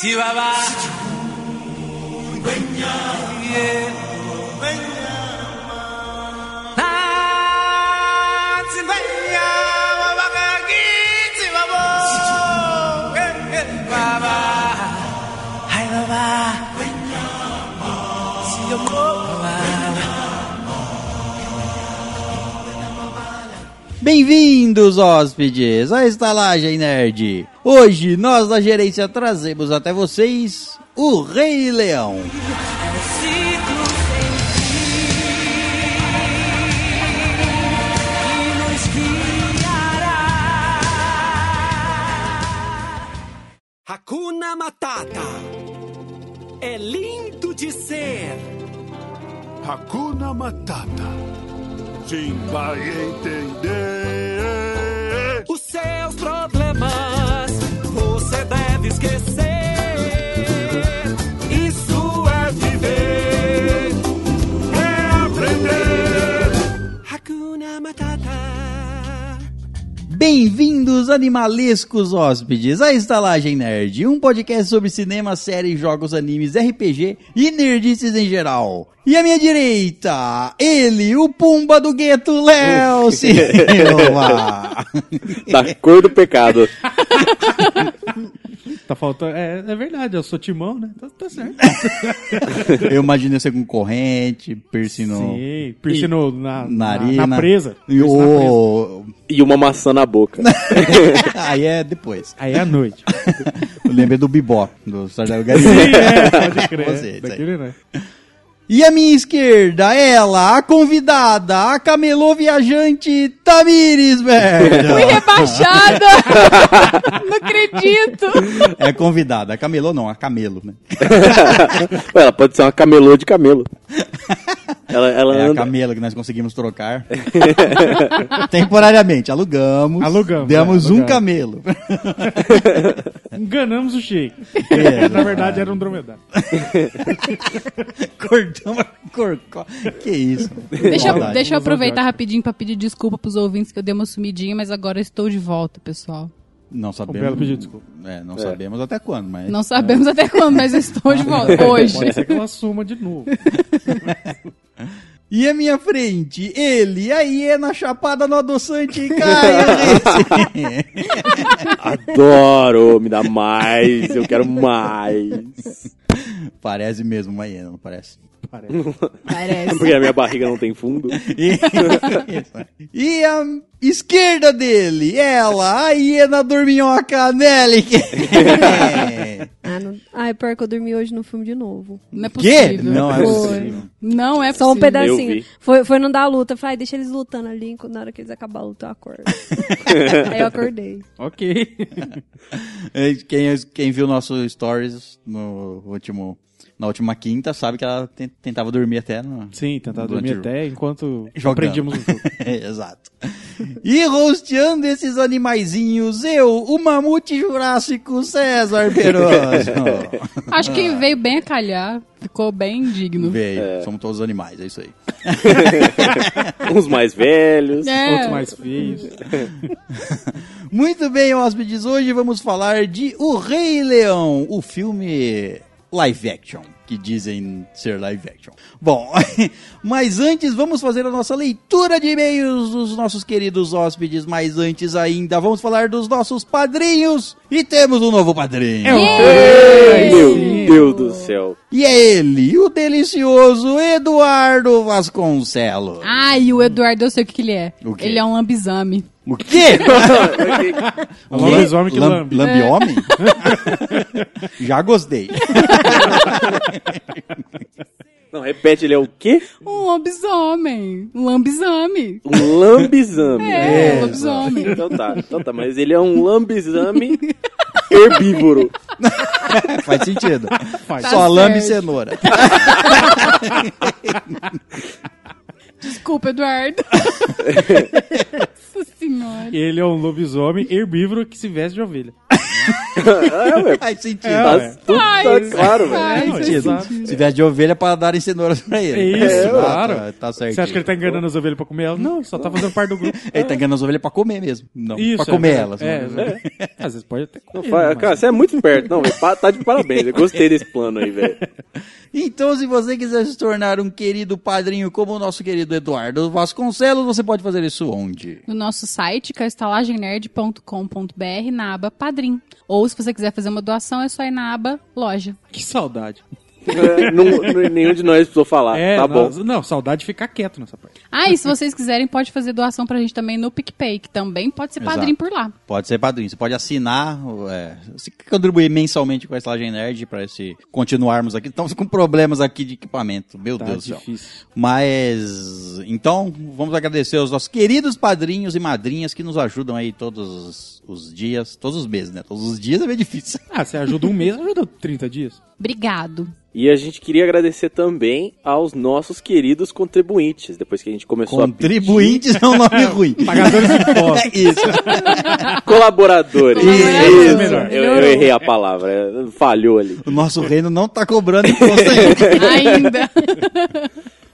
Chihuahua. Bem-vindos, hóspedes, à Estalagem Nerd. Hoje, nós da gerência trazemos até vocês o Rei Leão. Hakuna Matata. É lindo de ser. Hakuna Matata. Sim, vai entender. Os seus problemas você deve esquecer. Bem-vindos, animalescos hóspedes, à Estalagem Nerd, um podcast sobre cinema, séries, jogos, animes, RPG e nerdices em geral. E à minha direita, ele, o Pumba do Gueto, Léo Silva. Da cor do pecado. Tá faltando. É, é verdade, eu sou timão, né? Tá, tá certo. Eu imaginei você com corrente, piercing no... Sim, piercing no- na, na, narina. na presa. E Piercing na presa. o... E uma maçã na boca. Aí é depois. Aí é à noite. Eu lembrei do Bibó, do Sargento Sim, Galinha. é, pode crer. Você. Daquele, né? E à minha esquerda, ela, a convidada, a camelô viajante Tamires Merda. Fui rebaixada! Não acredito! É convidada, a camelô não, a camelo, né? Ué, ela pode ser uma camelô de camelo. Ela, ela É a anda. camelo que nós conseguimos trocar. Temporariamente, alugamos. Alugamos, Demos é, um alugamos. camelo. Enganamos o Sheik. É, Na verdade, era um dromedário. Cortamos, corcó. Que isso? Deixa, eu- deixa eu aproveitar rapidinho pra pedir desculpa pros ouvintes que eu dei uma sumidinha, mas agora estou de volta, pessoal. Não Um sabemos. belo pedido de desculpa. É, não sabemos até quando, mas. Não sabemos até quando, mas eu estou de volta. Hoje. Pode ser que ela suma de novo. E à minha frente, ele, a hiena chapada no adoçante, Caio Risse. Adoro, me dá mais, eu quero mais. Parece mesmo uma hiena, não parece? Parece. Parece. Porque a minha barriga não tem fundo. e a esquerda dele, ela, a hiena dorminhoca, Nelly. Ah, não... Ai, pior que eu dormi hoje no filme de novo. Não é Quê? possível. Não é Foi. possível. Não é Só um possível. pedacinho. Foi, foi não dar a luta. Eu falei, deixa eles lutando ali. Na hora que eles acabar a luta, eu acordo. Aí eu acordei. ok. É, Quem, quem viu nosso stories no último, na última quinta sabe que ela ten- tentava dormir até no... Sim, tentar Durante dormir o- até enquanto Jogando. aprendíamos um pouco. Exato. E rosteando esses animaizinhos, eu, o mamute jurássico César Peroso. Acho que veio bem a calhar. Ficou bem digno. Veio, somos todos animais, é isso aí. Uns mais velhos. É. Outros mais feios. Muito bem, hóspedes, hoje vamos falar de O Rei Leão, o filme live action, que dizem ser live action. Bom, mas antes vamos fazer a nossa leitura de e-mails dos nossos queridos hóspedes, mas antes ainda vamos falar dos nossos padrinhos e temos um novo padrinho. Meu Deus do céu. E é ele, o delicioso Eduardo Vasconcelos. Ai, o Eduardo, eu sei o que, que ele é. O quê? Ele é um lambizame. O quê? Lobisomem que lambe. Lambe-homem? Já gostei. Não, repete, ele é o quê? Um lobisomem. Um lambizame. Um lambizame. É, um lobisomem. Então tá, então tá, mas ele é um lambizame herbívoro. Faz sentido. Faz. Só Tá lambe e cenoura. Desculpa, Eduardo. Nossa senhora. Ele é um lobisomem herbívoro que se veste de ovelha. É, ué, Faz sentido. tudo Faz, tá claro, velho. faz. É, sentido. Se vier de ovelha para darem cenouras pra ele. É isso, tá, claro. Tá, tá certo. Você acha que ele tá enganando as ovelhas pra comer elas? Não, só tá fazendo parte do grupo. Ele tá enganando as ovelhas pra comer mesmo. Não, Isso, pra comer é, elas. É, não. exato. Às vezes pode até Não, comer. fa- mas- Cara, você é muito esperto. Não, tá de parabéns. Eu gostei desse plano aí, velho. Então, se você quiser se tornar um querido padrinho como o nosso querido Eduardo Vasconcelos, você pode fazer isso onde? No nosso site, que é estalagemnerd.com.br, na aba Padrim. Ou se você quiser fazer uma doação, é só ir na aba Loja. Que saudade. É, não- nenhum de nós precisou falar. é, tá bom. não, não, saudade de ficar quieto nessa parte. Ah, e se vocês quiserem, pode fazer doação pra gente também no PicPay, que também pode ser Exato. padrinho por lá. Pode ser padrinho. Você pode assinar, é, você quer contribuir mensalmente com a Estalagem Nerd para esse continuarmos aqui. Estamos com problemas aqui de equipamento. Meu Tá Deus do céu. difícil. Mas, então, vamos agradecer aos nossos queridos padrinhos e madrinhas que nos ajudam aí todos os, os dias, todos os meses, né? Todos os dias é meio difícil. Ah, você ajuda um mês, ajuda 30 dias. Obrigado. E a gente queria agradecer também aos nossos queridos contribuintes. Depois que a gente começou Contribuintes é um nome ruim. Pagadores de impostos. É isso. a... Colaboradores. Colaboradores. Isso. Melhor. Eu, eu errei a palavra. Falhou ali. O nosso reino não tá cobrando imposto ainda. Ainda.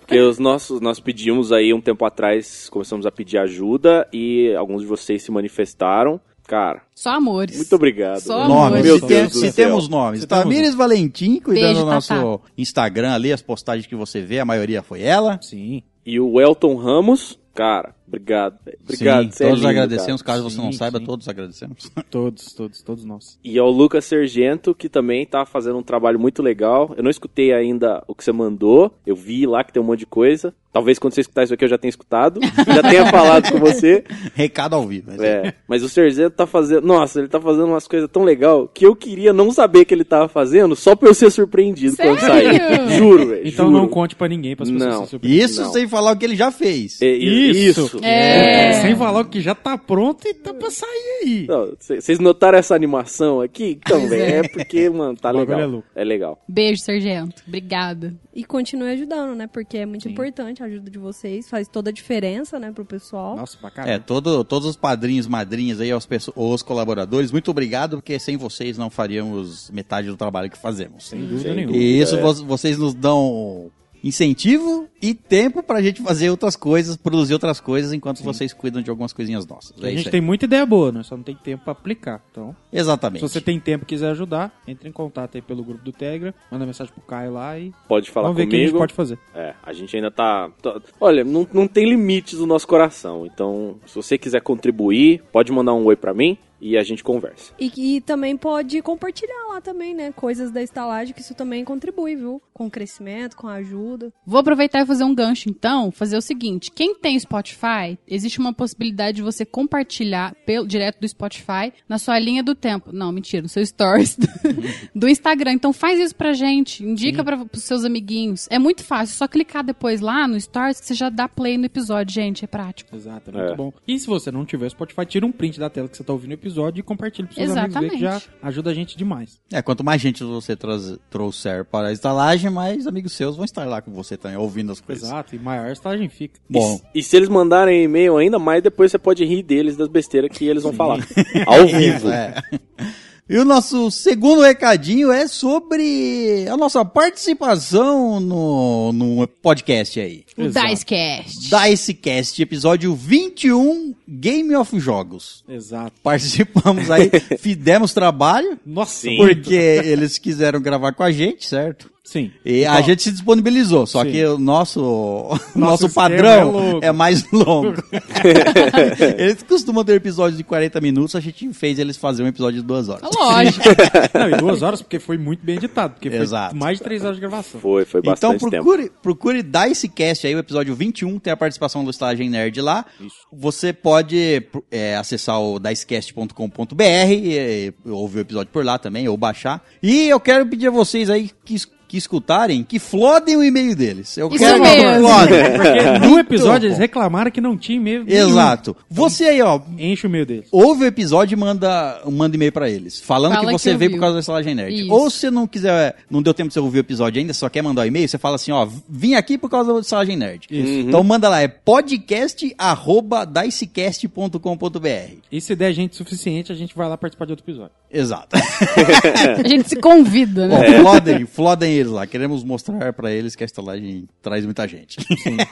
Porque os nossos, nós pedimos aí um tempo atrás, começamos a pedir ajuda e alguns de vocês se manifestaram. Cara, Só amores. muito obrigado. Só. Nomes, Meu se, Deus tem- do se céu. temos nomes. Se temos Tamires Valentim, cuidando Beijo, do nosso. Instagram ali, as postagens que você vê, a maioria foi ela. Sim. E o Elton Ramos, cara, obrigado. velho. Obrigado, Sim, é todos lindo, agradecemos. cara. Caso você não Sim, saiba, sim. todos agradecemos. Todos, todos, todos nós. E ao Lucas Sergento, que também tá fazendo um trabalho muito legal. Eu não escutei ainda o que você mandou. Eu vi lá que tem um monte de coisa. Talvez quando você escutar isso aqui eu já tenha escutado. já tenha falado com você. Recado ao vivo. mas É. Mas o Sergento tá fazendo. Nossa, ele tá fazendo umas coisas tão legal que eu queria não saber que ele tava fazendo só pra eu ser surpreendido quando Sério? sair. Juro, velho. Então juro. não conte pra ninguém, pras pessoas Não. se surpreenderem. Isso Não. sem falar o que ele já fez. É, Isso. isso. É. Sem falar que já tá pronto e tá pra sair aí. Vocês notaram essa animação aqui? Então, Pois velho, é. é porque, mano, tá O legal. é. É legal. Beijo, Sargento. Obrigada. E continue ajudando, né? Porque é muito importante a ajuda de vocês. Faz toda a diferença, né, pro pessoal. Nossa, pra É, caramba. todo, todos os padrinhos, madrinhas aí, pesso- os colaboradores, muito obrigado, porque sem vocês não faríamos metade do trabalho que fazemos. Sem dúvida Sem nenhuma. E isso vo- vocês nos dão incentivo e tempo pra gente fazer outras coisas, produzir outras coisas, enquanto vocês cuidam de algumas coisinhas nossas. É A gente tem muita ideia boa, né? Só não tem tempo pra aplicar. Então, Exatamente. se você tem tempo e quiser ajudar, entre em contato aí pelo grupo do Telegram, manda mensagem pro Caio lá e Pode falar vamos ver o que a comigo. gente pode fazer. É, a gente ainda tá. tá- Olha, não, não tem limites no nosso coração. Então, se você quiser contribuir, pode mandar um oi pra mim e a gente conversa. E, e também pode compartilhar lá também, né? Coisas da estalagem, que isso também contribui, viu? Com o crescimento, com a ajuda. Vou aproveitar e fazer um gancho, então, fazer o seguinte: quem tem Spotify, existe uma possibilidade de você compartilhar pelo, direto do Spotify na sua linha do tempo. Não, mentira, no seu stories do, do Instagram. Então faz isso pra gente, indica para os seus amiguinhos. É muito fácil, é só clicar depois lá no stories que você já dá play no episódio, gente, é prático. Exato, é muito É. bom. E se você não tiver Spotify, tira um print da tela que você tá ouvindo o episódio e compartilha pros seus amigos ver que já Exatamente. ajuda a gente demais. É, quanto mais gente você trouxer para a estalagem, mais amigos seus vão estar lá com você também, ouvindo as coisas. Exato, e maior a estalagem fica. Bom, E, se eles mandarem e-mail ainda mais, depois você pode rir deles das besteiras que eles vão falar. Ao vivo. É. E o nosso segundo recadinho é sobre a nossa participação no, no podcast aí. O Exato. Dicecast. Dicecast, episódio 21, Game of Jogos. Exato. Participamos aí, fizemos trabalho, Nossa, Sim. porque eles quiseram gravar com a gente, certo? Sim. E a Bom, gente se disponibilizou, só Sim. que o nosso, Nosso nosso esquema padrão é é, mais longo. eles costumam ter episódios de 40 minutos, a gente fez eles fazer um episódio de duas horas. Lógico. Não, e duas horas porque foi muito bem editado, porque foi Exato. mais de três horas de gravação. Foi, foi Então bastante tempo. procure, procure Dicecast aí, o episódio 21, tem a participação do Estalagem Nerd lá. Você pode é, acessar o dicecast.com.br e ouvir o episódio por lá também, ou baixar. E eu quero pedir a vocês aí que que escutarem que flodem o e-mail deles. Eu Isso quero que mesmo. flodem. Porque no episódio eles reclamaram que não tinha e-mail. nenhum. Exato. Você aí, ó, Enche o e-mail deles. ouve o episódio e manda, manda e-mail pra eles, falando Fala que você que veio por causa da Estalagem Nerd. Isso. Ou se não quiser, não deu tempo de você ouvir o episódio ainda, só quer mandar um e-mail, você fala assim, ó, vim aqui por causa da Estalagem Nerd. Então manda lá, é podcast@dicecast.com.br. E se der gente suficiente, a gente vai lá participar de outro episódio. Exato. A gente se convida, Bom, né? flodem, flodem eles lá. Queremos mostrar pra eles que a estalagem traz muita gente.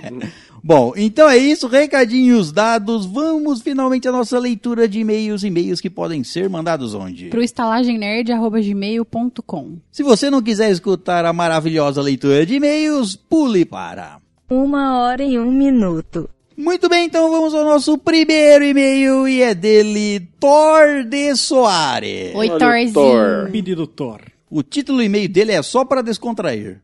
Bom, então é isso. Recadinhos dados. Vamos finalmente à nossa leitura de e-mails. E-mails que podem ser mandados onde? Pro estalagemnerd.gmail.com Se você não quiser escutar a maravilhosa leitura de e-mails, pule para. Uma hora e um minuto. Muito bem, então vamos ao nosso primeiro e-mail e é dele, Thor de Soares. Oi, Olha o Thorzinho. Thor. Pedido Thor. O título do e-mail dele é só para descontrair.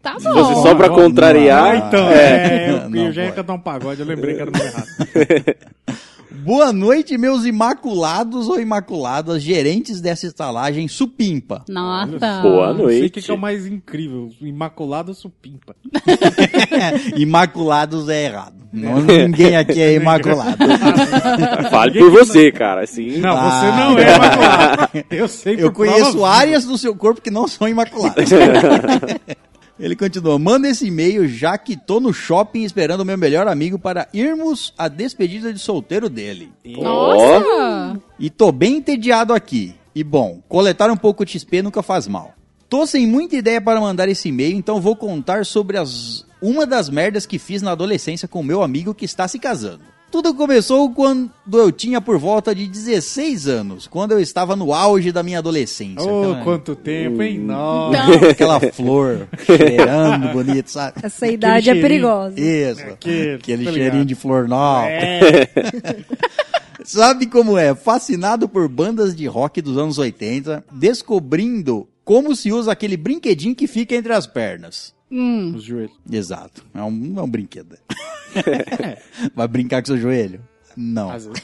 Tá Se fosse bom. só pra contrariar. Ah, então, é. é, eu, Não eu já ia cantar um pagode, eu lembrei que era o nome errado. Boa noite, meus imaculados ou imaculadas gerentes dessa estalagem supimpa. Nossa. Boa Não sei o noite. que, é o mais incrível, imaculado ou supimpa. Imaculados é errado. Não, ninguém aqui é imaculado. Fale por você, cara. Assim, Não, Ah. você não é imaculado. Eu sei por Eu conheço áreas do seu corpo que não são imaculadas. Ele continua, manda esse e-mail já que tô no shopping esperando o meu melhor amigo para irmos à despedida de solteiro dele. Nossa. E tô bem entediado aqui. E bom, coletar um pouco de XP nunca faz mal. Tô sem muita ideia para mandar esse e-mail, então vou contar sobre as uma das merdas que fiz na adolescência com meu amigo que está se casando. Tudo começou quando eu tinha por volta de 16 anos, quando eu estava no auge da minha adolescência. Oh, Aquela- quanto tempo, hein? Nossa. Então, Aquela flor cheirando bonito, sabe? Essa idade é perigosa. Isso. Aquele, Aquele tá cheirinho de flor nova. É, Sabe como é? Fascinado por bandas de rock dos anos 80, descobrindo como se usa aquele brinquedinho que fica entre as pernas. Hum, os joelhos. Exato. É um, é um brinquedo. Vai brincar com seu joelho? Não. Vezes,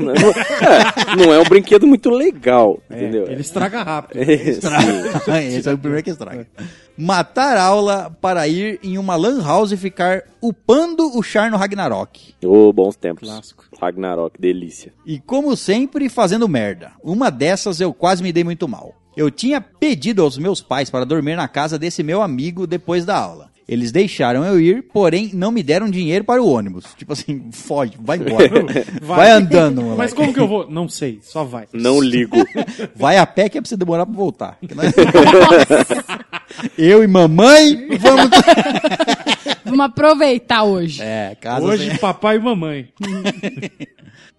não, é, não é um brinquedo muito legal, é, entendeu? ele estraga rápido. Sim. Esse é o primeiro que estraga. Matar aula para ir em uma lan house e ficar upando o char no Ragnarok. Ô, bons tempos. Clássico. Ragnarok, delícia. E como sempre, fazendo merda. Uma dessas eu quase me dei muito mal. Eu tinha pedido aos meus pais para dormir na casa desse meu amigo depois da aula. Eles deixaram eu ir, porém não me deram dinheiro para o ônibus. Tipo assim, foge, vai embora. vai. andando, moleque. Mas como que eu vou? Não sei, só vai. Não ligo. Vai a pé que é pra você demorar pra voltar. Eu e mamãe vamos. vamos aproveitar hoje. É, casa Hoje, sem- papai e mamãe.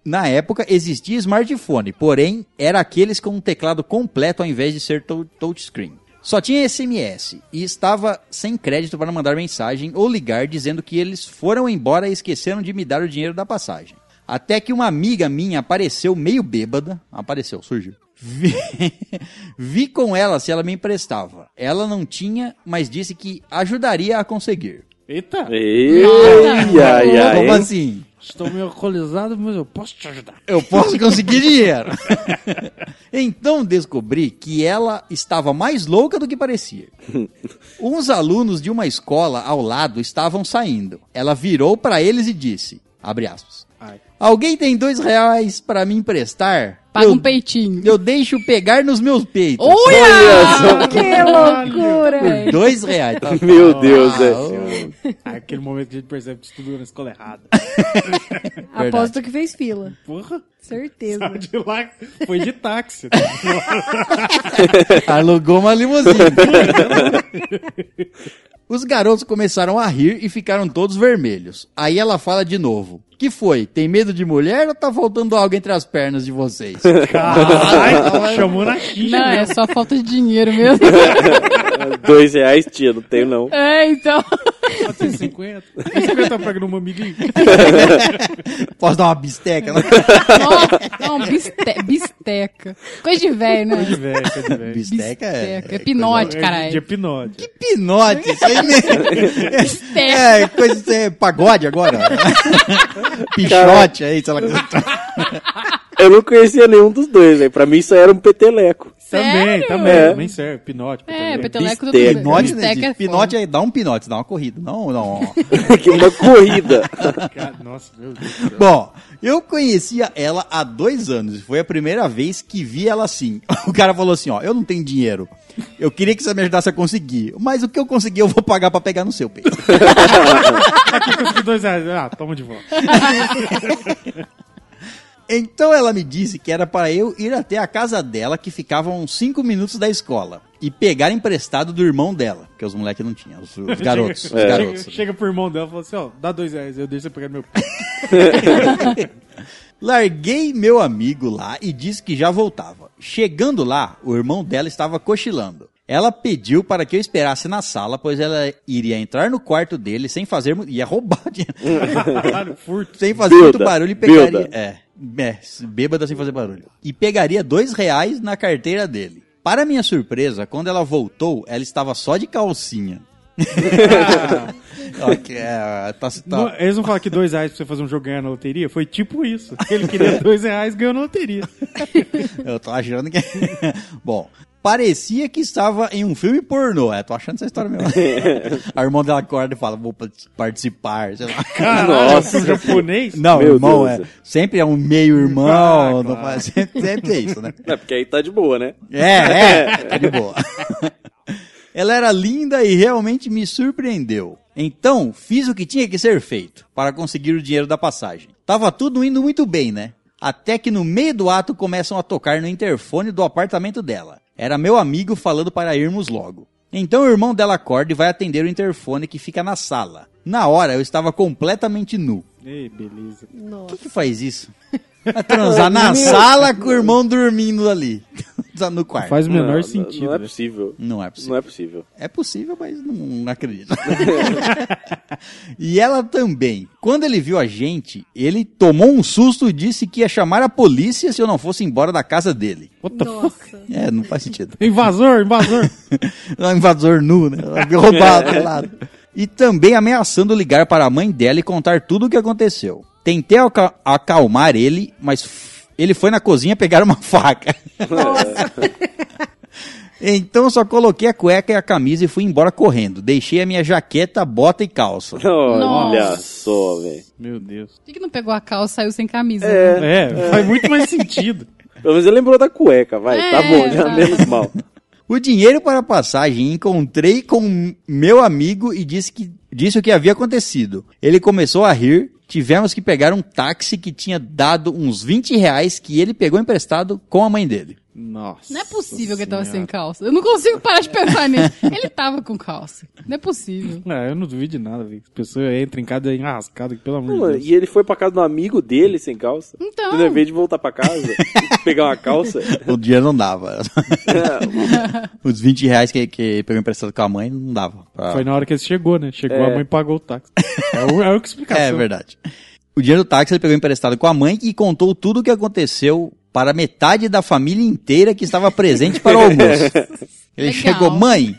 Na época existia smartphone, porém era aqueles com um teclado completo ao invés de ser tou- touchscreen. Só tinha SMS e estava sem crédito para mandar mensagem ou ligar dizendo que eles foram embora e esqueceram de me dar o dinheiro da passagem. Até que uma amiga minha apareceu meio bêbada. Apareceu, surgiu. Vi, vi com ela se ela me emprestava. Ela não tinha, mas disse que ajudaria a conseguir. Eita, Ei, Nossa. ai, ai. Como assim? Estou meio alcoolizado, mas eu posso te ajudar. Eu posso conseguir dinheiro. então descobri que ela estava mais louca do que parecia. Uns alunos de uma escola ao lado estavam saindo. Ela virou para eles e disse, abre aspas. Alguém tem dois reais para me emprestar? Paga eu, um peitinho. eu deixo pegar nos meus peitos. Olha! Que loucura! Por dois reais. Tá? Meu Deus, Ah, é. Ah, Aquele momento que a gente percebe que estudou na escola errada. Aposto que fez fila. Porra, Certeza. saiu de lá, foi de táxi. Alugou uma limusine. Os garotos começaram a rir e ficaram todos vermelhos. Aí ela fala de novo. Que foi? Tem medo de mulher ou tá faltando algo entre as pernas de vocês? Caralho, chamou na xixa. Não, é mesmo. só falta de dinheiro mesmo. Dois reais, tia, não tenho não. É, então. Pode ser 50. 50 pega numa amiguinha. Posso dar uma bisteca? né? Nossa, não, biste- bisteca. Coisa de velho, né? De velho, de velho. bisteca é... Bisteca. É pinote, É caralho. De hipnose. Que pinote, isso aí mesmo. Bisteca. É, coisa de é, pagode agora. Pichote aí, sei lá. Eu não conhecia nenhum dos dois, velho. Pra mim isso era um peteleco. Também, Sério? também. É. Também serve. Pinote. É, também. peteleco do Bisteca. Pinote, né, Bisteca é Pinote foda. aí, dá um pinote, dá uma corrida. Não, não. que uma corrida. Cara, Nossa, meu Deus. do céu. Bom, eu conhecia ela há dois anos. e Foi a primeira vez que vi ela assim. O cara falou assim: ó, eu não tenho dinheiro. Eu queria que você me ajudasse a conseguir. Mas o que eu conseguir, eu vou pagar pra pegar no seu peito. Aqui consegui dois reais. Ah, toma de volta. Então ela me disse que era para eu ir até a casa dela, que ficava a uns 5 minutos da escola, e pegar emprestado do irmão dela, que os moleques não tinham, os, os garotos. Os Chega, garotos. chega, chega pro irmão dela e fala assim, ó, dá dois reais, eu deixo você pegar meu... Larguei meu amigo lá e disse que já voltava. Chegando lá, o irmão dela estava cochilando. Ela pediu para que eu esperasse na sala, pois ela iria entrar no quarto dele sem fazer. ia roubar dinheiro. Caralho, furto. sem fazer Bêbada, muito barulho e pegaria. bêbada. É, é, bêbada sem fazer barulho. E pegaria dois reais na carteira dele. Para minha surpresa, quando ela voltou, ela estava só de calcinha. Ok, é, tá, tá- Não, eles não falam que dois reais pra você fazer um jogo ganhar na loteria? Foi tipo isso. Ele queria dois reais e ganhou na loteria. Eu tô achando que. Bom, parecia que estava em um filme pornô. É, tô achando essa história mesmo. A irmã dela acorda e fala: vou participar, sei lá. Caralho, Nossa. um japonês? Não, Meu irmão Deus. é. Sempre é um meio-irmão. Ah, não claro. faz- sempre, sempre é isso, né? É, porque aí tá de boa, né? É, é, tá de boa. Ela era linda e realmente me surpreendeu. Então, fiz o que tinha que ser feito para conseguir o dinheiro da passagem. Tava tudo indo muito bem, né? Até que no meio do ato começam a tocar no interfone do apartamento dela. Era meu amigo falando para irmos logo. Então o irmão dela acorda e vai atender o interfone que fica na sala. Na hora eu estava completamente nu. Ei, beleza. Quem que faz isso? Vai transar na sala com o irmão dormindo ali. Tá no quarto. Faz o menor Não, sentido. Não é né? possível. Não é possível. Não é possível. É possível, mas não, não acredito. e ela também. Quando ele viu a gente, ele tomou um susto e disse que ia chamar a polícia se eu não fosse embora da casa dele. What? Nossa. É, não faz sentido. Invasor, invasor. É um invasor nu, né? Roubado do lado. E também ameaçando ligar para a mãe dela e contar tudo o que aconteceu. Tentei aca- acalmar ele, mas ele foi na cozinha pegar uma faca. Então só coloquei a cueca e a camisa e fui embora correndo. Deixei a minha jaqueta, bota e calça. Olha Nossa. só, velho. Meu Deus. Por que, que não pegou a calça e saiu sem camisa? né? É, faz muito mais sentido. Pelo menos ele lembrou da cueca, vai. É, tá bom, já tá. menos mal. O dinheiro para a passagem encontrei com meu amigo e disse, que, disse o que havia acontecido. Ele começou a rir. Tivemos que pegar um táxi que tinha dado uns 20 reais que ele pegou emprestado com a mãe dele. Nossa. Não é possível que ele tava sem calça. Eu não consigo parar de pensar nisso. Ele tava com calça. Não é possível. É, eu não duvido de nada, velho. As pessoas entram em casa enrascada, pelo amor Não, de mano, Deus. e ele foi pra casa do amigo dele sem calça. Então. Entendeu? Em vez de voltar pra casa, pegar uma calça. O dinheiro não dava. Os 20 reais que, que pegou emprestado com a mãe não dava. pra- Foi na hora que ele chegou, né? Chegou, É. a mãe pagou o táxi. É o, é o que explicação. É verdade. O dinheiro do táxi ele pegou emprestado com a mãe e contou tudo o que aconteceu para metade da família inteira que estava presente para o almoço. Ele Legal. chegou, mãe,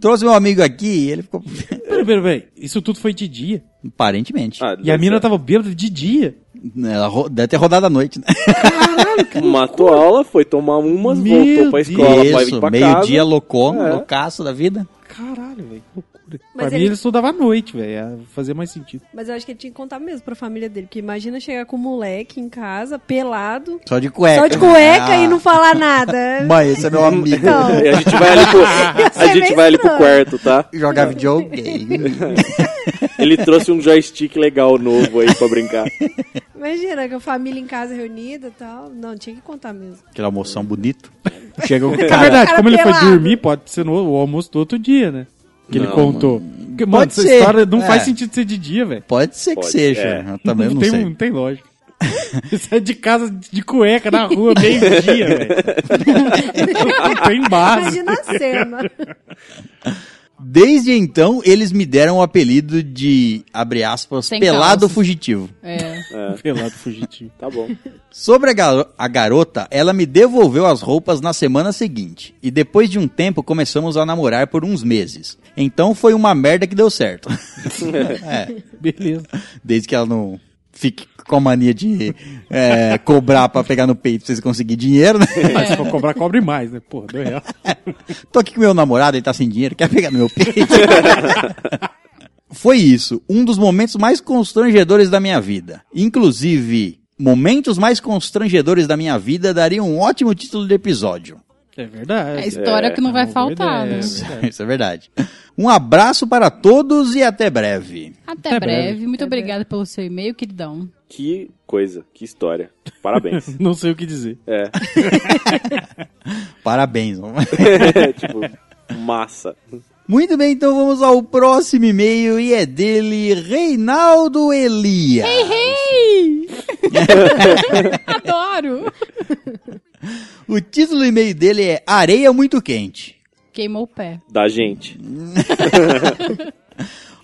trouxe meu amigo aqui, e ele ficou. Pera, pera, pera. Isso tudo foi de dia. Aparentemente. Ah, E a mina ser. tava bêbada de dia. Ela ro- deve ter rodado à noite, né? Matou a aula, foi tomar umas, Meu voltou pra escola, vai vir Isso, pra meio-dia casa. loucou, É. loucaço da vida. Caralho, velho. Loucura. Mas pra ele- mim ele estudava à noite, velho. Ia fazer mais sentido. Mas eu acho que ele tinha que contar mesmo pra família dele. Porque imagina chegar com o moleque em casa, pelado, Só de cueca. só de cueca Ah, e não falar nada. Mãe, esse é meu amigo. Então. A gente vai ali pro, Isso a é gente vai ali pro quarto, tá? Jogar videogame. Ele trouxe um joystick legal novo aí pra brincar. Imagina, com a família em casa reunida e tal. Não, tinha que contar mesmo. Aquele almoção bonito. Chega o É cara. verdade, cara como ele foi dormir, pode ser no o almoço do outro dia, né? Que ele Não, contou. Porque, mano, Pode essa ser, história não é. faz sentido ser de dia, velho. Pode ser que Pode, seja. é. Eu também não tem, sei. Não tem lógica. Sai de casa de cueca na rua, meio-dia, velho. Não tem base. Imagina a cena. Desde então, eles me deram o apelido de, abre aspas, Sem pelado calças. fugitivo. É. Pelado fugitivo. Tá bom. Sobre a, garo- a garota, ela me devolveu as roupas na semana seguinte. E depois de um tempo, começamos a namorar por uns meses. Então foi uma merda que deu certo. é, Beleza. desde que ela não fique com a mania de é, cobrar pra pegar no peito pra vocês conseguir dinheiro, né? Mas se for cobrar, cobre mais, né? Porra, dois reais. Tô aqui com meu namorado, ele tá sem dinheiro, quer pegar no meu peito. Foi isso, um dos momentos mais constrangedores da minha vida. Inclusive, momentos mais constrangedores da minha vida daria um ótimo título de episódio. É verdade. É a história que não vai boa faltar, ideia. né? Isso é verdade. Um abraço para todos e até breve. Até, Até breve. breve. Muito obrigada pelo seu e-mail, queridão. Que coisa, que história. Parabéns. Não sei o que dizer. É, Parabéns. tipo, massa. Muito bem, então vamos ao próximo e-mail e é dele, Reinaldo Elias. Hey! Adoro! O título do e-mail dele é Areia Muito Quente. Queimou o pé. Da gente.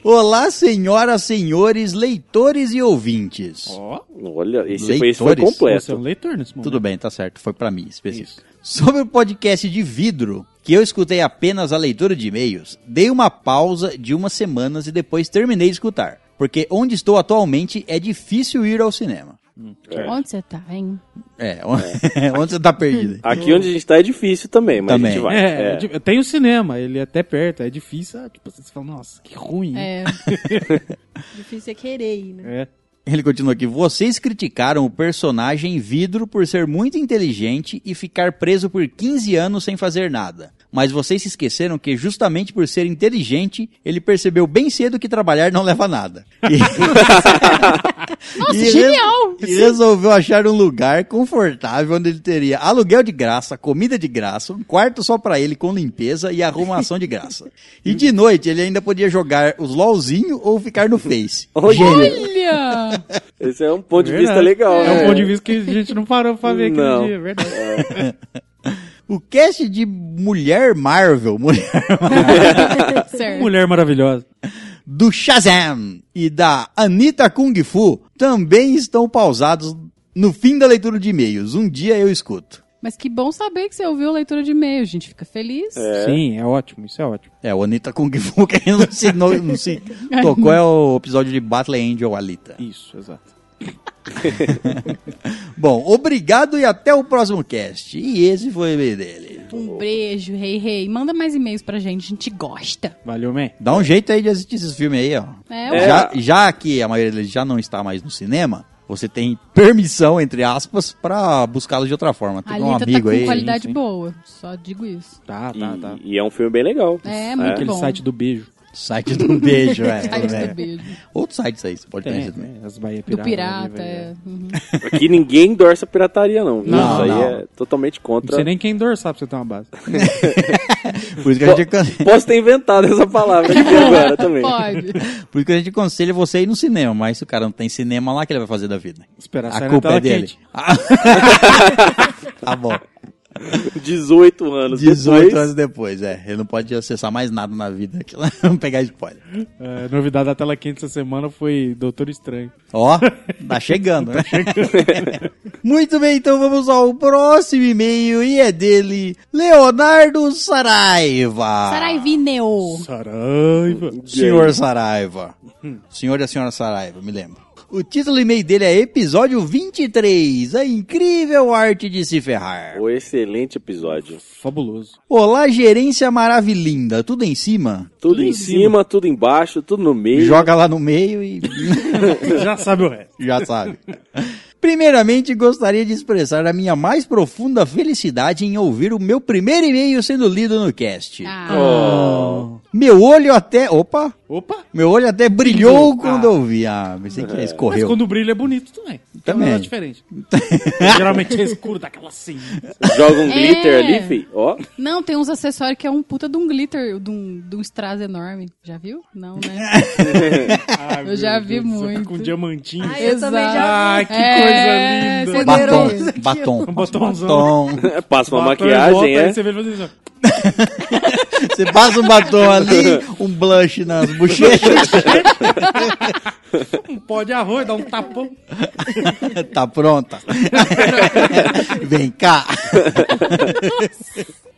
Olá, senhoras, senhores, leitores e ouvintes. Ó, Olha, esse foi, esse foi Leitores. você é um completo. leitor nesse momento. Tudo bem, tá certo, foi pra mim, específico. Sobre o podcast de vidro, que eu escutei apenas a leitura de e-mails, dei uma pausa de umas semanas e depois terminei de escutar. Porque onde estou atualmente é difícil ir ao cinema. É. Onde você tá, hein? É, onde você tá perdido? Aqui onde a gente tá é difícil também, mas Também. a gente vai. É, É. tipo, tem o cinema, ele é até perto, é difícil. ah, Tipo, você fala, nossa, que ruim. É. Difícil é querer ir, né? É. Ele continua aqui. Vocês criticaram o personagem Vidro por ser muito inteligente e ficar preso por 15 anos sem fazer nada. Mas vocês se esqueceram que justamente por ser inteligente, ele percebeu bem cedo que trabalhar não leva a nada. E, Nossa, e genial! E resolveu achar um lugar confortável onde ele teria aluguel de graça, comida de graça, um quarto só pra ele com limpeza e arrumação de graça. E de noite ele ainda podia jogar os LOLzinho ou ficar no Face. Olha! Olha! Esse é um ponto de Verdade. vista legal, É né? um ponto de vista que a gente não parou pra ver aquele Não. dia, é verdade. O cast de Mulher Marvel, Mulher certo. Mulher maravilhosa. do Shazam e da Anitta Kung Fu também estão pausados no fim da leitura de e-mails. Um dia eu escuto. Mas que bom saber que você ouviu a leitura de e-mail. A gente fica feliz. Sim, é ótimo, isso é ótimo. É, o Anitta Kung Fu que não se, não, não se tocou é o episódio de Battle Angel Alita. Isso, exato. Bom, obrigado e até o próximo cast. E esse foi o e-mail dele. Um beijo, rei, rei. Manda mais e-mails pra gente, a gente gosta. Valeu, man. Dá um jeito aí de assistir esses filmes aí, ó. É, É. ué. Já, já que a maioria deles já não está mais no cinema, você tem permissão, entre aspas, pra buscá-los de outra forma. Tem um tá amigo com aí. qualidade sim. boa. Só digo isso. Tá, E, tá, tá. e é um filme bem legal. É, muito Aquele bom. site do beijo. Site do beijo, é. Site é. do beijo. Outros sites aí, você pode Tem, conhecer também. é, as Bahia Do Pirata. pirata, ali, é. velho. Uhum. Aqui ninguém endorça pirataria, não. viu? Não, Isso aí não. é totalmente Não contra. sei nem quem endorçar pra você ter uma base. Por isso que a gente, Posso ter inventado essa palavra aqui agora também. Pode. por isso que a gente aconselha você a ir no cinema, mas se o cara não tem cinema lá, o que ele vai fazer da vida? Esperar A culpa é dele. tá bom. 18 anos 18 depois. anos depois, é. Ele não pode acessar mais nada na vida. Não pegar spoiler. É, novidade da tela quente essa semana foi Doutor Estranho. Ó, tá chegando, né? Muito bem, então vamos ao próximo e-mail e é dele, Leonardo Saraiva. Saraivineo. Saraiva. Senhor Saraiva. Senhor e a senhora Saraiva, me lembro. O título do e-mail dele é Episódio 23, A Incrível Arte de Se Ferrar. O excelente episódio. Fabuloso. Olá, gerência maravilhinda. Tudo em cima? Tudo em cima, tudo embaixo, tudo no meio. Joga lá no meio e Já sabe o resto. já sabe. Primeiramente, gostaria de expressar a minha mais profunda felicidade em ouvir o meu primeiro e-mail sendo lido no cast. Ah, Oh. Meu olho até... Opa! Opa! Meu olho até brilhou quando Ah. eu vi. Ah, pensei que Mas escorreu. quando brilha é bonito também. Também. É diferente. Geralmente é escuro, daquela assim. Joga um É. glitter ali, fi. Ó. Não, tem uns acessórios que é um puta de um glitter, de um, de um strass enorme. Já viu? Não, né? Ah, Eu já vi Deus céu, muito. Com diamantinho. Ai, também já Ai, que É, coisa linda. Batom, batom. Um batomzão. Batom. Passa uma Batom maquiagem, aí é? Você vê Você passa um batom ali, um blush nas bochechas. Um pó de arroz, dá um tapão. tá pronta. Vem cá.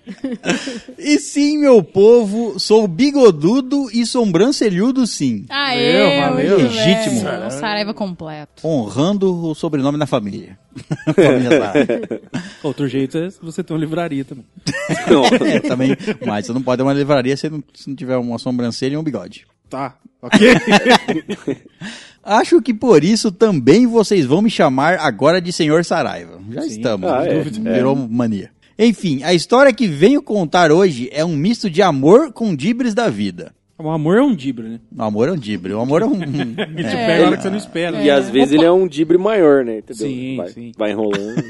E sim, meu povo, sou bigodudo e sobrancelhudo sim. Valeu, muito valeu. Legítimo. O Saraiva completo. Honrando o sobrenome da família. Outro jeito é você ter uma livraria também. É, também, mas você não pode ter uma livraria se não, se não tiver uma sobrancelha e um bigode. Tá, ok. Acho que por isso também vocês vão me chamar agora de Senhor Saraiva. Já estamos, Ah, é, virou mania. Enfim, a história que venho contar hoje é um misto de amor com dibres da vida. o amor é um dibre, né? O amor é um dibre, o amor é um... Ele te é, pega na hora que você não espera. E às vezes ele é um dibre maior, né? Entendeu? Sim, vai, sim. vai enrolando.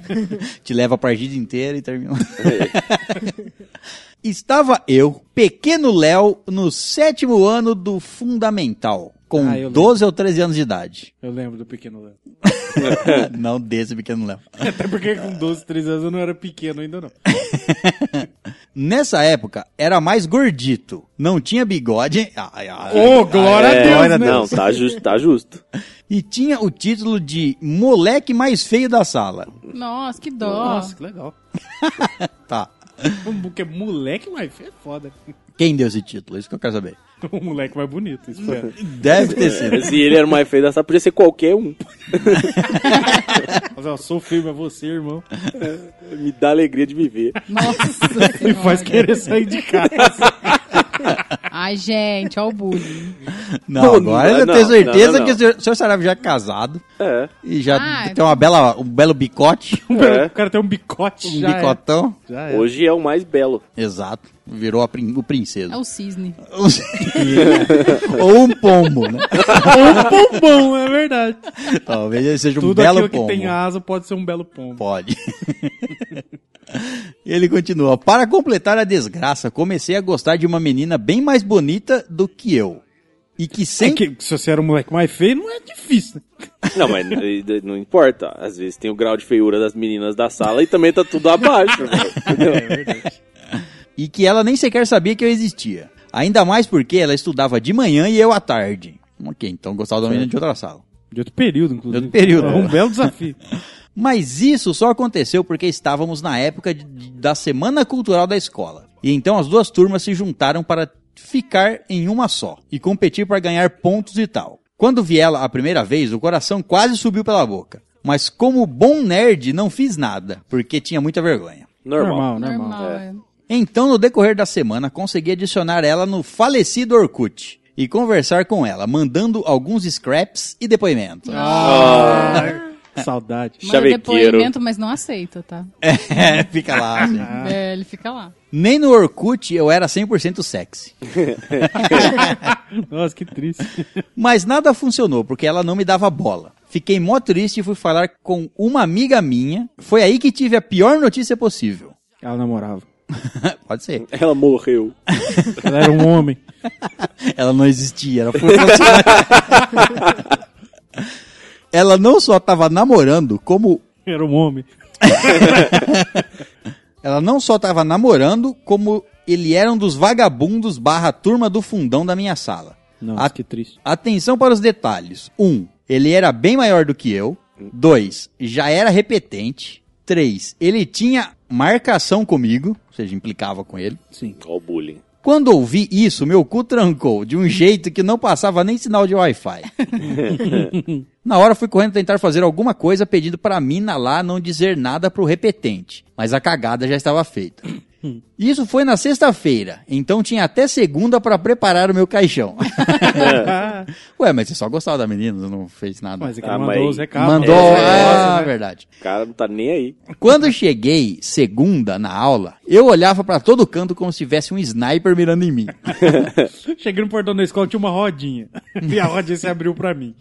te leva a partida inteira e termina. Estava eu, pequeno Léo, no sétimo ano do Fundamental, com Ah, eu lembro. 12 ou 13 anos de idade. Eu lembro do pequeno Léo. não desse pequeno Léo. Até porque com 12, 13 anos eu não era pequeno ainda não. Nessa época, era mais gordito. Não tinha bigode. Ai, ai, Ô, glória É, a Deus, glória a né? Não, tá justo, tá justo. E tinha o título de moleque mais feio da sala. Nossa, que dó. Nossa, que legal. Tá. Porque moleque mais feio é foda. Quem deu esse título? Isso que eu quero saber. O moleque mais bonito, espero. Deve ter sido. Se ele era o mais feio da sala, podia ser qualquer um. Mas ó, sou feio, mas você, irmão. Me dá alegria de viver. Nossa Me faz querer sair de casa. Ai, gente, ó o bullying. Não, Não, agora eu não, tenho não, certeza não, não. que o senhor, o senhor Saraiva já é casado É. e já Ah, tem uma bela, um belo bicote, É. O cara tem um bicote um já. é. bicotão. Já é. Hoje é o mais belo. Exato. Virou a prin- o princesa. É o cisne. Ou um pombo, né? Um pombom, é verdade. Talvez ele seja um Tudo belo aquilo pombo. que tem asa pode ser um belo pombo. Pode. Ele continua. Para completar a desgraça, comecei a gostar de uma menina bem mais bonita do que eu. E que É sempre. que se você era um moleque mais feio, não é difícil, né? Não, mas não importa. Às vezes tem o grau de feiura das meninas da sala e também tá tudo abaixo. velho. É verdade. E que ela nem sequer sabia que eu existia. Ainda mais porque ela estudava de manhã e eu à tarde. Ok, então gostava da menina de outra sala. De outro período, inclusive. De outro período. É um belo desafio. Mas isso só aconteceu porque estávamos na época de- de- da Semana Cultural da escola. E então as duas turmas se juntaram para ficar em uma só e competir para ganhar pontos e tal. Quando vi ela a primeira vez, o coração quase subiu pela boca. Mas como bom nerd, não fiz nada, porque tinha muita vergonha. Normal. Normal, normal. Normal, é. Então, no decorrer da semana, consegui adicionar ela no falecido Orkut e conversar com ela, mandando alguns scraps e depoimentos. Saudade. Manda depoimento, mas não aceita, tá? É, fica lá. assim. É, ele fica lá. Nem no Orkut eu era 100% sexy. Nossa, que triste. Mas nada funcionou, porque ela não me dava bola. Fiquei mó triste e fui falar com uma amiga minha. Foi aí que tive a pior notícia possível. Ela namorava. Pode ser. Ela morreu. Ela era um homem. Ela não existia, ela foi Ela não só tava namorando, como Era um homem. ela não só tava namorando, como ele era um dos vagabundos barra turma do fundão da minha sala. Nossa, A- que triste. Atenção para os detalhes. 1. Um, ele era bem maior do que eu. 2. Já era repetente. 3. Ele tinha marcação comigo, ou seja, implicava com ele. Sim. Ó o bullying. Quando ouvi isso, meu cu trancou de um jeito que não passava nem sinal de Wi-Fi. Na hora fui correndo tentar fazer alguma coisa pedindo pra mina lá não dizer nada pro repetente, mas a cagada já estava feita. Isso foi na sexta-feira, então tinha até segunda pra preparar o meu caixão. Ué, mas você só gostava da menina, não fez nada. Mas é que Ah, mandou mas- os recados. Mandou, É, ah, né? verdade. O cara não tá nem aí. Quando cheguei segunda na aula, eu olhava pra todo canto como se tivesse um sniper mirando em mim. Cheguei no portão da escola, tinha uma rodinha. E a rodinha se abriu pra mim.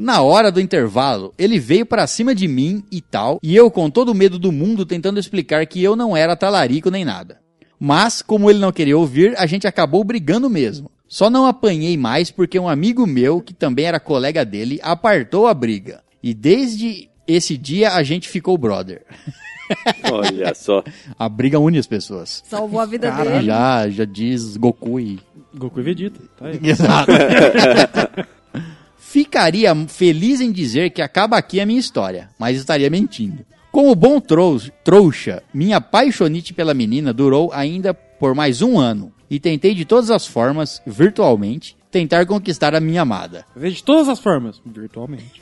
Na hora do intervalo, ele veio pra cima de mim e tal, e eu com todo o medo do mundo tentando explicar que eu não era talarico nem nada. Mas, como ele não queria ouvir, a gente acabou brigando mesmo. Só não apanhei mais porque um amigo meu, que também era colega dele, apartou a briga. E desde esse dia a gente ficou brother. Olha só. A briga une as pessoas. Salvou a vida dele. Já, já diz Goku e Goku e Vegeta. Tá aí. Exato. Ficaria feliz em dizer que acaba aqui a minha história, mas estaria mentindo. Como bom trou- trouxa, minha paixonite pela menina durou ainda por mais um ano. E tentei de todas as formas, virtualmente, tentar conquistar a minha amada. De todas as formas, virtualmente.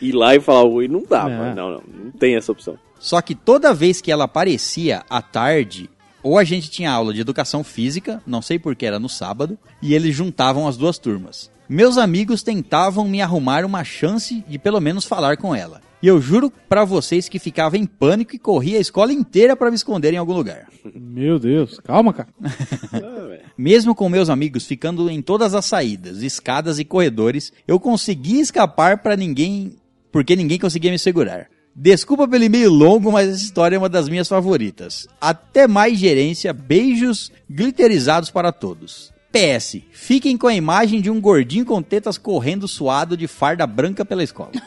Ir lá e falar oi não dá, É. mas não, não, não tem essa opção. Só que toda vez que ela aparecia à tarde, ou a gente tinha aula de educação física, não sei porque era no sábado, e eles juntavam as duas turmas. Meus amigos tentavam me arrumar uma chance de pelo menos falar com ela. E eu juro pra vocês que ficava em pânico e corria a escola inteira pra me esconder em algum lugar. Meu Deus, calma, cara. Mesmo com meus amigos ficando em todas as saídas, escadas e corredores, eu consegui escapar pra ninguém, porque ninguém conseguia me segurar. Desculpa pelo e-mail longo, mas essa história é uma das minhas favoritas. Até mais gerência, beijos glitterizados para todos. PS, fiquem com a imagem de um gordinho com tetas correndo suado de farda branca pela escola.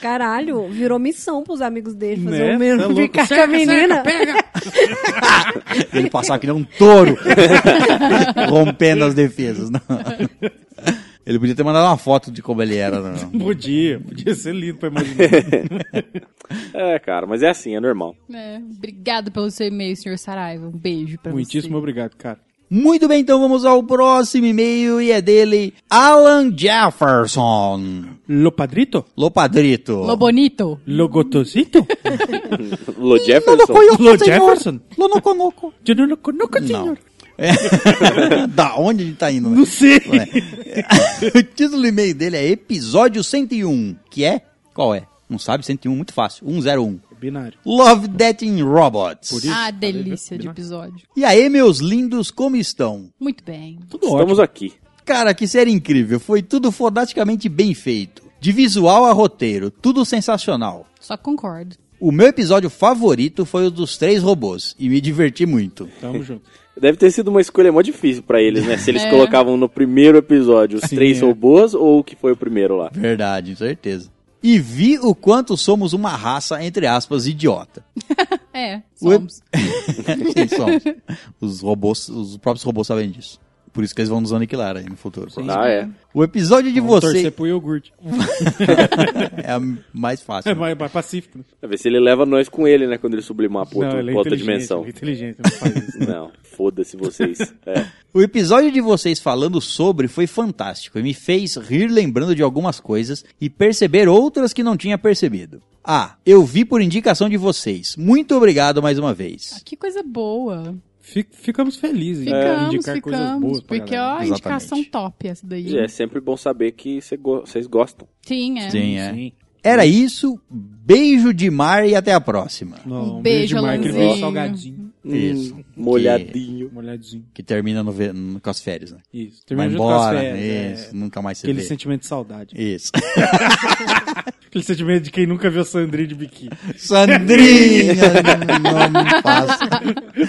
Caralho, virou missão pros amigos dele fazer Né? o mesmo Tá ficar com a menina. Ele passava que nem um touro, rompendo as defesas. Não. Ele podia ter mandado uma foto de como ele era. Não. Podia, podia ser lindo pra imaginar. É, cara, mas é assim, é normal. É, obrigado pelo seu e-mail, senhor Saraiva. Um beijo pra Muitíssimo você. obrigado, cara. Muito bem, então vamos ao próximo e-mail e é dele, Alan Jefferson. Lo padrito? Lopadrito. Lo bonito. Lo gotosito? Lo Jefferson. Lo Jefferson? Lo no conoco. Eu não lo conozco, Não. senhor. É. da onde ele tá indo? né? Não sei. o título do e-mail dele é Episódio 101, que é? Qual é? Não sabe? 101, muito fácil. 101. Binário. Love, Death and Robots. Por isso. Ah, delícia de episódio. E aí, meus lindos, como estão? Muito bem. Tudo Estamos ótimo. aqui. Cara, que série incrível. Foi tudo fodaticamente bem feito. De visual a roteiro, tudo sensacional. Só concordo. O meu episódio favorito foi o dos três robôs e me diverti muito. Tamo junto. Deve ter sido uma escolha mó difícil pra eles, né? Se eles É. colocavam no primeiro episódio os Sim, três é. robôs ou o que foi o primeiro lá. Verdade, certeza. E vi o quanto somos uma raça, entre aspas, idiota. É, O somos. Sim, somos. Os robôs, os próprios robôs sabem disso. Por isso que eles vão nos aniquilar aí no futuro. Ah, é. O episódio de Vamos você torcer pro iogurte. é a mais fácil. É mais, mais pacífico. né? Pra ver se ele leva nós com ele, né? Quando ele sublimar pra, outro, não, ele é outra dimensão. ele é inteligente, não faz isso. Não, foda-se vocês. É. O episódio de vocês falando sobre foi fantástico e me fez rir lembrando de algumas coisas e perceber outras que não tinha percebido. Ah, eu vi por indicação de vocês. Muito obrigado mais uma vez. Que coisa boa. Fi- Ficamos felizes em Ficamos, indicar coisas boas ficamos. pra Porque, galera. ó, Exatamente. indicação top essa daí. E é sempre bom saber que vocês gostam. Sim, é. Sim, é. Sim. Era isso. Beijo de mar e até a próxima. Não, Um beijo, de Mark, ele Alanzinho. veio salgadinho. Isso. Hum, molhadinho. Molhadinho. Que termina no no- com as férias, né? Isso. Vai Termina junto com as embora. férias, Isso. é. Nunca mais se Aquele vê. sentimento de saudade. Isso. Aquele sentimento de quem nunca viu Sandrinho de biquíni. Sandrinha! não me passa.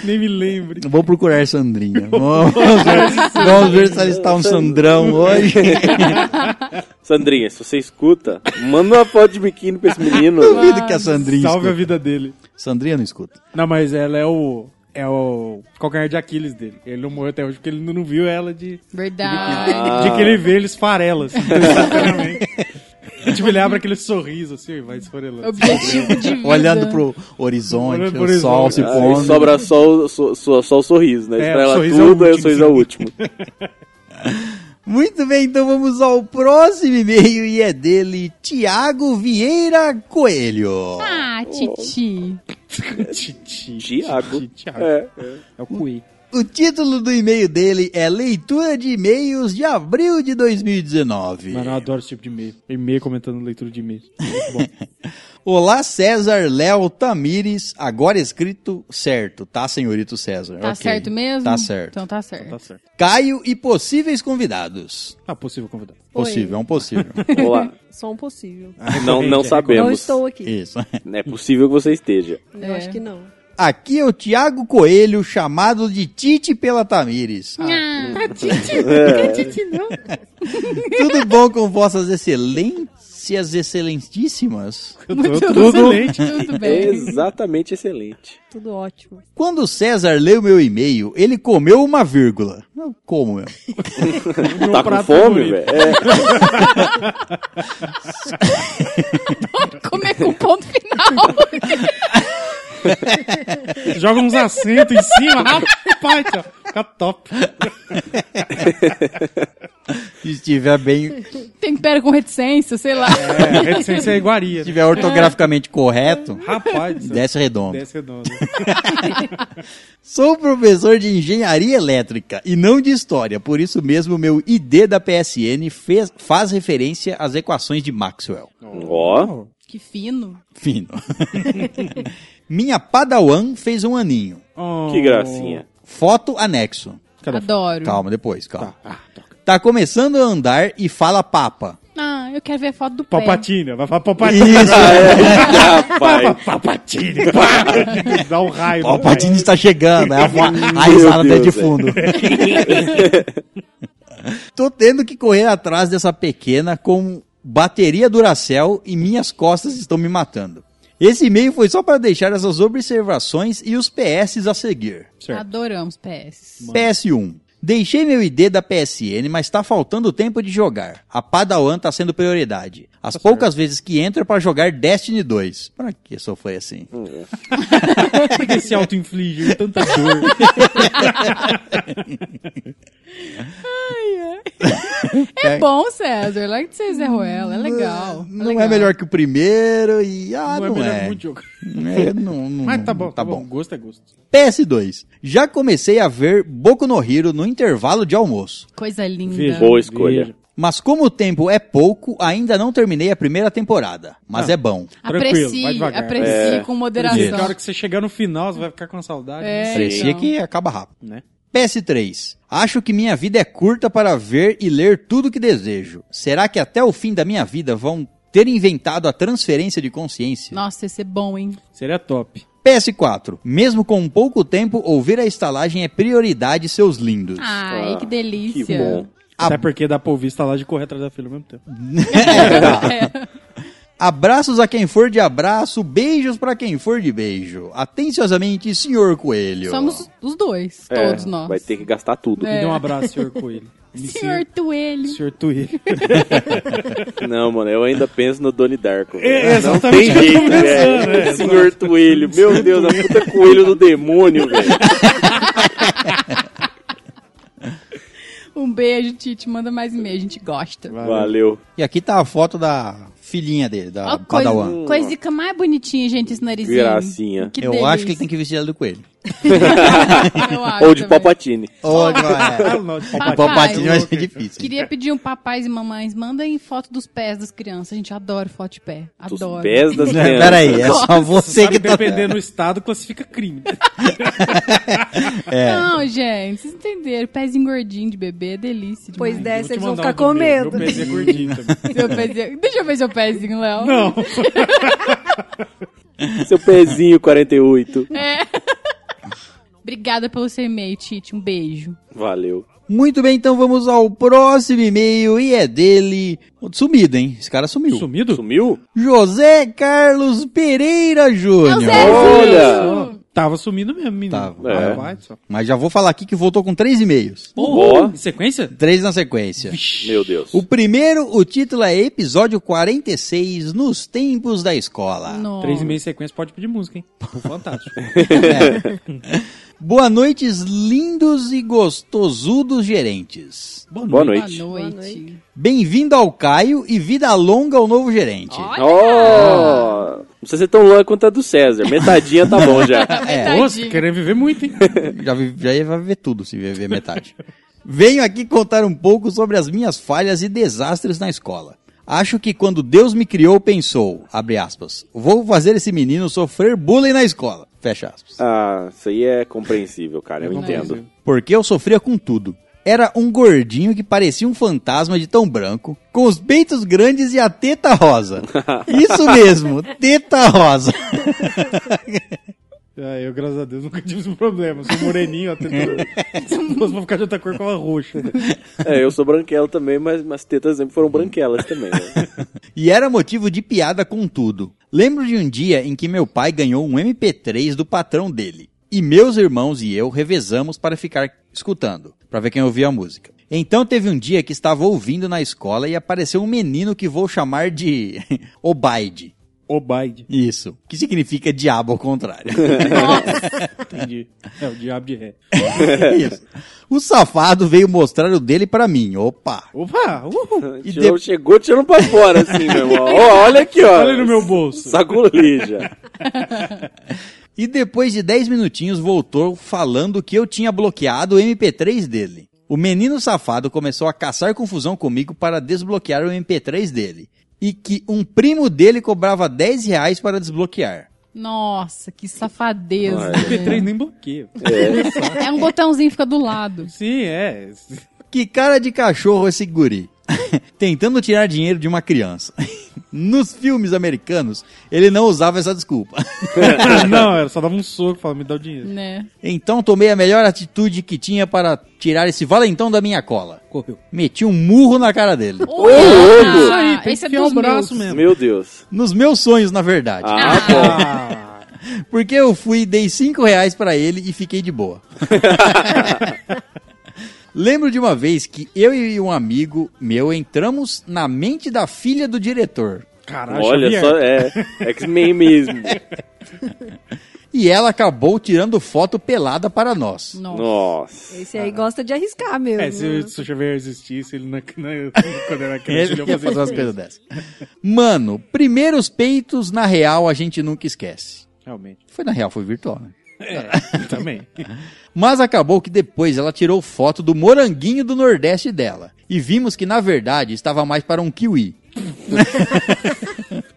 Nem me lembre. Vou procurar Sandrinha. Vamos ver, vamos ver se ela está um Sandrão hoje. Sandrinha, se você escuta, manda uma foto de biquíni pra esse menino. Duvido que a Sandrinha Salve a escuta. vida dele. Sandrinha não escuta. Não, mas ela é o. É o calcanhar de Aquiles dele. Ele não morreu até hoje porque ele não viu ela de. Verdade. De que ele vê, ele esfarela, assim, instantaneamente. tipo, ele abre aquele sorriso assim e vai esfarelando. Objetivo de vida. Olhando pro horizonte, Olhando pro o sol horizonte. se Aí pondo. sobra só o, só, só- só o sorriso, né? É, Espera o ela sorriso é o tudo, aí o sorriso é o último. Muito bem, então vamos ao próximo e-mail e é dele, Tiago Vieira Coelho. Ah, Titi. Titi. Tiago. Tiago. É. É o Cui. O título do e-mail dele é Leitura de E-mails de abril de 2019. Mano, eu adoro esse tipo de e-mail. E-mail comentando leitura de e-mail. Muito bom. Olá, César Léo Tamires, agora escrito certo, tá, senhorito César? Tá Ok. certo mesmo? Tá certo. Então tá certo. tá certo. Caio e possíveis convidados. Ah, possível convidado. Possível, é um possível. Olá. Só um possível. Não, não Não sabemos. estou aqui. Isso. É possível que você esteja. Eu É. acho que não. Aqui é o Tiago Coelho, chamado de Tite pela Tamires. Ah, Tudo bom com vossas Excelentícias, excelentíssimas. Muito tudo excelente. Tudo bem. Exatamente excelente. Tudo ótimo. Quando o César leu meu e-mail, ele comeu uma vírgula. Não, como mesmo? Meu Tá com fome, velho? É. Comer com ponto final. Joga uns assentos em cima, rapaz, ó. Fica top. Se estiver bem, Tempera com reticência, sei lá. É, reticência é iguaria. se estiver ortograficamente correto, Rapaz, desce redondo. Desce redondo. Sou professor de engenharia elétrica e não de história, por isso mesmo meu ID da PSN fez- faz referência às equações de Maxwell. Ó, Que fino. Fino. Minha Padawan fez um aninho. Oh. que gracinha. Foto anexo. Cadê? Adoro. Calma, depois, calma. Ah, toca. Tá começando a andar e fala papa. Ah, eu quero ver a foto do pé. Palpatine, vai falar Palpatine. Isso, Rapaz, Palpatine, pá! Dá um raio. Patini está chegando. Aí a, a risada até de fundo. Tô tendo que correr atrás dessa pequena com bateria Duracell e minhas costas estão me matando. Esse e-mail foi só para deixar essas observações e os PS a seguir. Certo. Adoramos PS. PS1. Deixei meu ID da PSN, mas tá faltando tempo de jogar. A Padawan tá sendo prioridade. As poucas vezes que entro é pra jogar Destiny 2. Pra que sofrer assim? Por que se auto-inflige tanta dor? É bom, César. Larga de ser Zé Ruela. É legal. Não legal. é melhor que o primeiro e... Ah, não não, é melhor é. muito jogo. É, não, não- Mas tá bom, tá tá bom. bom. Gosto é gosto. PS2. Já comecei a ver Boku no Hero no intervalo de almoço. Coisa linda. Veja. boa escolha. Mas como o tempo é pouco, ainda não terminei a primeira temporada. Mas Ah. é bom. Aprecie, devagar. aprecie É. com moderação. na hora que você chegar no final, você vai ficar com saudade. É. né? Parecia então. que acaba rápido. Né? PS3. Acho que minha vida é curta para ver e ler tudo que desejo. Será que até o fim da minha vida vão ter inventado a transferência de consciência? Nossa, esse é bom, hein? Seria top. PS4. Mesmo com pouco tempo, ouvir a estalagem é prioridade, seus lindos. Ai, Ah, que delícia. Que bom. Até porque dá pra ouvir instalar de correr atrás da fila ao mesmo tempo. Abraços a quem for de abraço, beijos pra quem for de beijo. Atenciosamente, senhor Coelho. Somos os dois, É, todos nós. Vai ter que gastar tudo. É. Me dê um abraço, senhor Coelho. Senhor Tuelho. Senhor Tuelho. Não, mano, eu ainda penso no Donnie Darko. É, não exatamente tem jeito, velho. é, Senhor Coelho. Meu Deus, a puta coelho do demônio, velho. Um beijo, Tite. Manda mais e-mail, a gente gosta. Valeu. E aqui tá a foto da filhinha dele, da coisa, Padawan. coisica mais bonitinha, gente, esse narizinho. Gracinha. Que Eu delícia. acho que ele tem que vestir ela do coelho. Ou de. Palpatine. Ou Ah, é. não, de Papai. Palpatine vai ser difícil. Queria pedir um papais e mamães, mandem foto dos pés das crianças. A gente adora foto de pé. Dos Adoro. pés das crianças. Peraí, é só você Sabe, que tá... dependendo do estado, classifica crime. É. Vocês entenderam. Pezinho gordinho de bebê é delícia Pois demais. dessa, Vou te eles vão ficar um com do meu. medo. Meu pezinho é gordinho também. Seu pezinho. Deixa eu ver seu pezinho, Léo. Não. Seu pezinho 48. Obrigada pelo seu e-mail, Tite. Um beijo. Valeu. Muito bem, então vamos ao próximo e-mail e é dele... Sumido, hein? Esse cara sumiu. Sumido? Sumiu? José Carlos Pereira Júnior. Olha! Tava sumindo mesmo, menino. Tava. É. Só. Mas já vou falar aqui que voltou com três e-mails. Boa. Em sequência? Três na sequência. Meu Deus. O primeiro, o título é Episódio 46, Nos Tempos da Escola. Nossa. Três e meio em sequência pode pedir música, hein? Fantástico. Boa noites, lindos e gostosudos gerentes. Boa Boa noite. Boa noite. noite. Bem-vindo ao Caio e vida longa ao novo gerente. Oh! Não precisa ser tão longa quanto a do César. Metadinha tá bom já. É, Nossa, querendo viver muito, hein? já, vi- já ia ver tudo se viver metade. Venho aqui contar um pouco sobre as minhas falhas e desastres na escola. Acho que quando Deus me criou, pensou, abre aspas, vou fazer esse menino sofrer bullying na escola, fecha aspas. Ah, isso aí é compreensível, cara. Eu entendo. Porque eu sofria com tudo. Era um gordinho que parecia um fantasma de tão branco, com os peitos grandes e a teta rosa. Isso mesmo, teta rosa. Ah, eu, graças a Deus, nunca tive esse problema. Sou moreninho, fosse pra ficar de outra cor, ficava roxo. É, eu sou branquelo também, mas as tetas sempre foram branquelas também. Né? E era motivo de piada com tudo. Lembro de um dia em que meu pai ganhou um MP3 do patrão dele. E meus irmãos e eu revezamos para ficar escutando, para ver quem ouvia a música. Então teve um dia que estava ouvindo na escola e apareceu um menino que vou chamar de Obaide. Obaide. Isso, que significa diabo ao contrário. Entendi. É o diabo de ré. Isso. O safado veio mostrar o dele pra mim. Opa! Opa! Uhul. E Tirou- de- Chegou tirando pra fora, assim, meu irmão. Ó, olha aqui, ó. Olha no meu bolso. Sacolija. E depois de 10 minutinhos voltou falando que eu tinha bloqueado o MP3 dele. O menino safado começou a caçar confusão comigo para desbloquear o MP3 dele. E que um primo dele cobrava 10 reais para desbloquear. Nossa, que safadeza. Ai. MP3 né? nem bloqueia. É um botãozinho que fica do lado. Sim, é. Que cara de cachorro esse guri. Tentando tirar dinheiro de uma criança. Nos filmes americanos, ele não usava essa desculpa. não, era só dava um soco e falava, me dá o dinheiro. Né? Então tomei a melhor atitude que tinha para tirar esse valentão da minha cola. Correu. Meti um murro na cara dele. louco! Isso aí, tem esse que é o braço meus. mesmo. Meu Deus. Nos meus sonhos, na verdade. Ah, bom. Ah, Porque eu fui, dei 5 reais pra ele e fiquei de boa. Lembro de uma vez que eu e um amigo meu entramos na mente da filha do diretor. caralho, Olha Xavier. só, é. X-Men mesmo. E ela acabou tirando foto pelada para nós. Nossa. Nossa. Esse aí gosta de arriscar mesmo. É, se, né? se o Xavier existisse, ele não, não, quando era criança, Ele ele ia ia fazer umas fazer coisas dessas. Mano, primeiros peitos, na real, a gente nunca esquece. Realmente. Foi na real, foi virtual, né? É, também. Mas acabou que depois ela tirou foto do moranguinho do Nordeste dela. E vimos que, na verdade, estava mais para um kiwi.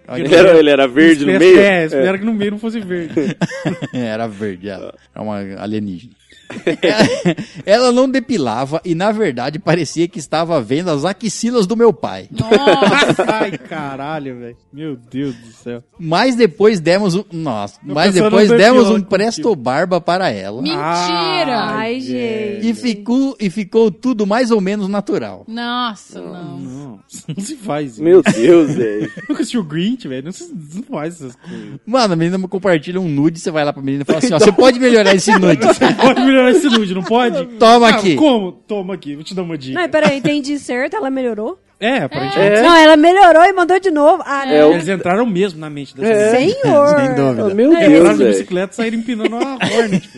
Ele era, ele era verde no Espera- meio? É, espera que no meio não fosse verde. Era verde, ela. Era uma alienígena. ela não depilava e, na verdade, parecia que estava vendo as axilas do meu pai. Nossa. Ai, caralho, velho. Meu Deus do céu. Mas depois demos um. Nossa, mas pessoa depois demos um presto barba para ela. Mentira. Ai, gente. E ficou, e ficou tudo mais ou menos natural. Nossa, não. Não, não se faz isso. Meu Deus, velho. Nunca assistiu o Grinch, velho. Não, se- não faz essas coisas. Mano, a menina compartilha um nude, você vai lá pra menina e fala assim: ó, você pode melhorar esse nude. Pode melhorar esse nude, não pode? Toma Ah, aqui. Como? Toma aqui, vou te dar uma dica. Não, peraí, entendi certo, ela melhorou? É, aparentemente. Não, ela melhorou e mandou de novo. Ah, É, Eles entraram mesmo na mente dessa É. mulher. Senhor! Sem dúvida. Meu Não, Entraram Deus, de bicicleta e saíram empinando uma Hornet.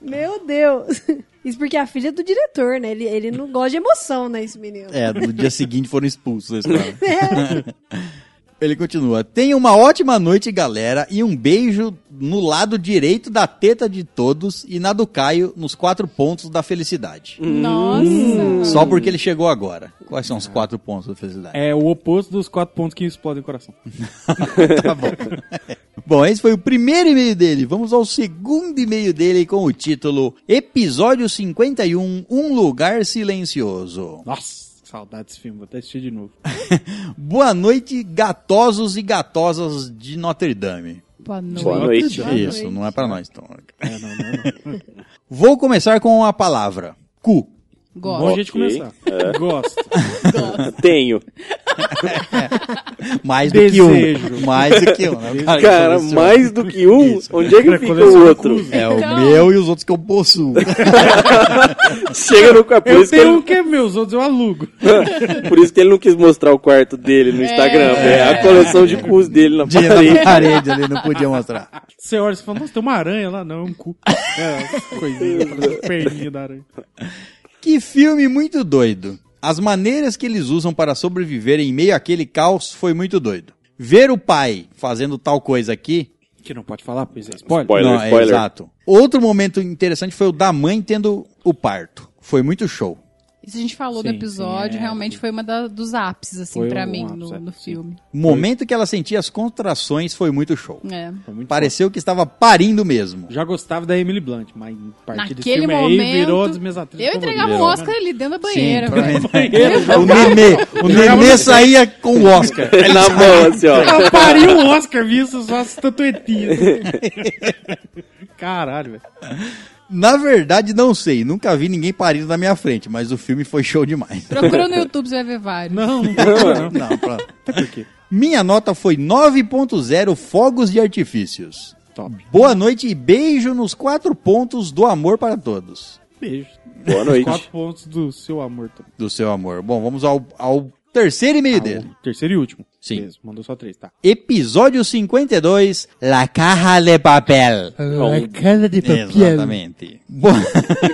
Meu Deus. Isso porque é a filha do diretor, né? Ele, ele não gosta de emoção, né, esse menino. É, no dia seguinte foram expulsos da escola. Ele continua. Tenha uma ótima noite, galera, e um beijo no lado direito da teta de todos e na do Caio nos quatro pontos da felicidade. Nossa. Só porque ele chegou agora. Quais são os quatro pontos da felicidade? É o oposto dos quatro pontos que explodem o coração. Tá bom. bom, esse foi o primeiro e-mail dele. Vamos ao segundo e-mail dele com o título Episódio 51 Um Lugar Silencioso. Nossa, saudade desse filme. Vou até assistir de novo. Boa noite, gatosos e gatosas de Notre Dame. Boa noite. Boa noite. Isso, não é pra nós. Então. É, não, não, é não. Vou começar com a palavra cu. Gosto. Bom jeito de começar. Gosto. Tenho. Mais do Desejo. que um. Mais do que um. né? Cara, seleciona. mais do que um? Isso. Onde é que Pra fica o outro? cruz. É o Então- meu e os outros que eu possuo. Chega no quarto. Por, Eu isso que tenho um ele- que é meu, os outros eu alugo. por isso que ele não quis mostrar o quarto dele no Instagram. É, a coleção de cus dele na De parede. na parede ali, não podia mostrar. Você olha e fala, nossa, tem uma aranha lá. Não, é um cu. É, as perninhas da aranha. Que filme muito doido. As maneiras que eles usam para sobreviver em meio àquele caos foi muito doido. Ver o pai fazendo tal coisa aqui. Que não pode falar, pois é, spoiler. Spoiler, não, é spoiler. exato. Outro momento interessante foi o da mãe tendo o parto. Foi muito show. Isso a gente falou no Sim, episódio, sim, é. realmente foi uma da- dos ápices, assim, um mim, ápice, no, é, no filme. O momento que ela sentia as contrações foi muito show. É. Foi muito Pareceu que estava parindo mesmo. Já gostava da Emily Blunt, mas a partir desse Naquele filme momento, aí virou das minhas atrizes eu entregava um favoritas. Oscar ali dentro da banheira, Sim, velho. provavelmente. o Nenê, o Nenê saía com o Oscar. Na mão, assim, ó. Ela pariu um Oscar, viu? Só as estatuetinhas. Caralho, velho. Na verdade, não sei. Nunca vi ninguém parindo na minha frente, mas o filme foi show demais. Procura no YouTube, você vai ver vários. Não, não não. Não. Por quê? Minha nota foi 9.0 Fogos de Artifícios. Top. Boa noite e beijo nos quatro pontos do amor para todos. Beijo. Boa noite. Quatro pontos do seu amor também. Do seu amor. Bom, vamos ao, ao terceiro e-mail dele. Ah, o terceiro e último. Sim. Beleza, mandou só três, tá. Episódio 52, La Caja de Papel. casa de Exatamente. Bo-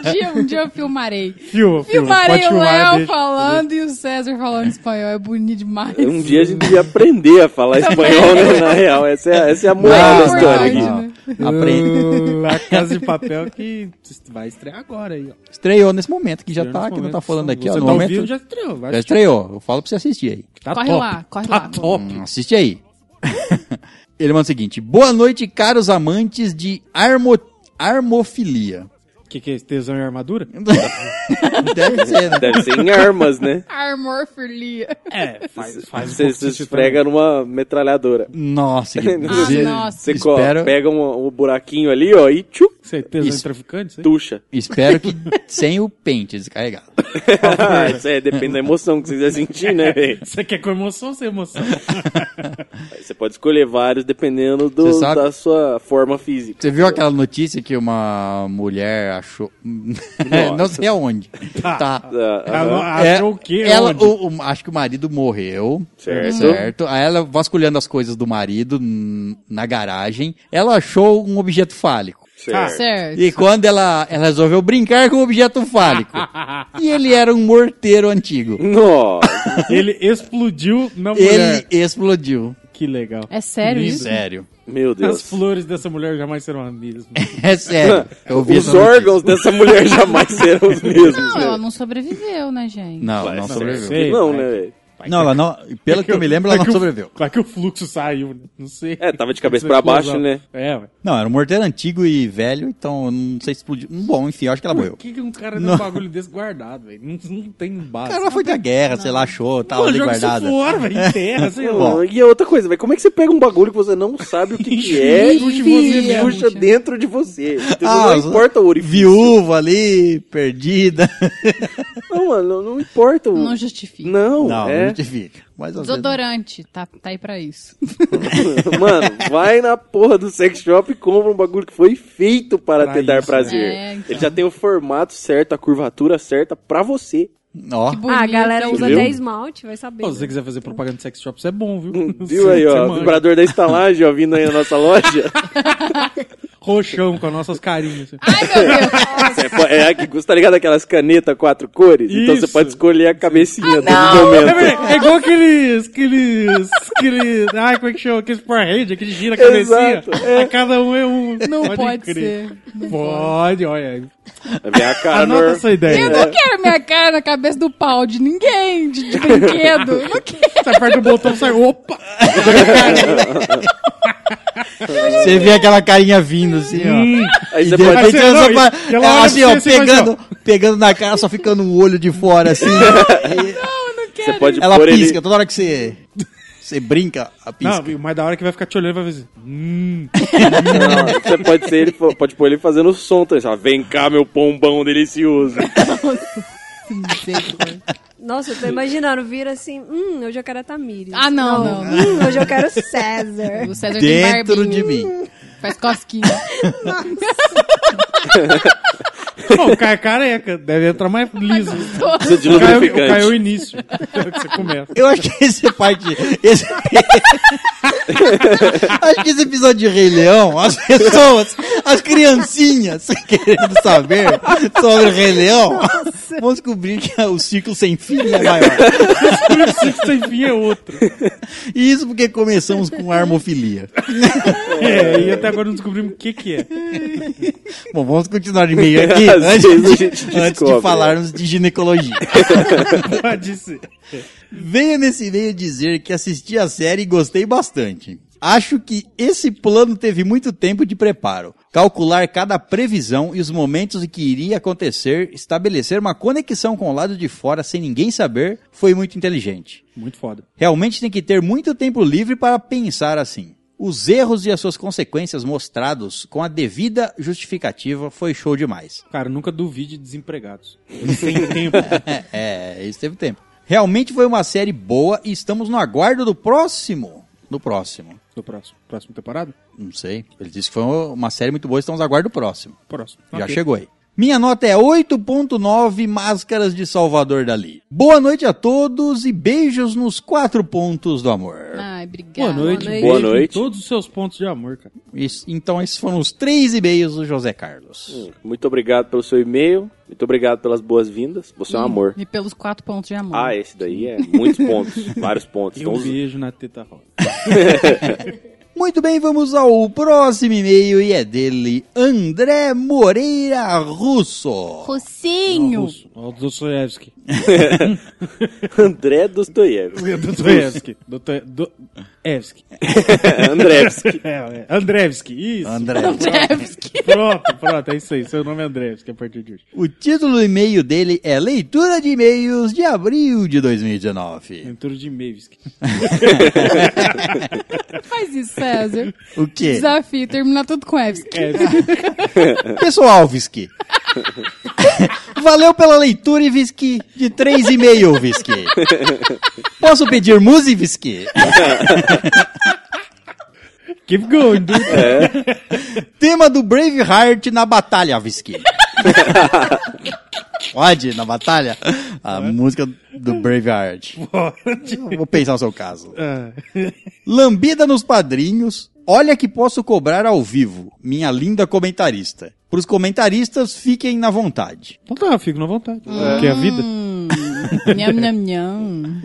Um dia, um dia eu filmarei. Fio, Filmarei o Léo deixa. falando e o César falando espanhol. É bonito demais. Um dia a gente ia aprender a falar espanhol, né? Na real, essa é, essa é a moral da história aqui. não. Aprende. La Casa de Papel que vai estrear agora aí, ó. Estreou nesse momento, que já Estreou tá, que não tá falando aqui, ó. Você No tá momento, ouvindo, já estreou. Vai já estreou. Eu falo pra você assistir aí. Tá Corre top. lá, corre tá lá. top. Hum, assiste aí. Ele manda o seguinte: Boa noite, caros amantes de armo... armofilia. Que, que é tesão e armadura? Deve ser, né? Deve ser em armas, né? Armorfilia. É, faz, faz Você se esfrega numa metralhadora. Nossa, que Ah, nossa. Você espero, pega um, um buraquinho ali, ó, e tchuc, Você é tesão Isso. e traficante? Isso aí? tuxa. espero que sem o pente descarregado. Ah, Isso aí depende da emoção que você quiser sentir, né, velho? Você quer com emoção ou sem emoção? Você pode escolher vários dependendo do, da sua forma física. Você viu aquela notícia que uma mulher achou. Não sei aonde. Tá. Ah, Ela aham. achou o quê? Ela, Onde? o- o- acho que o marido morreu. Certo. Certo. Aí ela, vasculhando as coisas do marido na garagem, ela achou um objeto fálico. Certo. Certo. E quando ela, ela resolveu brincar com o objeto fálico. e ele era um morteiro antigo. Nossa, Ele explodiu na mulher. Ele explodiu. Que legal. É sério Lindo. isso? Sério. Meu As Deus. flores dessa mulher jamais serão as mesmas. É sério. Os órgãos dessa mulher jamais serão os mesmos, Não, né? ela não sobreviveu, né, gente? Não, Vai não sobreviveu. Sei, Não, né, velho? Não, ela não. Pelo que eu me lembro, ela Vai não sobreviveu. Vai que o fluxo saiu, não sei. É, tava de cabeça pra baixo, né? É, ué. Não, era um morteiro antigo e velho, então não sei se explodiu. Bom, enfim, eu acho que ela morreu. Por que, que um cara tem Não. um bagulho desse guardado, velho? Não, não tem base. Ela foi da guerra, sei lá, achou, tava Pô, ali guardada. fora, velho. Em terra, sei lá. E a outra coisa, velho, como é que você pega um bagulho que você não sabe o que, que é e Puxa dentro de você? Ah, não importa o orifício. Viúva ali, perdida. Não, mano, não, não importa o... Não justifica. Não, Não, é. Justifica. Mas às vezes- Desodorante, tá, tá aí pra isso. Mano, vai na porra do sex shop e compra um bagulho que foi feito para Pra te dar isso, prazer. é, então. Ele já tem o formato certo, a curvatura certa pra você. Ó, Que Ah, bonito. a galera usa Viu? até esmalte, vai saber. Pô, se você quiser fazer propaganda de sex shop, isso é bom, viu? Viu aí, ó, vibrador da estalagem, ó, vindo aí na nossa loja. Roxão com as nossas carinhas. Ai, meu Deus. É, é, que custa ligado aquelas canetas quatro cores? Então você Isso. pode escolher a cabecinha do É, momento. velho, é igual aqueles. aqueles. aqueles. Ai, como é que chama? Aqueles Power Ranger que gira a cabecinha. Exato, é. A cada um é um. Não pode crer. ser. Não Pode, olha aí. Vem a cara Anota essa ideia. Eu não quero minha cara na cabeça do pau de ninguém, de, de brinquedo. Eu não quero. Você aperta o botão sai. Opa! você vê aquela carinha vindo assim, ó. Aí E você de pode... Aí você- não, e ela assim, pra ó, você assim, pegando, pegando na cara, só ficando um olho de fora, assim. Você pode ela pisca, ele... toda hora que você, você brinca, a pisca. Não, o mais da hora é que vai ficar te olhando vai fazer. assim, Hum. Não, você pode ser ele, pode pôr ele fazendo som, então, ó, vem cá, meu pombão delicioso. Nossa, eu tô imaginando, vira assim, hum, hoje eu quero a Tamires. Ah, não, não. Hum, hoje eu quero o César. O César Dentro de mim. Faz cosquinha. O cara é careca. Deve entrar mais liso. Precisa de Caiu, caiu o início. que você começa. Eu acho que esse é parte. Esse... acho que esse episódio de Rei Leão, as pessoas, as criancinhas querendo saber sobre o Rei Leão, Vamos descobrir que o ciclo sem fim é maior. O ciclo sem fim é outro. E isso porque começamos com armofilia. É, e até agora não descobrimos o que que é. Bom, vamos continuar de meio aqui antes, de, gente antes de descobre, falarmos de ginecologia. Pode ser. Venho nesse meio dizer que assisti a série e gostei bastante. Acho que esse plano teve muito tempo de preparo. Calcular cada previsão e os momentos em que iria acontecer, estabelecer uma conexão com o lado de fora sem ninguém saber, foi muito inteligente. Muito foda. Realmente tem que ter muito tempo livre para pensar assim. Os erros e as suas consequências mostrados com a devida justificativa foi show demais. Cara, nunca duvide de desempregados. Eles têm tempo. É, isso teve tempo. Realmente foi uma série boa e estamos no aguardo do próximo. Do próximo. Do próximo. Próxima temporada? Não sei. Ele disse que foi uma série muito boa, estamos no aguardo do próximo. Próximo. Já Ok. chegou aí. Minha nota é 8.9 Máscaras de Salvador Dali. Boa noite a todos e beijos nos quatro pontos do amor. Ai, obrigada. Boa noite. noite. Boa beijo em noite. Todos os seus pontos de amor, cara. Isso- então esses foram os três e-mails do José Carlos. Muito obrigado pelo seu e-mail. Muito obrigado pelas boas-vindas. Você é um amor. E pelos quatro pontos de amor. Ah, esse daí é muitos pontos. vários pontos. E Então, um os- beijo na teta rosa. Muito bem, vamos ao próximo e-mail e é dele, André Moreira Russo. Rocinho. Russo. Ó, o Dostoiévski. André Dostoiévski. Dostoiévski. Dostoiévski. Andrevski. É, é. Andrevski. Isso. André. Jeffsky. Pronto, pronto. É isso aí. Seu nome é Andrevski a partir de hoje. O título do e-mail dele é Leitura de E-mails de abril de 2019. Leitura de Mavski. Faz isso, César. O quê? Desafio, terminar tudo com Evski. Pessoal, Visky. Valeu pela leitura, e Visky, de 3,5, Visky. Posso pedir música, Visky? Keep going, dude. Tema do Braveheart na batalha, Visky. Pode, na batalha? A música do Braveheart. Vou pensar no seu caso. Ah, Lambida nos padrinhos. Olha que posso cobrar ao vivo, minha linda comentarista. Para os comentaristas, fiquem na vontade. Então tá, eu fico na vontade. Que é a vida. Hum, nham, nham, nham.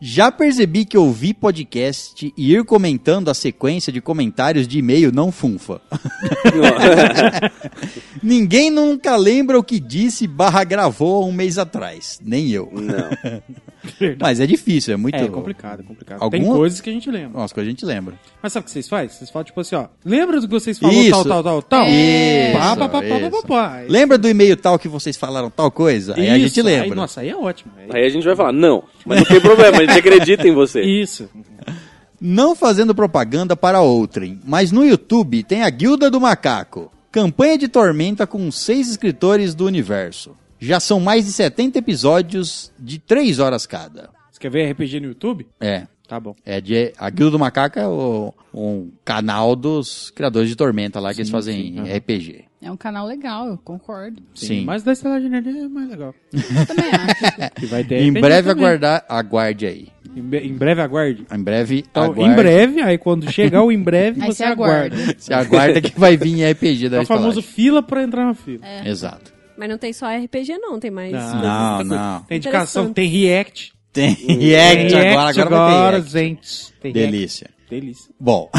Já percebi que ouvir podcast e ir comentando a sequência de comentários de e-mail não funfa. Ninguém nunca lembra o que disse barra gravou há um mês atrás. Nem eu. Não. Mas é difícil, é muito... É complicado, é complicado. Tem Alguma- coisas que a gente lembra. Umas coisas a gente lembra. Mas sabe o que vocês fazem? Vocês falam tipo assim, ó. Lembra do que vocês falaram Isso. tal, tal, tal, tal? Isso, Pá, pá, pá, isso. pá, pá, pá. Lembra do e-mail tal que vocês falaram tal coisa? Aí a Isso, gente lembra. Aí, nossa, aí é ótimo. Aí- Aí a gente vai falar, não. Mas não tem problema, a gente acredita em você. Isso. Não fazendo propaganda para outrem, mas no YouTube tem a Guilda do Macaco. Campanha de Tormenta com seis escritores do universo. Já são mais de 70 episódios de 3 horas cada. Você quer ver RPG no YouTube? É. Tá bom. É de, a Guilda do Macaco é o- um canal dos criadores de Tormenta lá que eles fazem sim, aham. RPG. É um canal legal, eu concordo. Sim. Mas da Estelagem Nerd é mais legal. Eu também acho. Que vai ter Em breve também. aguardar, aguarde aí. Em, em breve aguarde. Em breve, Então, aguarde. em breve, aí quando chegar o em breve, você você aguarda. Se aguarda que vai vir RPG da É o famoso fila pra entrar na fila. Exato. Mas não tem só RPG, não. Tem mais. Não. Não, não. Tem indicação, tem react. Tem Tem react agora, agora vai ter react. gente. Tem react. Delícia. Delícia. Bom,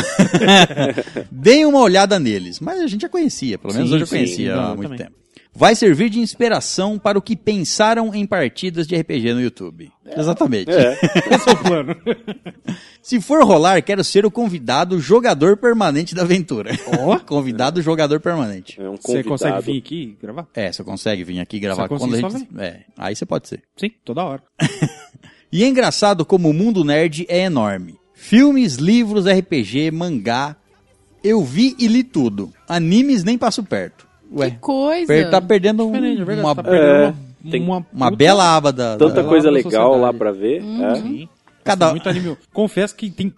deem uma olhada neles, mas a gente já conhecia, pelo menos Sim, eu já sim, conhecia não, há muito também. tempo. Vai servir de inspiração para o que pensaram em partidas de RPG no YouTube. Exatamente. Esse é o plano. Se for rolar, quero ser o convidado jogador permanente da aventura. Ó. convidado jogador permanente. É um Você consegue vir aqui e gravar? É, você consegue vir aqui gravar eu quando a gente... É, aí você pode ser. Sim, toda hora. E é engraçado como o mundo nerd é enorme. Filmes, livros, RPG, mangá. Eu vi e li tudo. Animes nem passo perto. Ué, Que coisa. per- tá perdendo um- Diferente, é verdade. uma, tá perdendo É, uma, tem uma, uma bela aba da... Tanta da- coisa da legal lá pra ver. é. Sim. Cada- Muito anime. Confesso que tem,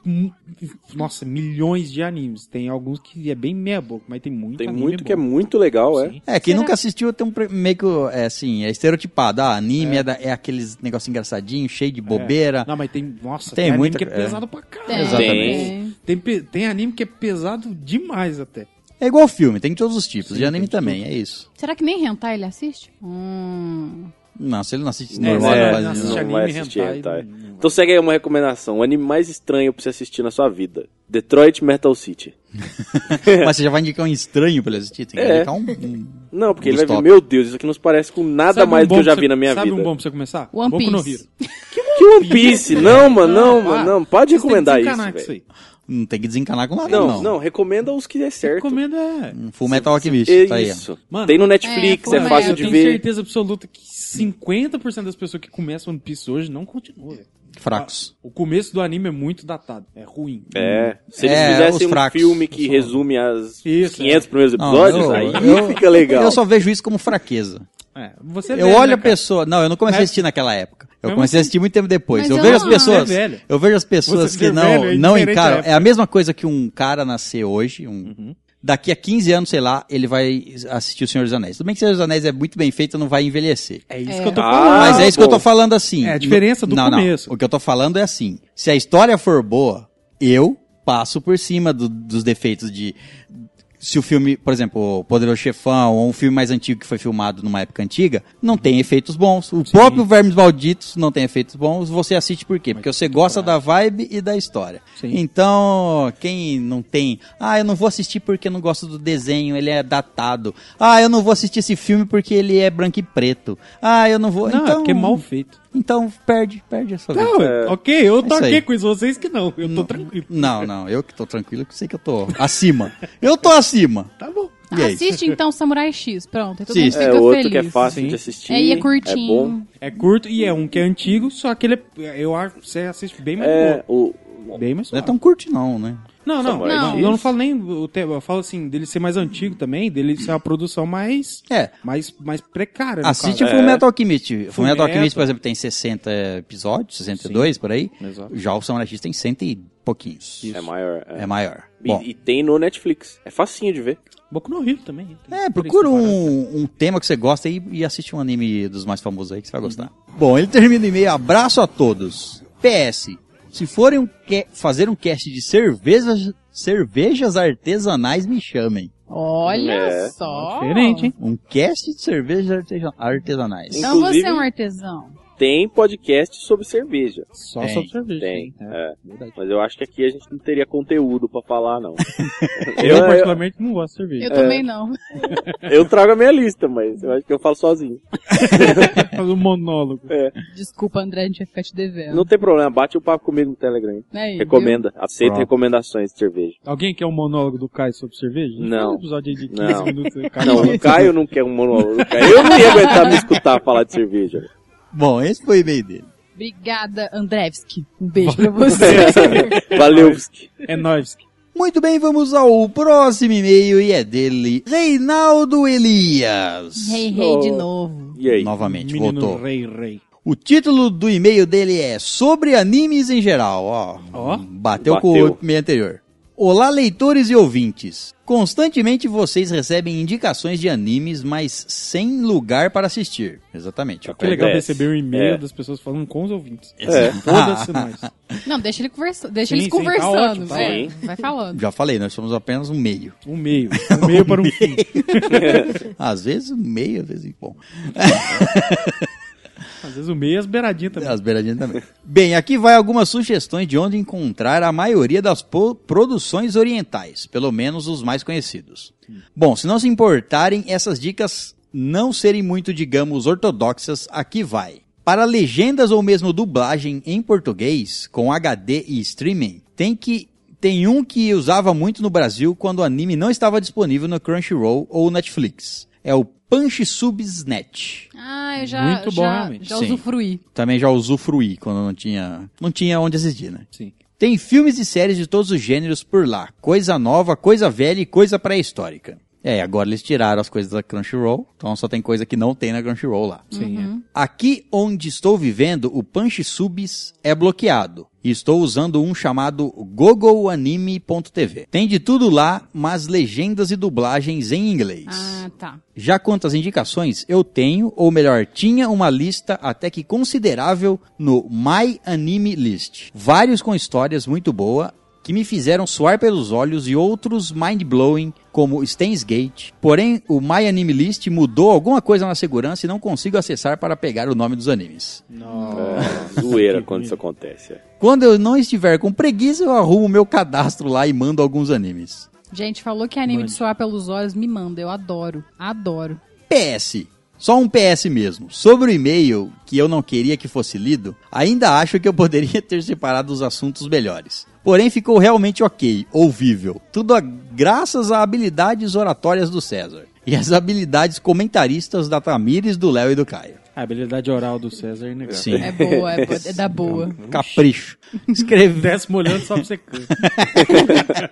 nossa, milhões de animes. Tem alguns que é bem meia boca, mas tem muito Tem anime muito que é bom. muito legal, é. Sim. É, quem Será? nunca assistiu tem um meio que, é assim, é estereotipado. Ah, anime é, da- é aqueles negócio engraçadinho, cheio de bobeira. Não, mas tem, nossa, Tem tem, anime que é é. pesado pra caralho. Exatamente. tem. Tem, tem anime que é pesado demais até. É igual filme, tem de todos os tipos. Sim, de anime também, é isso. Será que nem hentai ele assiste? Hum. Não, se ele não assiste É, normal, é, não não vai- assiste não. anime, vai assistir hentai, hentai. não- Então segue aí uma recomendação. O anime mais estranho pra você assistir na sua vida. Detroit Metal City. Mas você já vai indicar um estranho pra ele assistir? Tem que É. indicar um... um- Não, porque ele vai ver, meu Deus, isso aqui não se parece com nada Sabe um mais do bom que eu já vi você- na minha sabe vida. um bom pra você começar? One Boku no Piece. Hero. Que One Piece? Não, mano, não, mano, não. Pode recomendar isso, aí. Não tem que desencanar com nada, Não, não. não, recomenda os que é certo. Recomendo é... Um Full Metal Alchemist, É tá aí. isso. Mano, Tem no Netflix, é, é, fácil eu de tenho ver. certeza absoluta que 50% das pessoas que começam One Piece hoje não continuam, velho. Fracos. O começo do anime é muito datado. É ruim. É, se eles É, fizessem um fracos. filme que resume as Isso, 500 primeiros Não, episódios, eu- aí eu- fica legal. Eu só vejo isso como fraqueza. É, você é Eu olho né, a cara? pessoa. Não, eu não comecei a assistir naquela época. Eu comecei a assistir muito tempo depois. Mas Eu eu vejo as não- pessoas. Você é. Eu vejo as pessoas Você que não, velho é não encaram. época. É a mesma coisa que um cara nascer hoje, um. Uhum. Daqui a 15 anos, sei lá, ele vai assistir O Senhor dos Anéis. Tudo bem que O Senhor dos Anéis é muito bem feito, não vai envelhecer. É isso que eu tô Ah, falando. Mas é isso que eu tô falando assim. É a diferença do não, começo. Não. O que eu tô falando é assim. Se a história for boa, eu passo por cima do- dos defeitos de. Se o filme, por exemplo, o Poderoso Chefão, ou um filme mais antigo que foi filmado numa época antiga, não tem efeitos bons. O próprio Vermes Malditos não tem efeitos bons. Você assiste por quê? Porque você gosta da vibe e da história. Sim. Então, quem não tem. Ah, eu não vou assistir porque não gosto do desenho, ele é datado. Ah, eu não vou assistir esse filme porque ele é branco e preto. Ah, eu não vou. Não, é então, porque é mal feito. Então perde, perde a sua vida. Não, ok, eu tô É isso aqui aí. com isso, vocês que não. Eu tô tranquilo. Não, não, eu que tô tranquilo, que sei que eu tô acima. Eu tô acima. Tá bom. E aí? Assiste então Samurai X, pronto. Aí todo Assiste. mundo É fica outro feliz. que é fácil Sim. de assistir. É, e é bom. curtinho. É curto e é um que é antigo, só que ele é, eu acho que você assiste bem mais É, o, Bem mais Não é tão curto não, né? Não, não, não, eu não falo nem o tema, eu falo assim, dele ser mais antigo também, dele ser uma produção mais É. mais, mais precária. Assiste o Full Metal Alchemist. Full Metal Fullmetal. Alchemist, por exemplo, tem 60 episódios, 62 por aí. Exato. Já o Samurai X tem 100 e pouquinhos. é maior. É. É maior. E, Bom, e tem no Netflix. É facinho de ver. Boku no Hero também. é, procura um, um tema que você gosta e, e assiste um anime dos mais famosos aí que você vai gostar. Bom, ele termina o e-mail. Abraço a todos. PS. Se forem um fazer um cast de cervejas, cervejas artesanais, me chamem. Olha É. só. Diferente, hein? Um cast de cervejas artesanais. Então você Inclusive- é um artesão. Tem podcast sobre cerveja. Só Tem, sobre cerveja. Tem. É. verdade. Mas eu acho que aqui a gente não teria conteúdo pra falar, não. Eu, eu, eu, particularmente, não gosto de cerveja. Eu também não. eu trago a minha lista, mas eu acho que eu falo sozinho. Fazer um monólogo. É. Desculpa, André, a gente vai ficar te devendo. Não tem problema, bate o papo comigo no Telegram. Aí, Recomenda. Aceita Pronto. recomendações de cerveja. Alguém quer um monólogo do Caio sobre cerveja? Não. Faz um episódio aí de 15 Não. minutos. o Caio Não, o Caio não quer um monólogo. do Caio. Eu não ia aguentar me escutar falar de cerveja. Bom, esse foi o e-mail dele. Obrigada, Andrevski. Um beijo pra você. Valeu. É nóis. Muito bem, vamos ao próximo e-mail e é dele, Reinaldo Elias. rei, rei de novo. E aí? Novamente, Menino voltou. rei, rei. O título do e-mail dele é Sobre animes em geral, ó. Ó. Bateu, com Bateu. o e-mail anterior. Olá, leitores e ouvintes. Constantemente vocês recebem indicações de animes, mas sem lugar para assistir. Exatamente. Que legal receber um e-mail É. das pessoas falando com os ouvintes. É. Foda-se nós. Não, deixa ele conversa, deixa Sim, eles sim, tá conversando. ótimo, tá vai, falando. Já falei, nós somos apenas um meio. Um meio. Um meio para um fim. Às vezes um meio, às vezes bom. Às vezes o meio é as beiradinhas também. As beiradinhas também. Bem, aqui vai algumas sugestões de onde encontrar a maioria das produções orientais, pelo menos os mais conhecidos. Bom, se não se importarem, essas dicas não serem muito, digamos, ortodoxas, aqui vai. Para legendas ou mesmo dublagem em português, com HD e streaming, tem que tem um que usava muito no Brasil quando o anime não estava disponível no Crunchyroll ou Netflix. É o Punch Subsnet. Ah, eu já, Muito bom, já, realmente. já Sim. usufruí. Também já usufruí quando não tinha, não tinha onde assistir, né? Sim. Tem filmes e séries de todos os gêneros por lá. Coisa nova, coisa velha e coisa pré-histórica. É, agora eles tiraram as coisas da Crunchyroll, então só tem coisa que não tem na Crunchyroll lá. Sim, é. Aqui onde estou vivendo, o Punch Subs é bloqueado. E estou usando um chamado gogoanime.tv. Tem de tudo lá, mas legendas e dublagens em inglês. Ah, tá. Já quanto às indicações, eu tenho, ou melhor, tinha uma lista até que considerável no My Anime List. Vários com histórias muito boa, que me fizeram suar pelos olhos e outros mind-blowing, como Steins Gate. Porém, o My Anime List mudou alguma coisa na segurança e não consigo acessar para pegar o nome dos animes. É, zoeira quando isso acontece. é. Quando eu não estiver com preguiça, eu arrumo meu cadastro lá e mando alguns animes. Gente, falou que anime de suar pelos olhos, me manda. Eu adoro. Adoro. PS. Só um PS mesmo. Sobre o e-mail que eu não queria que fosse lido, ainda acho que eu poderia ter separado os assuntos melhores. Porém, ficou realmente ok, ouvível. Tudo a- graças a habilidades oratórias do César. E as habilidades comentaristas da Tamires, do Léo e do Caio. A habilidade oral do César é inegável. Sim. É boa, é, boa, é da boa. Capricho. Escrevi, Desce molhando só pra você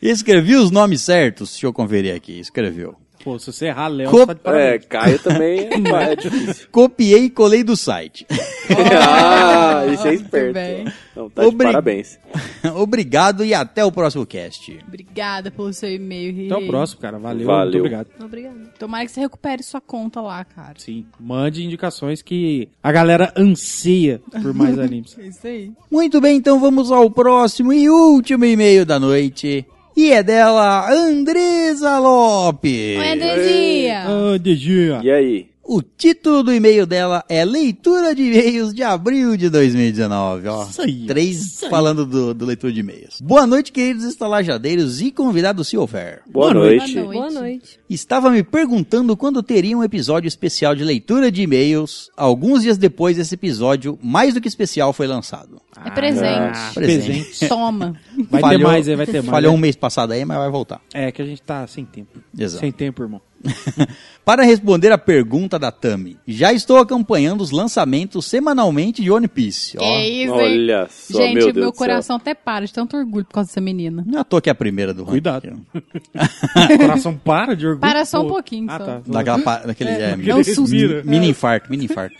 escrevi os nomes certos. Deixa eu conferir aqui. Escreveu. Pô, se você errar Léo, tá de É. Caio também é, é difícil. Copiei e colei do site. ah, isso é Muito esperto. bem. Não, tá de Obri- parabéns. Obrigado e até o próximo cast. Obrigada pelo seu e-mail, Riri. Até o próximo, cara. Valeu, Valeu. muito obrigado. Obrigada. Tomara que você recupere sua conta lá, cara. Sim, mande indicações que a galera anseia por mais animes. É isso aí. Muito bem, então vamos ao próximo e último e-mail da noite. E é dela, Andresa Lopes. Oi, Andrezinha. DG. E aí? O título do e-mail dela é Leitura de E-mails de abril de 2019. Ó, Isso aí, três isso aí. falando do, do leitura de e-mails. Boa noite, queridos estalajadeiros e convidados se houver. Boa, Boa noite. noite. Boa noite. Estava me perguntando quando teria um episódio especial de leitura de e-mails. Alguns dias depois, esse episódio, mais do que especial, foi lançado. É presente. Ah, Presente. presente. Toma. Vai ter mais, vai ter mais. Falhou um mês passado aí, mas vai voltar. É que a gente tá sem tempo. Exato. Sem tempo, irmão. Para responder a pergunta da Tami, já estou acompanhando os lançamentos semanalmente de One Piece. Ó, Que isso, hein? Olha só, Gente, meu Deus meu coração até para de tanto orgulho por causa dessa menina. não é à toa que é a primeira do ranking. Cuidado. O coração para de orgulho. Para só um pouquinho, Ah, só. tá. Daquela, daquele, é, Aquele Não susto. respira. mini infarto, mini infarto.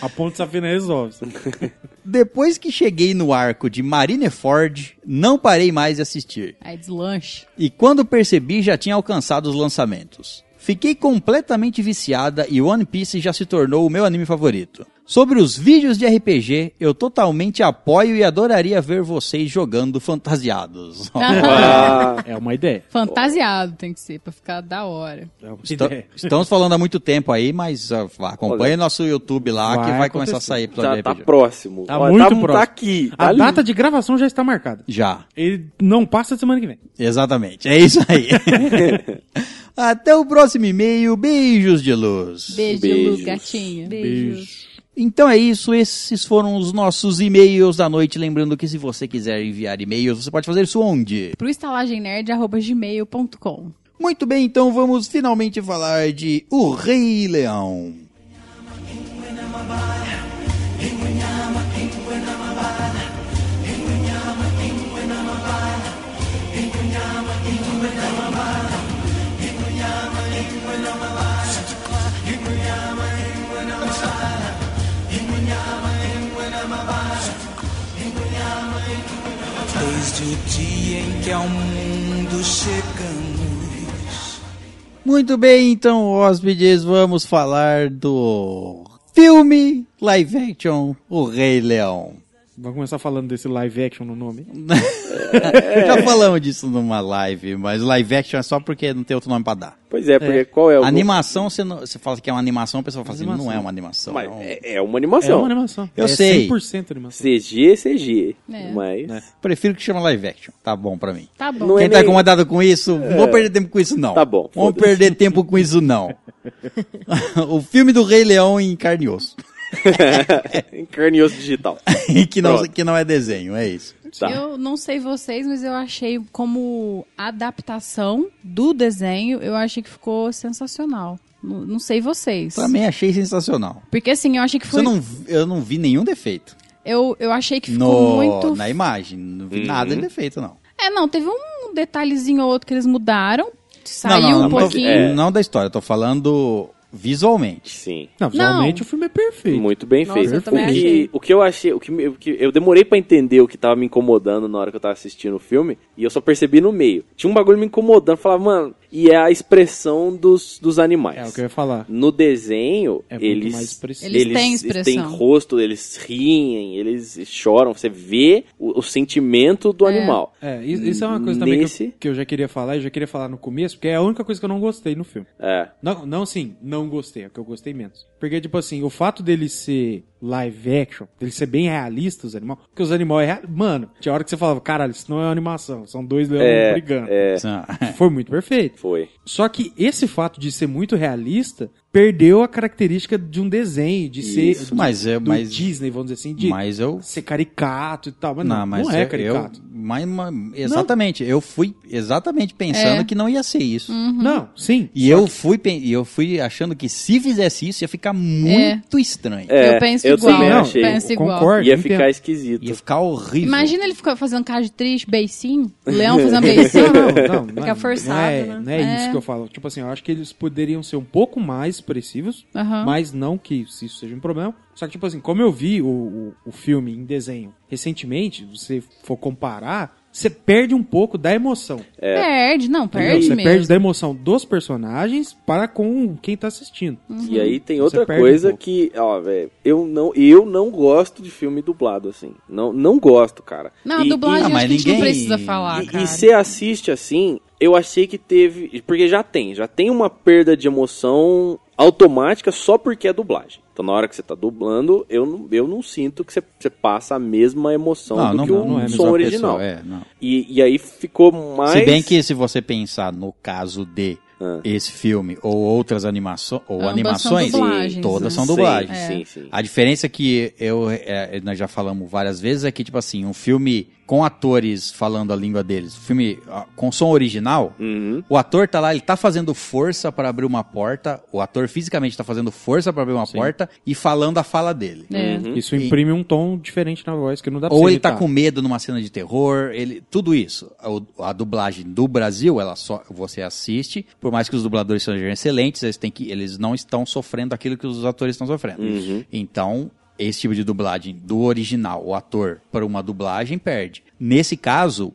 A ponte safena resolve. Depois que cheguei no arco de Marineford, não parei mais de assistir. Aí deslanche. E quando percebi, já tinha alcançado os lançamentos. Fiquei completamente viciada e One Piece já se tornou o meu anime favorito. Sobre os vídeos de RPG, eu totalmente apoio e adoraria ver vocês jogando fantasiados. É uma ideia. Fantasiado tem que ser, pra ficar da hora. É uma Esta- ideia. Estamos falando há muito tempo aí, mas ah, acompanhe Olha, nosso YouTube lá que vai vai começar a acontecer. sair episódio já de tá RPG. próximo. Tá Olha, muito tá, próximo. Tá aqui. Tá A ali. data de gravação já está marcada. Já, Ele não passa semana que vem. exatamente. É isso aí. Até o próximo e-mail. Beijos de luz. Beijo, Beijos. Lu, gatinha. Beijos. Então é isso, esses foram os nossos e-mails da noite. Lembrando que se você quiser enviar e-mails, você pode fazer isso onde? Pro estalagemnerd.gmail.com Muito bem, então vamos finalmente falar de O Rei Leão. Que ao mundo chegamos. Muito bem, então, hóspedes, vamos falar do filme live action O Rei Leão. Vamos começar falando desse live action no nome. Já falamos disso numa live, mas live action é só porque não tem outro nome pra dar. Pois é, porque qual é o... Animação, você, não- você fala que é uma animação, a pessoa fala assim, Animação. não é uma animação. Mas é é, é uma É animação. uma animação. Eu é sei. 100% animação. CG, CG. É. Mas... Prefiro que chama live action, tá bom pra mim. Tá bom. Não é Quem tá nem- incomodado com isso, não vou perder tempo com isso não. Tá bom, Vamos foda-se. perder tempo com isso não. o filme do Rei Leão em carne e osso. em carne e osso digital. que, não, Pronto. que não é desenho, é isso. Tá. Eu não sei vocês, mas eu achei como adaptação do desenho, eu achei que ficou sensacional. Não, não sei vocês. Também achei sensacional. Porque assim, eu achei que foi. Você não, eu não vi nenhum defeito Eu, eu achei que ficou no, muito. na imagem. Não vi Uhum. nada de defeito, não. É, não, teve um detalhezinho ou outro que eles mudaram. Saiu não, não, um não, tô- pouquinho. é. não da história, eu tô falando visualmente. Sim. Não, visualmente o filme é perfeito. Muito bem Nossa, feito. eu também o, que, achei. o que eu achei, o que, o que eu demorei pra entender o que tava me incomodando na hora que eu tava assistindo o filme, e eu só percebi no meio. Tinha um bagulho me incomodando, falava, mano, e é a expressão dos, dos animais. É o que eu ia falar. No desenho, É eles. Eles eles, têm eles expressão. têm rosto, eles riem, eles choram. Você vê o, o sentimento do É. animal. É, isso é uma coisa também que Nesse- eu, que eu já queria falar, eu já queria falar no começo, porque é a única coisa que eu não gostei no filme. É. Não, não assim, não gostei, é o que eu gostei menos. Porque, tipo assim, o fato dele ser live action, dele ser bem realista, os animais, porque os animais é real... Mano, tinha hora que você falava, caralho, isso não é uma animação, são dois leões É, brigando. é, Foi muito perfeito. foi. Só que esse fato de ser muito realista perdeu a característica de um desenho, de ser Isso, de- mas é- do mas- Disney, vamos dizer assim, de Mas eu ser caricato e tal. Mas não, Não, mas não é eu- caricato. Eu, mas, mas- exatamente, eu fui exatamente pensando É. que não ia ser isso. Não, sim. E eu fui, pen- e eu fui achando que se fizesse isso ia ficar muito estranho. É, eu penso eu igual. também Não, achei. penso igual. concordo. Ia entendo. ficar esquisito. Ia ficar horrível. Imagina ele ficar fazendo cara de triste, beicinho. O leão fazendo beicinho. Não, não, não, Fica não, forçado, não é, né? Não é, É. isso que eu falo. Tipo assim, eu acho que eles poderiam ser um pouco mais expressivos, Aham. mas não que isso seja um problema. Só que, tipo assim, como eu vi o, o, o filme em desenho recentemente, se você for comparar, você perde um pouco da emoção. Perde, não, entendeu? perde Você mesmo. perde da emoção dos personagens para com quem tá assistindo. E aí tem outra coisa um que, ó, velho, eu não, eu não gosto de filme dublado assim. Não, não gosto, cara. Não, E- dublagem mas que a gente não ninguém- precisa falar, E, cara. e você assiste assim, eu achei que teve. Porque já tem, já tem uma perda de emoção automática só porque é dublagem. Então na hora que você tá dublando, eu não, eu não sinto que você, você passa a mesma emoção não, do não, que o não é som original. pessoa, é. E, e aí ficou mais. Se bem que se você pensar no caso de Ah. esse filme ou outras animações ou Ambas animações, são dublagens, todas né? são Sim, dublagens. Sim, sim. A diferença que eu é, nós já falamos várias vezes é que tipo assim, um filme com atores falando a língua deles, filme com som original, Uhum. o ator tá lá, ele tá fazendo força para abrir uma porta, o ator fisicamente tá fazendo força para abrir uma porta e falando a fala dele. É. Uhum. Isso imprime um tom diferente na voz que não dá pra Ou ele tá com medo numa cena de terror, ele, tudo isso. A, a dublagem do Brasil, ela só você assiste, por mais que os dubladores sejam excelentes, eles têm que eles não estão sofrendo aquilo que os atores estão sofrendo. Uhum. Então, esse tipo de dublagem do original, o ator para uma dublagem perde. Nesse caso,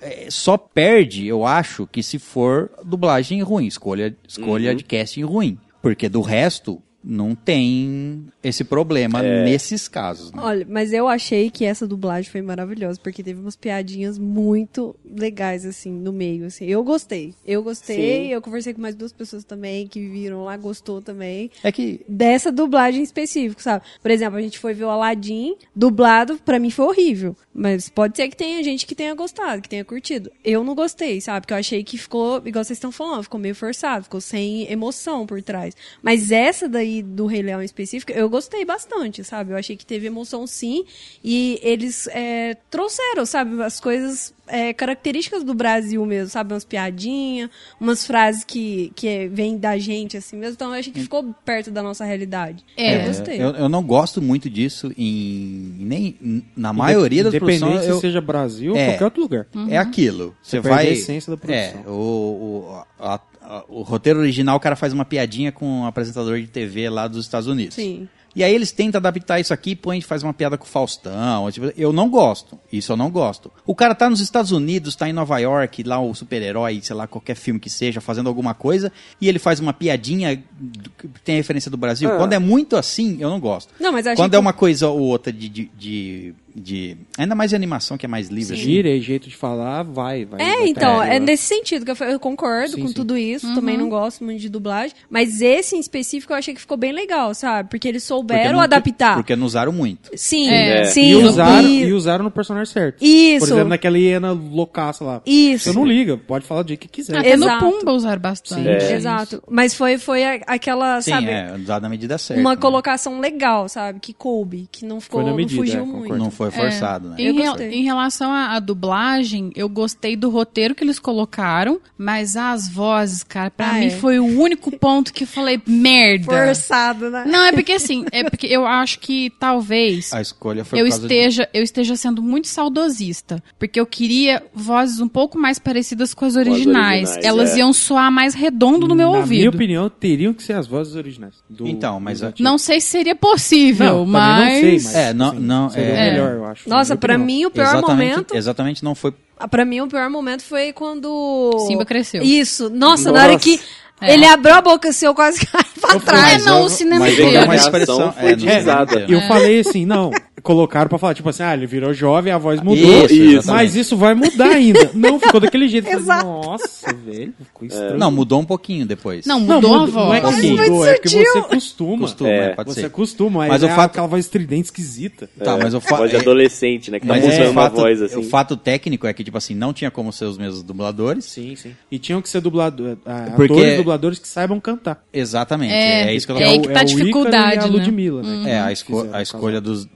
é, só perde, eu acho, que se for dublagem ruim, escolha escolha Uhum. de casting ruim, porque do resto não tem esse problema É. nesses casos. né? Olha, mas eu achei que essa dublagem foi maravilhosa, porque teve umas piadinhas muito legais, assim, no meio, assim. Eu gostei. Eu gostei, Sim. eu conversei com mais duas pessoas também que viram lá, gostou também. É que Dessa dublagem específica, sabe? Por exemplo, a gente foi ver o Aladdin, dublado, pra mim foi horrível. Mas pode ser que tenha gente que tenha gostado, que tenha curtido. Eu não gostei, sabe? Porque eu achei que ficou, igual vocês estão falando, ficou meio forçado, ficou sem emoção por trás. Mas essa daí do Rei Leão em específico, eu gostei bastante, sabe? Eu achei que teve emoção sim. E eles é, trouxeram, sabe? As coisas é, características do Brasil mesmo, sabe? Umas piadinhas, umas frases que, que vêm da gente, assim mesmo. Então eu achei que ficou perto da nossa realidade. É. Eu gostei. Eu, eu não gosto muito disso em nem na maioria das Independente produções. se Eu, seja Brasil ou É. qualquer outro lugar. É aquilo. Você perde vai. a essência da produção. É, o, o, a- a- o roteiro original, o cara faz uma piadinha com um apresentador de TV lá dos Estados Unidos. Sim. E aí eles tentam adaptar isso aqui, põe, faz uma piada com o Faustão. tipo, Eu não gosto. Isso eu não gosto. O cara tá nos Estados Unidos, tá em Nova York, lá o super-herói, sei lá, qualquer filme que seja, fazendo alguma coisa, e ele faz uma piadinha que tem referência do Brasil. Ah. Quando é muito assim, eu não gosto. Não, mas Quando que é uma coisa ou outra de, de, de, de- Ainda mais de animação, que é mais livre. assim. Gira e jeito de falar, vai, vai. É, então, é nesse sentido que eu, eu concordo Sim, com sim. tudo isso. Também não gosto muito de dublagem. Mas esse em específico eu achei que ficou bem legal, sabe? Porque eles Porque souberam não- adaptar. Porque não usaram muito. Sim, É. sim. E usaram, e- e usaram no personagem certo. Isso. Por exemplo, naquela hiena loucaça lá. Isso. Você não liga, pode falar do jeito que quiser. Até no Exato. Pumba usaram bastante. Sim. É. Exato. Mas foi, foi aquela, Sim, sabe? é, usado na medida certa. Uma né? colocação legal, sabe? Que coube, que não ficou, Foi na não medida, fugiu é, muito. Não foi forçado, né? Em, Eu rel- gostei. em relação à, à dublagem, eu gostei do roteiro que eles colocaram, mas as vozes, cara, pra Ah, mim é. foi o único ponto que eu falei, merda. Forçado, né? Não, é porque assim, é porque eu acho que talvez A escolha foi eu causa de- esteja, eu esteja sendo muito saudosista, porque eu queria vozes um pouco mais parecidas com as originais. originais, Elas é. iam soar mais redondo no meu Na ouvido. minha opinião, teriam que ser as vozes originais. do- Então, mas antigos. Não sei se seria possível, Não, mas... não sei, mas- É, não, Sim, não, seria é, melhor. Eu acho. Nossa, opinião. mim o pior exatamente, momento. exatamente não foi Pra mim o pior momento foi quando. Simba cresceu. Isso. Nossa, na hora Nossa. que É. ele abriu a boca assim, eu quase caí pra É, trás. não, o cinema mas inteiro. é uma expressão foi é, cinema utilizada. inteiro. Eu falei assim, não, colocaram pra falar, tipo assim, ah, ele virou jovem, a voz mudou. Isso, Isso. Mas isso vai mudar ainda. Não, ficou daquele jeito. Exato. Nossa, velho, ficou estranho. Não, mudou um pouquinho depois. Não, Não, mudou a muda- voz. não é que mudou, muito é que sutil. você costuma. Costuma, É. é, pode Você ser. acostuma, mas Mas é o fato- aquela voz estridente esquisita. Tá, mas o Voz fato de adolescente, né? Que tá Mas mudando o fato, a voz assim. o fato técnico é que, tipo assim, não tinha como ser os mesmos dubladores. Sim, sim. E tinham que ser dublador, ah, Porque- atores dubladores que saibam cantar. Exatamente. É, É, isso que eu tô é falando. aí que tá a dificuldade, e a né? Ludmilla, né? É, a, esco- Fizeram a escolha dos,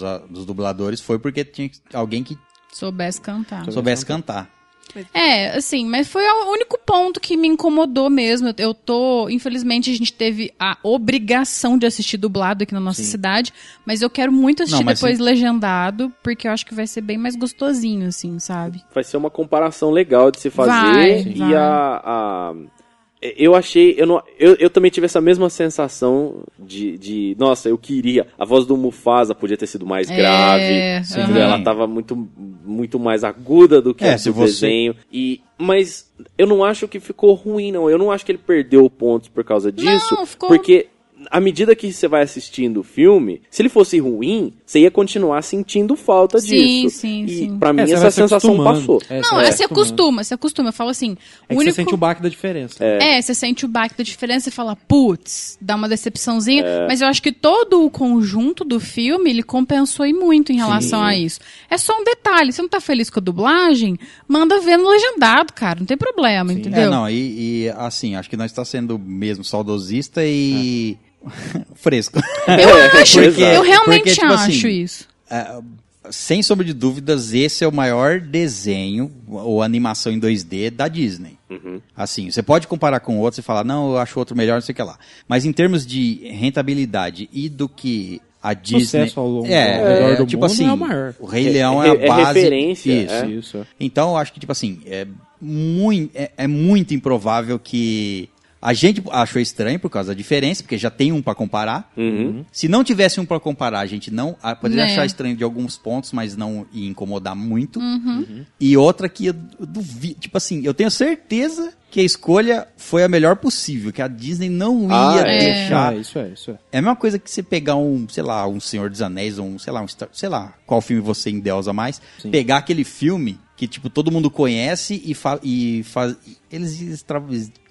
dos, dos dubladores foi porque tinha que- alguém que Soubesse cantar. soubesse cantar. É, assim, mas foi o único ponto que me incomodou mesmo. Eu- Eu tô, infelizmente, a gente teve a obrigação de assistir dublado aqui na nossa cidade, mas eu quero muito assistir Não, depois sim. legendado, porque eu acho que vai ser bem mais gostosinho, assim, sabe? vai ser uma comparação legal de se fazer Vai, e vai. a, a- eu achei eu, não, eu, eu também tive essa mesma sensação de, de nossa eu queria. A voz do Mufasa podia ter sido mais É, grave sim. ela tava muito muito mais aguda do que É, a se do você- desenho. E mas eu não acho que ficou ruim não. Eu não acho que ele perdeu pontos por causa disso Não, ficou- porque à medida que você vai assistindo o filme, se ele fosse ruim, você ia continuar sentindo falta Sim, disso. sim, e sim. pra mim É, você essa sensação passou. É, Não, você é, acostumando. acostuma, se acostuma. Eu falo assim, É o que único... você sente o baque da diferença. É, você sente o baque da diferença e fala, putz, dá uma decepçãozinha. É. Mas eu acho que todo o conjunto do filme, ele compensou e muito em relação a isso. É só um detalhe, você não tá feliz com a dublagem, manda ver no legendado, cara, não tem problema, entendeu? É, não, e, e, assim, acho que nós está sendo mesmo saudosista e fresco. Eu acho, Porque- eu realmente porque, tipo acho assim, isso. É, sem sombra de dúvidas, esse é o maior desenho ou animação em 2D da Disney. Assim, você pode comparar com outro e falar, não, eu acho outro melhor, não sei o que lá. Mas em termos de rentabilidade e do que a Disney. Sucesso ao longo- é, é, do tipo mundo assim, é o maior. o Rei É- Leão é, é- a é base. referência, Isso. é. Isso, é. Então eu acho que, tipo assim, é muito, é, é muito improvável que. A gente achou estranho por causa da diferença, porque já tem um pra comparar. Uhum. Se não tivesse um pra comparar, a gente não. ah, Poderia Né. achar estranho de alguns pontos, mas não ia incomodar muito. Uhum. E outra que eu duvido. Tipo assim, eu tenho certeza que a escolha foi a melhor possível, que a Disney não Ah, ia é. deixar. Ah, isso é, isso é. É a mesma coisa que você pegar um, sei lá, um Senhor dos Anéis, ou um, sei lá, um, Star- sei lá, qual filme você endeusa mais, pegar aquele filme que, tipo, todo mundo conhece e, fa e faz... Eles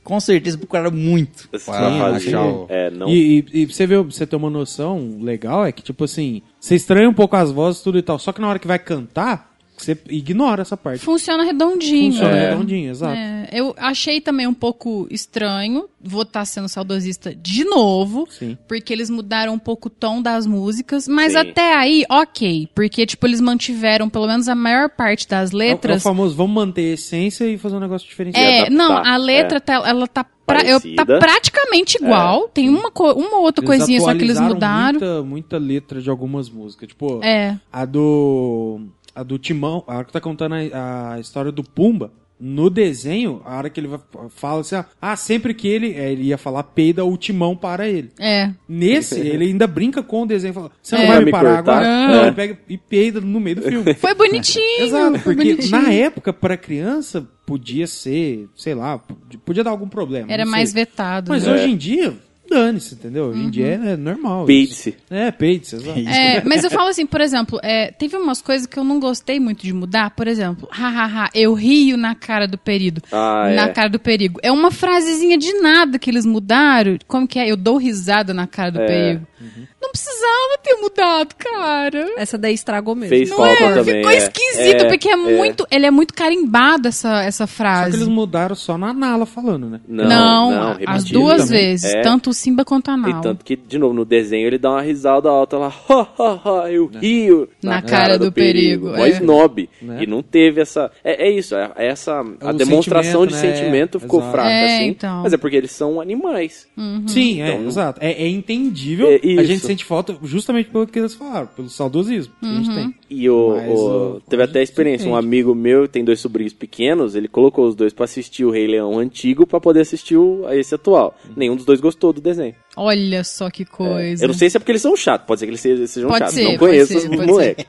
com certeza procuraram muito. Sim, achar o... É, não. E, e, e você pra você ter uma noção legal, é que, tipo assim, você estranha um pouco as vozes tudo e tal, só que na hora que vai cantar, você ignora essa parte. Funciona redondinho. Funciona né? redondinho, exato. É, eu achei também um pouco estranho, vou estar sendo saudosista de novo, Sim. porque eles mudaram um pouco o tom das músicas, mas Sim. até aí, ok, porque, tipo, eles mantiveram pelo menos a maior parte das É, o- é o letras. famoso, vamos manter a essência e fazer um negócio diferenciado. É, adaptar, não, a letra, é. tá, ela tá, pra- eu- tá praticamente igual, tem uma, co- uma outra Eles coisinha só que eles mudaram. Muita, muita letra de algumas músicas. Tipo, É. a do. A do Timão, a hora que tá contando a, a história do Pumba. No desenho, a hora que ele fala assim, ah, ah, sempre que ele, é, ele ia falar peida o timão para ele. É. Nesse, ele ainda brinca com o desenho, fala, você não É. vai me me parar cortar? agora? É. Não, ele pega e peida no meio do filme. Foi bonitinho. Exato, foi porque bonitinho. na época, pra criança, podia ser, sei lá, podia dar algum problema. Era mais vetado. Mas né? hoje em dia, dane-se, entendeu? Hoje em dia é normal. Peide-se. É, peide-se, exato. É, mas eu falo assim, por exemplo, é, teve umas coisas que eu não gostei muito de mudar. Por exemplo, hahaha, eu rio na cara do perigo. Ah, na é. cara do perigo. É uma frasezinha de nada que eles mudaram. Como que é? Eu dou risada na cara do É. perigo. Não precisava ter mudado, cara. Essa daí estragou mesmo. Fez Não falta é? também. Ficou é. esquisito, É, porque é, muito. Ele é muito carimbado essa, essa Só que frase. eles mudaram só na Nala falando, né? Não, Não, não, as duas também. vezes. É. Tanto o Simba quanto a E tanto que, de novo, no desenho ele dá uma risada alta lá, ha, ha, ha, eu rio Na cara do perigo, Mó é. snob. Né? E não teve essa. É, é isso, é, é essa. A o demonstração de sentimento, né? sentimento ficou Exato. fraca, É, assim. então. Mas é porque eles são animais. Sim, é, Então- exato. É, é entendível. É a gente sente falta justamente pelo que eles falaram, pelo saudosismo que a gente tem. E o, Mas o- o- teve a até a experiência. Um amigo meu tem dois sobrinhos pequenos, ele colocou os dois pra assistir o Rei Leão antigo pra poder assistir o, a esse atual. Nenhum dos dois gostou do desenho. Olha só que coisa. Eu não sei se é porque eles são chatos, pode ser que eles sejam Pode chatos. ser, não conheço ser, os moleques.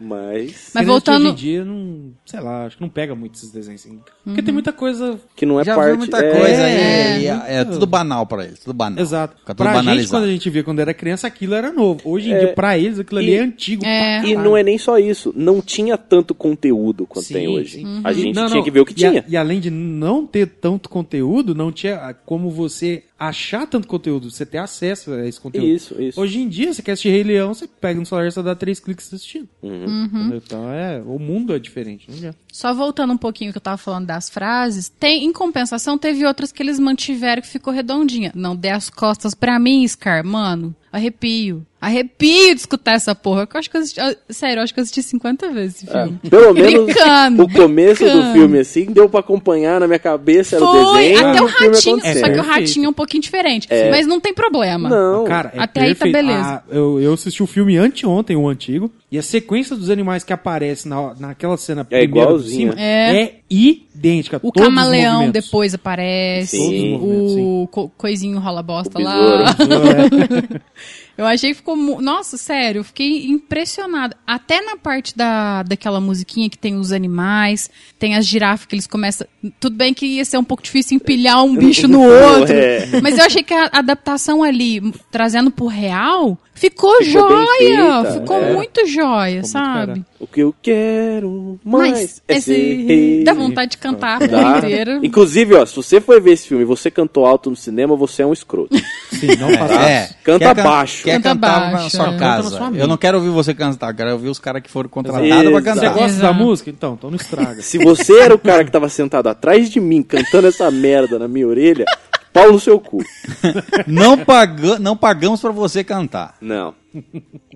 Mas. Mas voltando- Hoje em dia, não, sei lá, acho que não pega muito esses desenhos assim. Porque tem muita coisa. Que não é Já parte. muita é, coisa é, e É, é tudo banal pra eles, tudo banal. Exato. Fica tudo Pra gente, quando a gente via quando era criança, aquilo era novo. Hoje em dia, pra eles, aquilo ali e- é antigo. É. E não é nem só isso. Não tinha tanto conteúdo quanto Sim, tem hoje. sim. A gente Não, tinha não. que ver o que E a- tinha. E além de não ter tanto conteúdo, não tinha como você achar tanto conteúdo, você ter acesso a esse conteúdo. Isso, isso. Hoje em dia, você quer assistir Rei Leão, você pega no celular, você dá três cliques assistindo. Uhum. Entendeu? Então, é, o mundo é diferente. Adianta. Só voltando um pouquinho que eu tava falando das frases, tem, em compensação, teve outras que eles mantiveram que ficou redondinha. Não dê as costas pra mim, Scar, mano. Arrepio. Arrepio de escutar essa porra. Eu acho que eu assisti, ah, sério, eu acho que eu assisti 50 vezes esse filme. Pelo menos Brincando, o começo do brincando. filme, assim, deu pra acompanhar na minha cabeça, era o Foi, desenho até o o ratinho, acontecendo. só que o Perfeito. ratinho é um pouquinho diferente. Mas não tem problema. Não, Cara, é Até aí tá perfeito. beleza. Ah, eu, eu assisti o filme anteontem, o antigo, e a sequência dos animais que aparece na, naquela cena do igualzinho. cima É. é idêntica. O camaleão depois aparece. Sim. Todos os movimentos, o co- coisinho rola bosta O lá. Eu achei que ficou. Nossa, sério, eu fiquei impressionada. Até na parte da, daquela musiquinha que tem os animais, tem as girafas que eles começam. Tudo bem que ia ser um pouco difícil empilhar um bicho no outro. É. Mas eu achei que a adaptação ali, trazendo pro real, ficou, Ficou joia. feita, ficou é. muito joia, muito sabe? cara. O que eu quero mais Mas é esse ser rei. dá vontade de cantar a inteira. Inclusive, ó, se você foi ver esse filme e você cantou alto no cinema, você é um escroto. Sim, não faça É, isso. Canta quer baixo. Quer Canta cantar na baixo, sua é. Casa. na sua mente. eu não quero ouvir você cantar, eu quero ouvir os caras que foram contratados pra Você cantar. gosta da música? Então, então não estraga. Se você era o cara que tava sentado atrás de mim cantando essa merda na minha orelha, pau no seu cu. Não, paga, não pagamos pra você cantar. Não,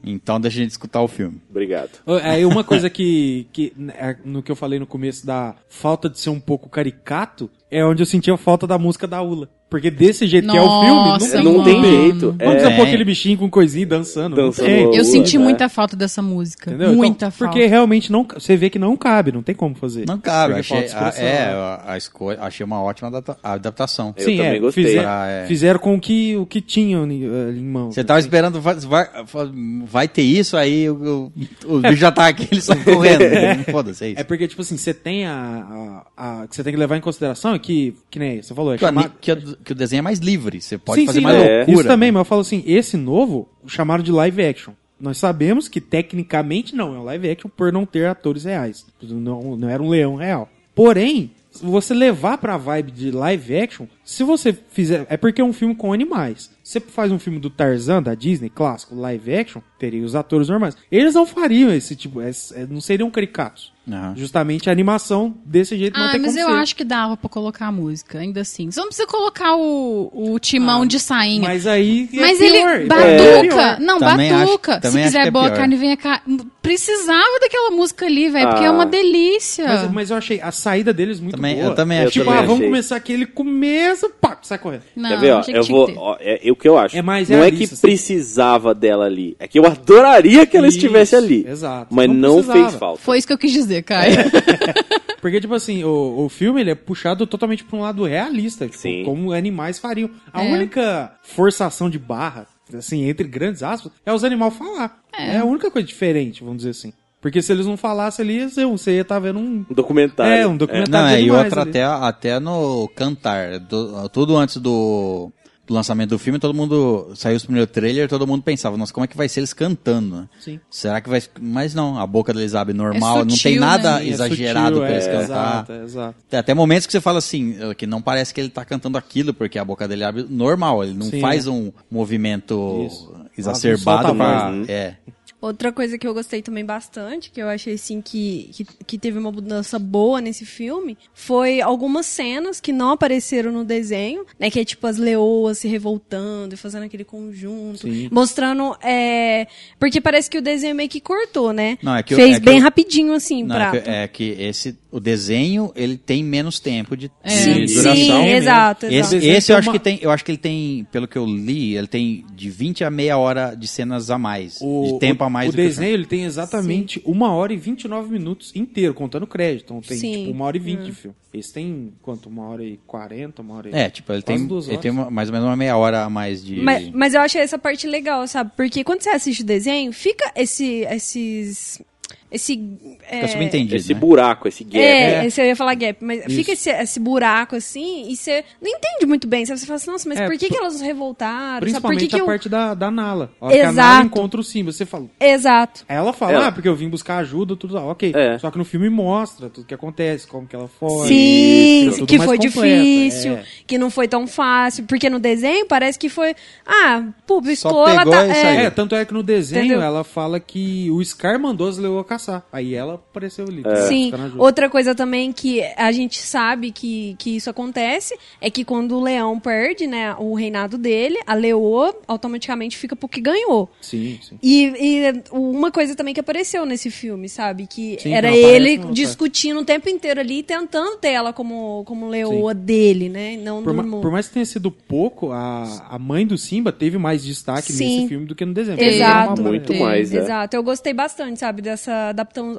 Então deixa a gente escutar o filme. obrigado. Aí uma coisa que, que é, no que eu falei no começo da falta de ser um pouco caricato, é onde eu sentia a falta da música da Ula. Porque desse jeito que é o Nossa, filme, não não, tem jeito. Vamos É, dizer, pôr É. aquele bichinho com coisinha e dançando. não Dançando. Ula, Eu senti né? muita falta dessa música. Entendeu? Muita Então, falta. Porque realmente não, você vê que não cabe, não tem como fazer. Não, Porque achei, falta a, é, a, a escolha, achei uma ótima adapta- adaptação. Eu também gostei. Fizeram, Ah, é. fizeram com o que, o que tinham ali em mãos. Você tava assim. esperando, vai, vai, vai ter isso, aí o, o, o bicho já tá aqui, eles estão correndo. Foda-se, é isso. É porque, tipo assim, você tem a, a, a- que você tem que levar em consideração é que, que nem você falou, é Que, que, que o desenho é mais livre, você pode sim, fazer sim, mais não, loucura. Isso também, mas eu falo assim, esse novo chamaram de live action. Nós sabemos que tecnicamente não é um live action por não ter atores reais. Não, não era um leão real. Porém, se você levar pra vibe de live action, se você fizer. É porque é um filme com animais. Se você faz um filme do Tarzan, da Disney, clássico, live action, teria os atores normais. Eles não fariam esse tipo. é- é- não seriam caricatos. Aham. Justamente a animação desse jeito não Ah, tem mas como eu ser. acho que dava pra colocar a música, ainda assim. Você não precisa colocar o, o timão de sainha. Mas, Mas aí. é pior, ele, é batuca, pior. não, Também acho- batuca. Se também acho quiser que é boa pior. carne, venha cá. Precisava daquela música ali, velho, porque é Ah. uma delícia. Mas, mas eu achei a saída deles muito Também- boa. eu também Eu achei. Tipo, também ah, vamos começar aqui, ele pá, sai correndo. Não, Quer ver, ó? Eu vou. ó, é, é o que eu acho. É mais não é que realista, sim. precisava dela ali. É que eu adoraria que ela Isso, estivesse ali. exato. Mas Não não, precisava. fez falta. Foi isso que eu quis dizer, Caio. Porque, tipo assim, o, o filme ele é puxado totalmente pra um lado realista, tipo, Sim. como animais fariam. A É. única forçação de barra, assim, entre grandes aspas, é os animais falar. É. a única coisa diferente, vamos dizer assim. Porque se eles não falassem ali, você você ia estar vendo um. Um documentário. É, um documentário. Não, de é, e outra ali. até, até no cantar. do- tudo antes do, do lançamento do filme, todo mundo. Saiu os primeiros trailer, todo mundo pensava, nossa, como é que vai ser eles cantando? né? Sim. Será que vai. Mas não, a boca deles abre normal, não tem sutil, nada né? É exagerado sutil, pra eles é, cantar. Exato, é, exato. Tem até momentos que você fala assim, eh, que não parece que ele tá cantando aquilo, porque a boca dele abre normal, ele não Sim, faz é. um movimento Isso. exacerbado Solta a pra. voz, É. Outra coisa que eu gostei também bastante, que eu achei assim que, que, que teve uma mudança boa nesse filme, foi algumas cenas que não apareceram no desenho, né? Que é tipo as leoas se revoltando e fazendo aquele conjunto. Sim. Mostrando. É... Porque parece que o desenho meio que cortou, né? Não, é que Fez é que bem o- rapidinho, assim, Não, pra. é, que, é que esse, o desenho, ele tem menos tempo de, É. de Sim, duração. sim, exato, Esse, exato. desenho esse eu acho uma- que tem, eu acho que ele tem, pelo que eu li, ele tem de 20 a meia hora de cenas a mais, de tempo a mais o do que o desenho ele tem exatamente uma hora e 29 minutos inteiro, contando crédito. Então tem Sim. tipo uma hora e vinte de filme. Esse tem quanto? Uma hora e quarenta, uma hora e. É, tipo, ele Quase tem, duas ele tem uma- mais ou menos uma meia hora a mais de... Mas, mas eu achei essa parte legal, sabe? Porque quando você assiste o desenho, fica esse, esses. Esse Fica subentendido, Esse né? buraco, esse gap. É, esse eu ia falar gap, mas fica esse, esse buraco assim, e você não entende muito bem. sabe? Você fala assim, nossa, mas É, por que, que elas revoltaram? Sabe? Por Principalmente que que a eu... parte da, da Nala. A hora que a Nala Exato. encontra o Simba, você fala. Exato. Aí ela fala, Ela- ah, porque eu vim buscar ajuda, tudo lá, ok. É. Só que no filme mostra tudo que acontece, como que ela foi. Sim, tudo que mais foi completo, difícil, é. que não foi tão fácil. Porque no desenho parece que foi. Ah, Só ela tá. É, tanto é que no desenho Entendeu? ela fala que o Scar mandou as leoas caçar. Aí ela apareceu ali. Sim, buscando ajuda. outra coisa também que a gente sabe que, que isso acontece é que quando o leão perde, né, o reinado dele, a leoa automaticamente fica pro que ganhou. Sim, sim. E, e uma coisa também que apareceu nesse filme, sabe? Que Sim, era aparece, ele tá. discutindo o tempo inteiro ali, tentando ter ela como, como leoa dele, né? Não Por, ma- por mais que tenha sido pouco, a, a mãe do Simba teve mais destaque Sim. nesse filme do que no desenho. Exato. Porque é Muito É, mais, é. Exato, eu gostei bastante, sabe, dessa adaptação,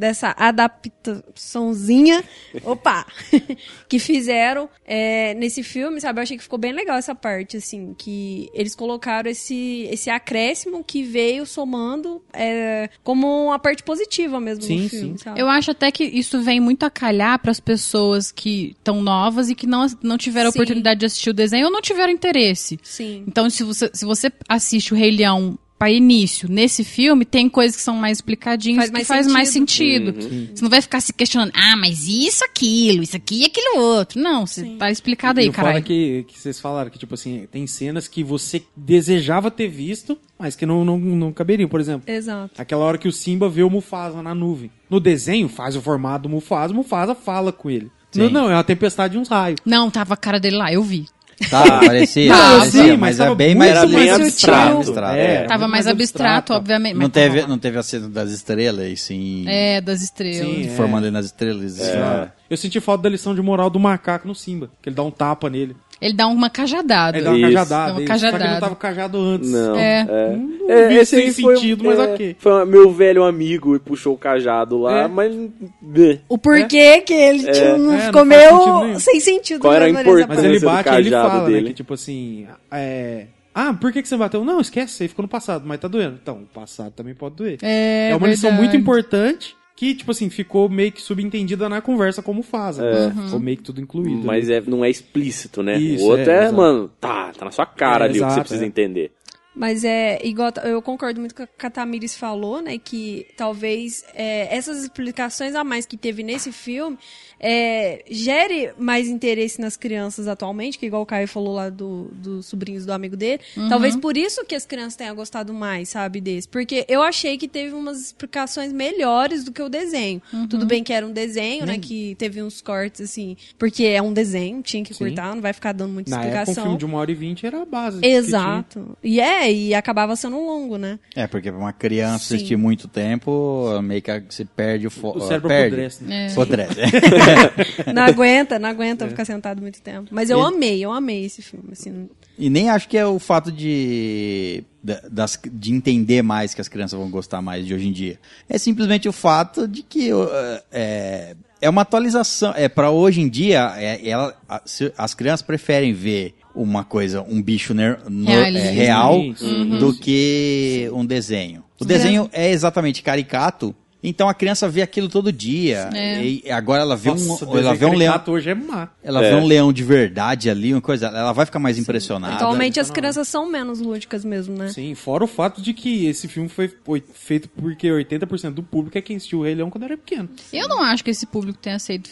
dessa adaptaçãozinha, opa, que fizeram é, nesse filme, sabe, eu achei que ficou bem legal essa parte, assim, que eles colocaram esse, esse acréscimo que veio somando é, como uma parte positiva mesmo Sim, no filme, sim. sabe? Eu acho até que isso vem muito a calhar para as pessoas que estão novas e que não, não tiveram Sim. oportunidade de assistir o desenho ou não tiveram interesse. Sim. Então, se você, se você assiste o Rei Leão para início nesse filme, tem coisas que são mais explicadinhas Faz que mais faz mais sentido. Uhum. Você não vai ficar se questionando, ah, mas isso, aquilo, isso aqui e aquilo outro. Não, você tá explicado aí, caralho. é que, que vocês falaram que, tipo assim, tem cenas que você desejava ter visto, mas que não, não, não caberiam. Por exemplo, Exato. aquela hora que o Simba vê o Mufasa na nuvem. No desenho, faz o formato do Mufasa, o Mufasa fala com ele. Sim. Não, não, é uma tempestade de uns raios. Não, tava a cara dele lá, eu vi. Tá, parecia, Não, parecia, sim, mas, é bem mais, Era bem mais abstrato. abstrato. É, é. Tava mais mais abstrato, abstrato. obviamente. Não mas teve, não teve a cena das estrelas, sim. É, das estrelas. Sim, é. formando nas estrelas. Ah, Eu senti falta da lição de moral do macaco no Simba, que ele dá um tapa nele. Ele dá uma cajadada. Ele dá uma Isso. cajadada. Dá uma ele- Só que cajadada. não tava cajado antes. Não. É. É, Não É, vi esse sem foi, sentido, mas é, ok. Foi uma- meu velho amigo e puxou o cajado lá, É. mas. né, O porquê que ele tipo, não É, ficou não sentido meio sem sentido. Qual era a essa Mas importância? ele do bate e ele cajado fala, né? dele. Que tipo assim. É. Ah, por que, que você bateu? Não, esquece, aí ficou no passado, mas tá doendo. Então, o passado também pode doer. É, uma lição verdade. muito importante que, tipo assim, ficou meio que subentendida na conversa como faz. Uhum. Ficou meio que tudo incluído. Mas né? é, não é explícito, né? Isso, o outro é, é, mano, tá, tá na sua cara É, ali o que você precisa é. entender. Mas é igual eu concordo muito com o que a Tamires falou, né? Que talvez é, essas explicações a mais que teve nesse filme é, gere mais interesse nas crianças atualmente, que igual o Caio falou lá do, dos sobrinhos do amigo dele. Talvez por isso que as crianças tenham gostado mais, sabe, desse. Porque eu achei que teve umas explicações melhores do que o desenho. Tudo bem que era um desenho, né? Que teve uns cortes, assim, porque é um desenho, tinha que Sim. cortar, não vai ficar dando muita Na época, um explicação. filme de uma hora e vinte era a base. Exato. E é, e acabava sendo longo, né? É, porque pra uma criança Sim. assistir muito tempo, meio que você perde o foco. O cérebro perde. apodrece, né? É. Apodrece. Não aguenta, não aguenta É. ficar sentado muito tempo. Mas eu amei, eu amei esse filme, assim. E nem acho que é o fato de, da- das, de entender mais que as crianças vão gostar mais de hoje em dia. É simplesmente o fato de que uh, é, é uma atualização. É para hoje em dia, é, ela- a- se- as crianças preferem ver uma coisa, um bicho ner- no- é, real sim. do que um desenho. O desenho é exatamente caricato. Então a criança vê aquilo todo dia. É. E agora ela vê Nossa, um, ela vê um leão, hoje é má. ela É. vê um leão de verdade ali, uma coisa, ela vai ficar mais impressionada. Atualmente as crianças são menos lúdicas mesmo, né? Sim, fora o fato de que esse filme foi oi- feito porque 80% do público é quem assistiu o Rei Leão quando era pequeno. Eu não acho que esse público tenha sido,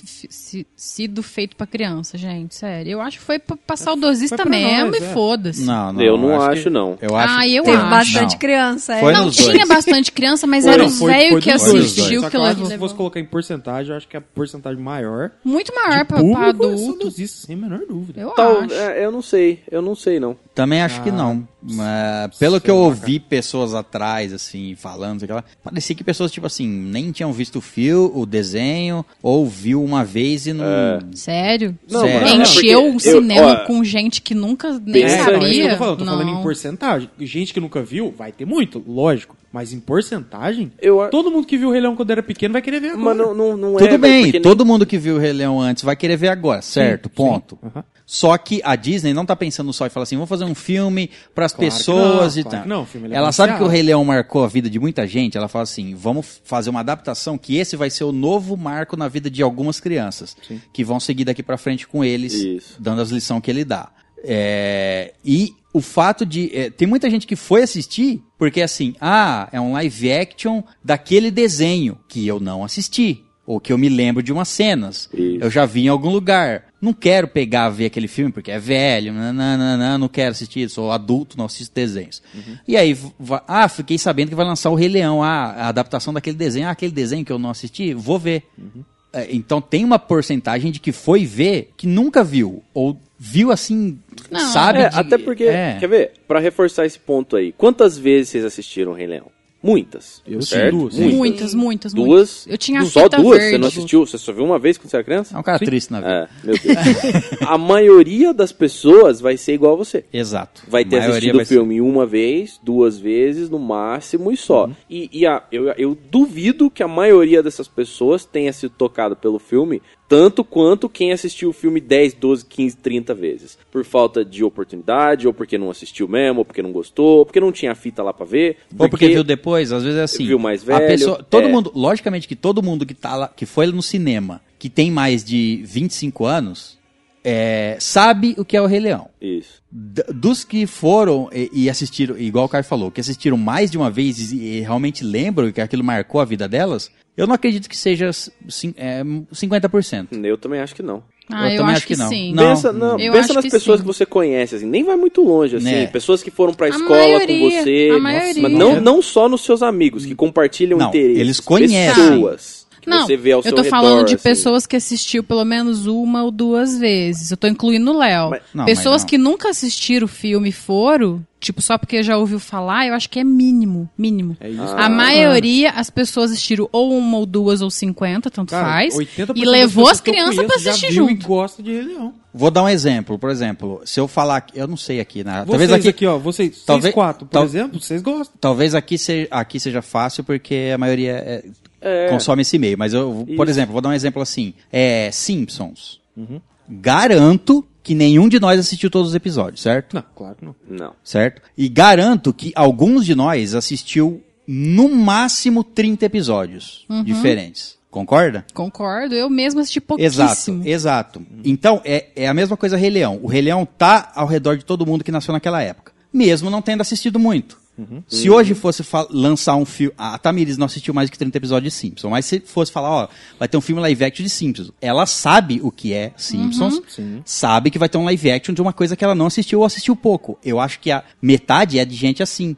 sido feito pra criança, gente. Sério. Eu acho que foi pra, pra saudosista foi pra mesmo nós, e é. foda-se. Não, não, Eu não que- acho, não. Eu acho, Ah, eu Teve acho. bastante Não. criança, é. Foi Não, tinha dois. bastante criança, mas Foi, não, os velhos foi que dos Só que se fosse colocar em porcentagem, eu acho que a porcentagem maior Muito maior pra, pra público é adulto. saudosista, sem a menor dúvida. Eu Tal, acho. é, eu não sei, eu não sei, não. Também acho que Ah, não. Mas, pelo que eu ouvi pessoas atrás, assim, falando, sei lá, parecia que pessoas, tipo assim, nem tinham visto o fio, o desenho, ou viu uma vez e não. Sério? Não, Sério. mas- Encheu porque o eu- cinema ó, com gente que nunca nem É, sabia. não, é tô falando, tô Não. falando em porcentagem. Gente que nunca viu, vai ter muito, lógico. Mas em porcentagem, Eu todo mundo que viu o Rei Leão quando era pequeno vai querer ver agora. Mas não, não, não é. Tudo bem, porque nem- todo mundo que viu o Rei Leão antes vai querer ver agora, certo? Sim, ponto. sim, aham. Só que a Disney não tá pensando só e fala assim, vamos fazer um filme pras Claro que pessoas não, e claro tal. não, filme é ela sabe que o. Rei Leão marcou a vida de muita gente, ela fala assim, vamos fazer uma adaptação que esse vai ser o novo marco na vida de algumas crianças, que vão seguir daqui pra frente com eles, Isso. dando as lições que ele dá. É, e o fato de. é, tem muita gente que foi assistir porque assim, ah, é um live action daquele desenho que eu não assisti. Ou que eu me lembro de umas cenas. Isso. Eu já vi em algum lugar. Não quero pegar ver aquele filme porque é velho, nananana, não quero assistir, sou adulto, não assisto desenhos. E aí, ah, fiquei sabendo que vai lançar o Rei Leão, ah, a adaptação daquele desenho, ah, aquele desenho que eu não assisti, vou ver. É, Então tem uma porcentagem de que foi ver que nunca viu. Ou viu assim, Não. sabe? É, de- até porque, é. quer ver? Pra reforçar esse ponto aí, quantas vezes vocês assistiram Rei Leão? Muitas. Eu sim, certo? duas. Muitas. Muitas, muitas, Duas. muitas. Eu tinha Só duas? verde. Você não assistiu? Você só viu uma vez quando você era criança? É um cara triste na vida. É, meu Deus. a maioria das pessoas vai ser igual a você. Exato. Vai ter assistido o ser- filme uma vez, duas vezes, no máximo, e só. Uhum. E, e a- eu, eu duvido que a maioria dessas pessoas tenha sido tocada pelo filme tanto quanto quem assistiu o filme 10, 12, 15, 30 vezes. Por falta de oportunidade, ou porque não assistiu mesmo, ou porque não gostou, ou porque não tinha fita lá pra ver. Ou porque viu depois, às vezes é assim. Viu mais A velho, pessoa, todo é. mundo, logicamente que todo mundo que tá lá, que foi no cinema, que tem mais de 25 anos, é, sabe o que é o Rei Leão. Isso. D- dos que foram e, e assistiram, igual o Caio falou, que assistiram mais de uma vez e, e realmente lembram que aquilo marcou a vida delas, eu não acredito que seja é, 50%. Eu também acho que não. Ah, eu, também acho que, não. sim. Não. pensa não, Eu pensa acho nas que pessoas sim. que você conhece, assim, nem vai muito longe, assim. Né. Pessoas que foram pra A escola maioria, com você. a maioria. Mas não, não só nos seus amigos, que compartilham Não, interesses. eles conhecem. Pessoas que Não, você vê ao eu seu tô redor, falando de assim. pessoas que assistiu pelo menos uma ou duas vezes. Eu tô incluindo o Léo. Pessoas que nunca assistiram o filme foram, tipo, só porque já ouviu falar, eu acho que é mínimo. Mínimo. É isso. A maioria, as pessoas assistiram ou uma ou duas ou cinquenta, tanto Cara, faz. 80% E levou as eu crianças já assistir viu junto. E gosta de Rei Leão. Vou dar um exemplo, por exemplo, se eu falar, eu não sei aqui, né? talvez Vocês aqui, aqui, ó, vocês, talvez- quatro, por tal- exemplo, vocês gostam. talvez aqui seja, aqui seja fácil porque a maioria é- É. consome esse meio, mas eu, por Isso. exemplo, vou dar um exemplo assim, é Simpsons. Garanto que nenhum de nós assistiu todos os episódios, certo? Não, claro que não. Não. Certo? E garanto que alguns de nós assistiu no máximo 30 episódios diferentes. Concorda? Concordo, eu mesmo assisti Exato, pouquíssimo. exato. Então, é, é a mesma coisa Rei Leão. O Rei Leão tá ao redor de todo mundo que nasceu naquela época. Mesmo não tendo assistido muito. Se hoje fosse lançar um filme. A Tamires não assistiu mais de 30 episódios de Simpsons, mas se fosse falar, ó, vai ter um filme live action de Simpsons. Ela sabe o que é Simpsons, sabe que vai ter um live action de uma coisa que ela não assistiu ou assistiu pouco. Eu acho que a metade é de gente assim.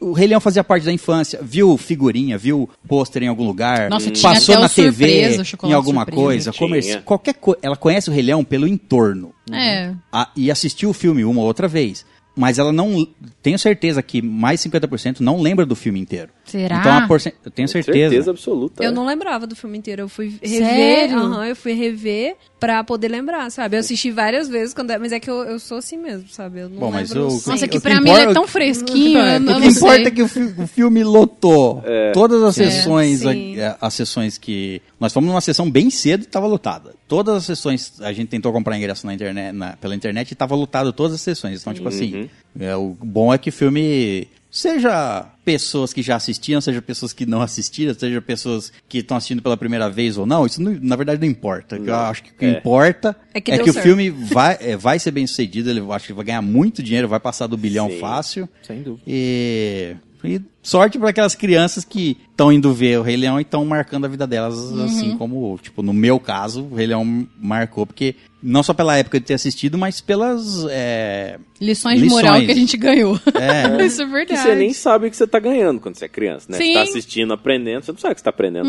O Rei Leão fazia parte da infância, viu figurinha, viu pôster em algum lugar, Nossa, tinha passou na TV, surpresa, em alguma surpresa. coisa, comerci- qualquer coisa. Ela conhece o Rei Leão pelo entorno. É. Ah, e assistiu o filme uma ou outra vez. Mas ela não. Tenho certeza que mais 50% não lembra do filme inteiro. Será? Então a porcent... Eu tenho certeza. Certeza absoluta. Eu é. não lembrava do filme inteiro. Eu fui rever. Sério? aham, eu fui rever pra poder lembrar, sabe? Eu assisti várias vezes, quando, mas é que eu, eu sou assim mesmo, sabe? Eu não Bom, mas lembro o-. Nossa, que que pra mim importa- ele é tão fresquinho, É, O que importa sei. é que o, fi- o filme lotou. Todas as É, sessões, a- as sessões que. Nós fomos numa sessão bem cedo e estava lotada. Todas as sessões, a gente tentou comprar ingresso na internet, na- pela internet e estava lotado todas as sessões. Então, tipo assim, é, o bom é que o filme. Seja pessoas que já assistiam, seja pessoas que não assistiram, seja pessoas que estão assistindo pela primeira vez ou não, isso não- na verdade não importa. Eu acho que o que É. importa É é que que, deu o filme vai, é, vai ser bem sucedido, ele eu acho que vai ganhar muito dinheiro, vai passar do bilhão Sim. fácil. Sem dúvida. E, e sorte para aquelas crianças que estão indo ver o Rei Leão e estão marcando a vida delas, Uhum. assim como, tipo, no meu caso, o Rei Leão marcou, porque não só pela época de ter assistido, mas pelas. é, Lições de Lições. moral que a gente ganhou. É. Isso é Que verdade. você nem sabe o que você tá ganhando quando você é criança, né? Você Sim. tá assistindo, aprendendo, você não sabe o que você tá aprendendo.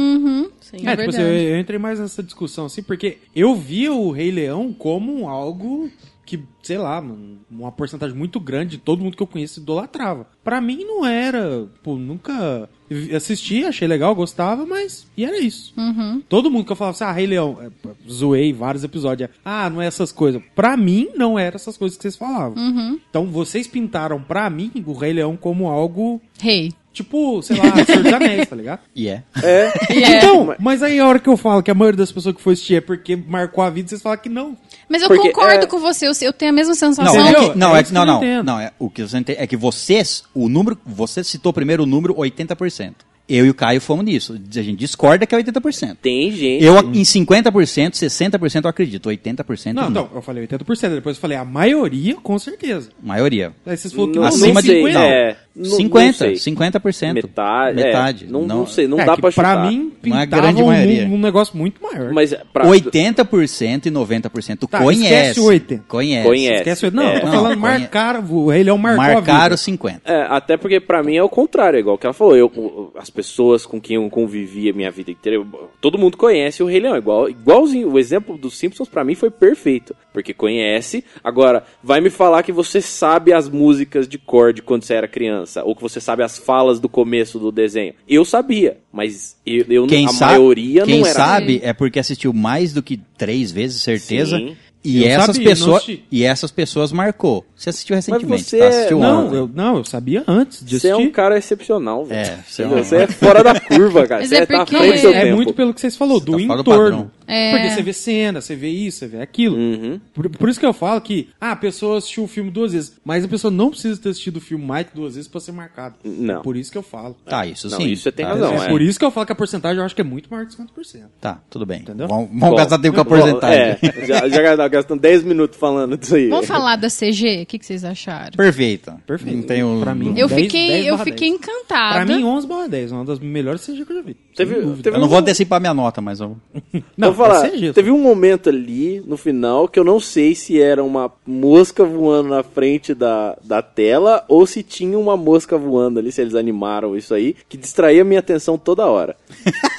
Sim, É, é, tipo assim, eu, eu entrei mais nessa discussão assim, porque eu via o Rei Leão como algo que, sei lá, mano, uma porcentagem muito grande de todo mundo que eu conheço idolatrava. Pra mim não era, pô, nunca assisti, achei legal, gostava, mas e era isso. Uhum. Todo mundo que eu falava assim, ah, Rei Leão, é, zoei vários episódios, é, ah, não é essas coisas. Pra mim não era essas coisas que vocês falavam. Uhum. Então vocês pintaram pra mim o Rei Leão como algo Rei. Tipo, sei lá, Senhor dos Anéis, tá ligado? E é. É. Então, mas aí a hora que eu falo que a maioria das pessoas que foi assistir é porque marcou a vida, vocês falam que não. Mas eu Porque, concordo é- com você, eu, eu tenho a mesma Não, sensação. é Entendeu? que, não, É é não, eu não não, entendo. não, é, o que você entende é que vocês, o número, você citou primeiro o número 80%. Eu e o Caio fomos nisso. A gente discorda que é 80%. Tem gente. Eu, em 50%, 60% eu acredito. 80% Não, não. então, eu falei 80%, depois eu falei a maioria, com certeza. Maioria. Aí vocês falaram que Não, não, acima nem de- 50. não. É, não- não 50, sei. 50%. Metade. Metade. É, não, não sei, não É dá pra chutar. mim, Não é a grande um, maioria. um negócio muito maior. Mas pra, 80% e 90% Tá, conhece. esquece o 80. Conhece. Conhece. Esquece o... Não, É. eu tô Não, falando conhe- marcar, o Rei Leão marcou a Marcaram vida. 50. É, até porque pra mim é o contrário, é igual que ela falou. Eu, as pessoas com quem eu convivi a minha vida inteira, todo mundo conhece o Rei Leão. Igual, igualzinho, o exemplo dos Simpsons pra mim foi perfeito. Porque conhece. Agora, vai me falar que você sabe as músicas de cor de quando você era criança. Ou que você sabe as falas do começo do desenho. Eu sabia, mas eu, eu Quem, a sabe, maioria quem não era. sabe é porque assistiu mais do que três vezes, certeza. Sim. E Eu essas, sabia, pessoas, e essas pessoas marcou. Você assistiu recentemente, você tá? é- Assistiu Não, ontem. eu, não, eu sabia antes de Você é assistir. um cara excepcional, velho. É, você é um- Você é fora da curva, cara. Mas Você é tá à porque- frente do seu É tempo. muito pelo que vocês falou, do tá do entorno. É. Porque você vê cena, você vê isso, você vê aquilo. Uhum. Por, por isso que eu falo que ah, a pessoa assistiu o filme duas vezes, mas a pessoa não precisa ter assistido o filme mais que duas vezes pra ser marcado. Não. É por isso que eu falo. Tá, isso Não, sim. isso você tem Tá, razão, é, é. por isso que eu falo que a porcentagem eu acho que é muito maior que 50%. Tá, tudo bem. Entendeu? Vamos, gastar tempo com a porcentagem. É, já, já gastando 10 minutos falando disso aí. Vamos falar da CG? O que, que vocês acharam? Perfeita. Perfeito. Não tem o... Pra mim, Eu 10, fiquei, 10 eu barra fiquei 10. encantada. Pra mim, 11 barra 10, uma das melhores CG que eu já vi. Teve- teve Eu não vou um- antecipar minha nota, mas eu... Não, Vou falar, é teve um momento ali no final que eu não sei se era uma mosca voando na frente da, da tela ou se tinha uma mosca voando ali, se eles animaram isso aí, que distraía minha atenção toda hora.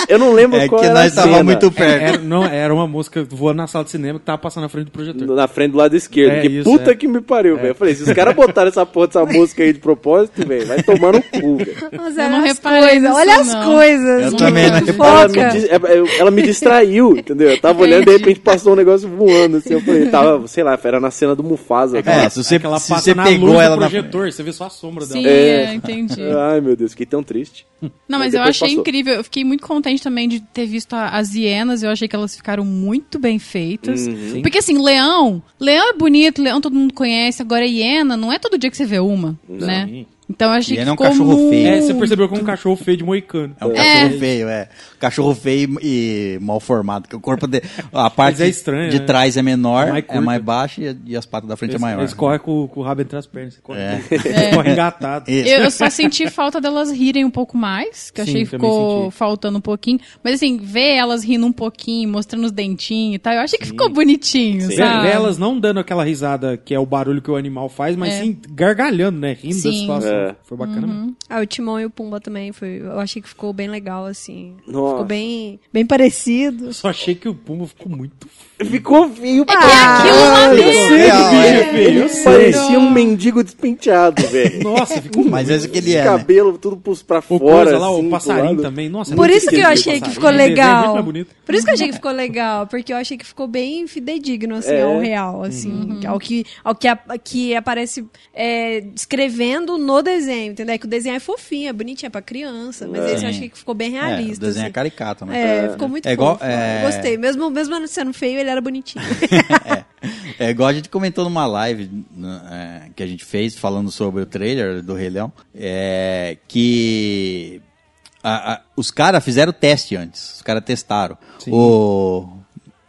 Eu não lembro É qual que era nós a tava cena. muito perto. Era, não, era uma música voando na sala de cinema que tava passando na frente do projetor. Na frente do lado esquerdo. É, que isso, puta é. que me pariu, velho. Eu falei, se os caras botaram essa porra dessa música aí de propósito, velho, vai tomar no cu, velho. Não olha as reparei olha as não. coisas. Eu também não Ela me, é- é- ela me distraiu, entendeu? Eu tava olhando e de repente passou um negócio voando, assim. Eu falei, tava, sei lá, era na cena do Mufasa. É, se você, É se você na pegou ela na... projetor, você vê só a sombra Sim, dela. É. é, entendi. Ai, meu Deus, fiquei tão triste. Não, Mas mas eu achei passou. incrível. Eu fiquei muito contente também de ter visto a- as hienas. Eu achei que elas ficaram muito bem feitas. Uhum. Porque assim, leão, leão é bonito, leão todo mundo conhece. Agora hiena, não é todo dia que você vê uma, né? Então achei Hiena é que um ficou cachorro muito... feio. É, você percebeu como um cachorro feio de moicano. É um cachorro feio, é. Cachorro feio e mal formado. Que o corpo de, a parte é estranho, de né? trás é menor, Mais é mais baixa e, e as patas da frente é Eles, maior. eles correm com, com o rabo entre as pernas. Você corre, É. Eles correm engatado. Eu, eu só senti falta delas rirem um pouco mais, que eu Sim, achei que ficou senti. faltando um pouquinho. Mas assim, ver elas rindo um pouquinho, mostrando os dentinhos e tal, eu achei que ficou bonitinho, Vê, sabe? vê elas não dando aquela risada que é o barulho que o animal faz, mas É. sim gargalhando, né? Rindo da Sim. situação. É. Foi bacana mesmo. Ah, o Timão e o Pumba também foi. Eu achei que ficou bem legal, assim. Nossa. Ficou bem, bem parecido. Eu só achei que o Pumba ficou muito Ficou feio É que é aquilo lá eu sei, é feio, eu sei. Parecia um mendigo despenteado, velho. Nossa, ficou Mas esse que ele é, né? cabelo tudo pros- pra O fora, coisa lá, assim, o passarinho lado. também. Nossa, é Por isso que eu achei que ficou é legal. Por isso que eu achei que ficou legal, porque eu achei que ficou bem fidedigno, assim, É. ao real, assim, ao que, ao que, a- que aparece é, descrevendo no desenho, entendeu? É que o desenho é fofinho, é bonitinho, é pra criança, mas esse eu achei que ficou bem É, realista, o desenho é assim. caricato, né? É, ficou muito É igual- é- Gostei. Mesmo, mesmo sendo feio, ele era bonitinho. É igual a gente comentou numa live né, é, que a gente fez falando sobre o trailer do Rei Leão, é, que a- a- os caras fizeram o teste antes, os caras testaram. O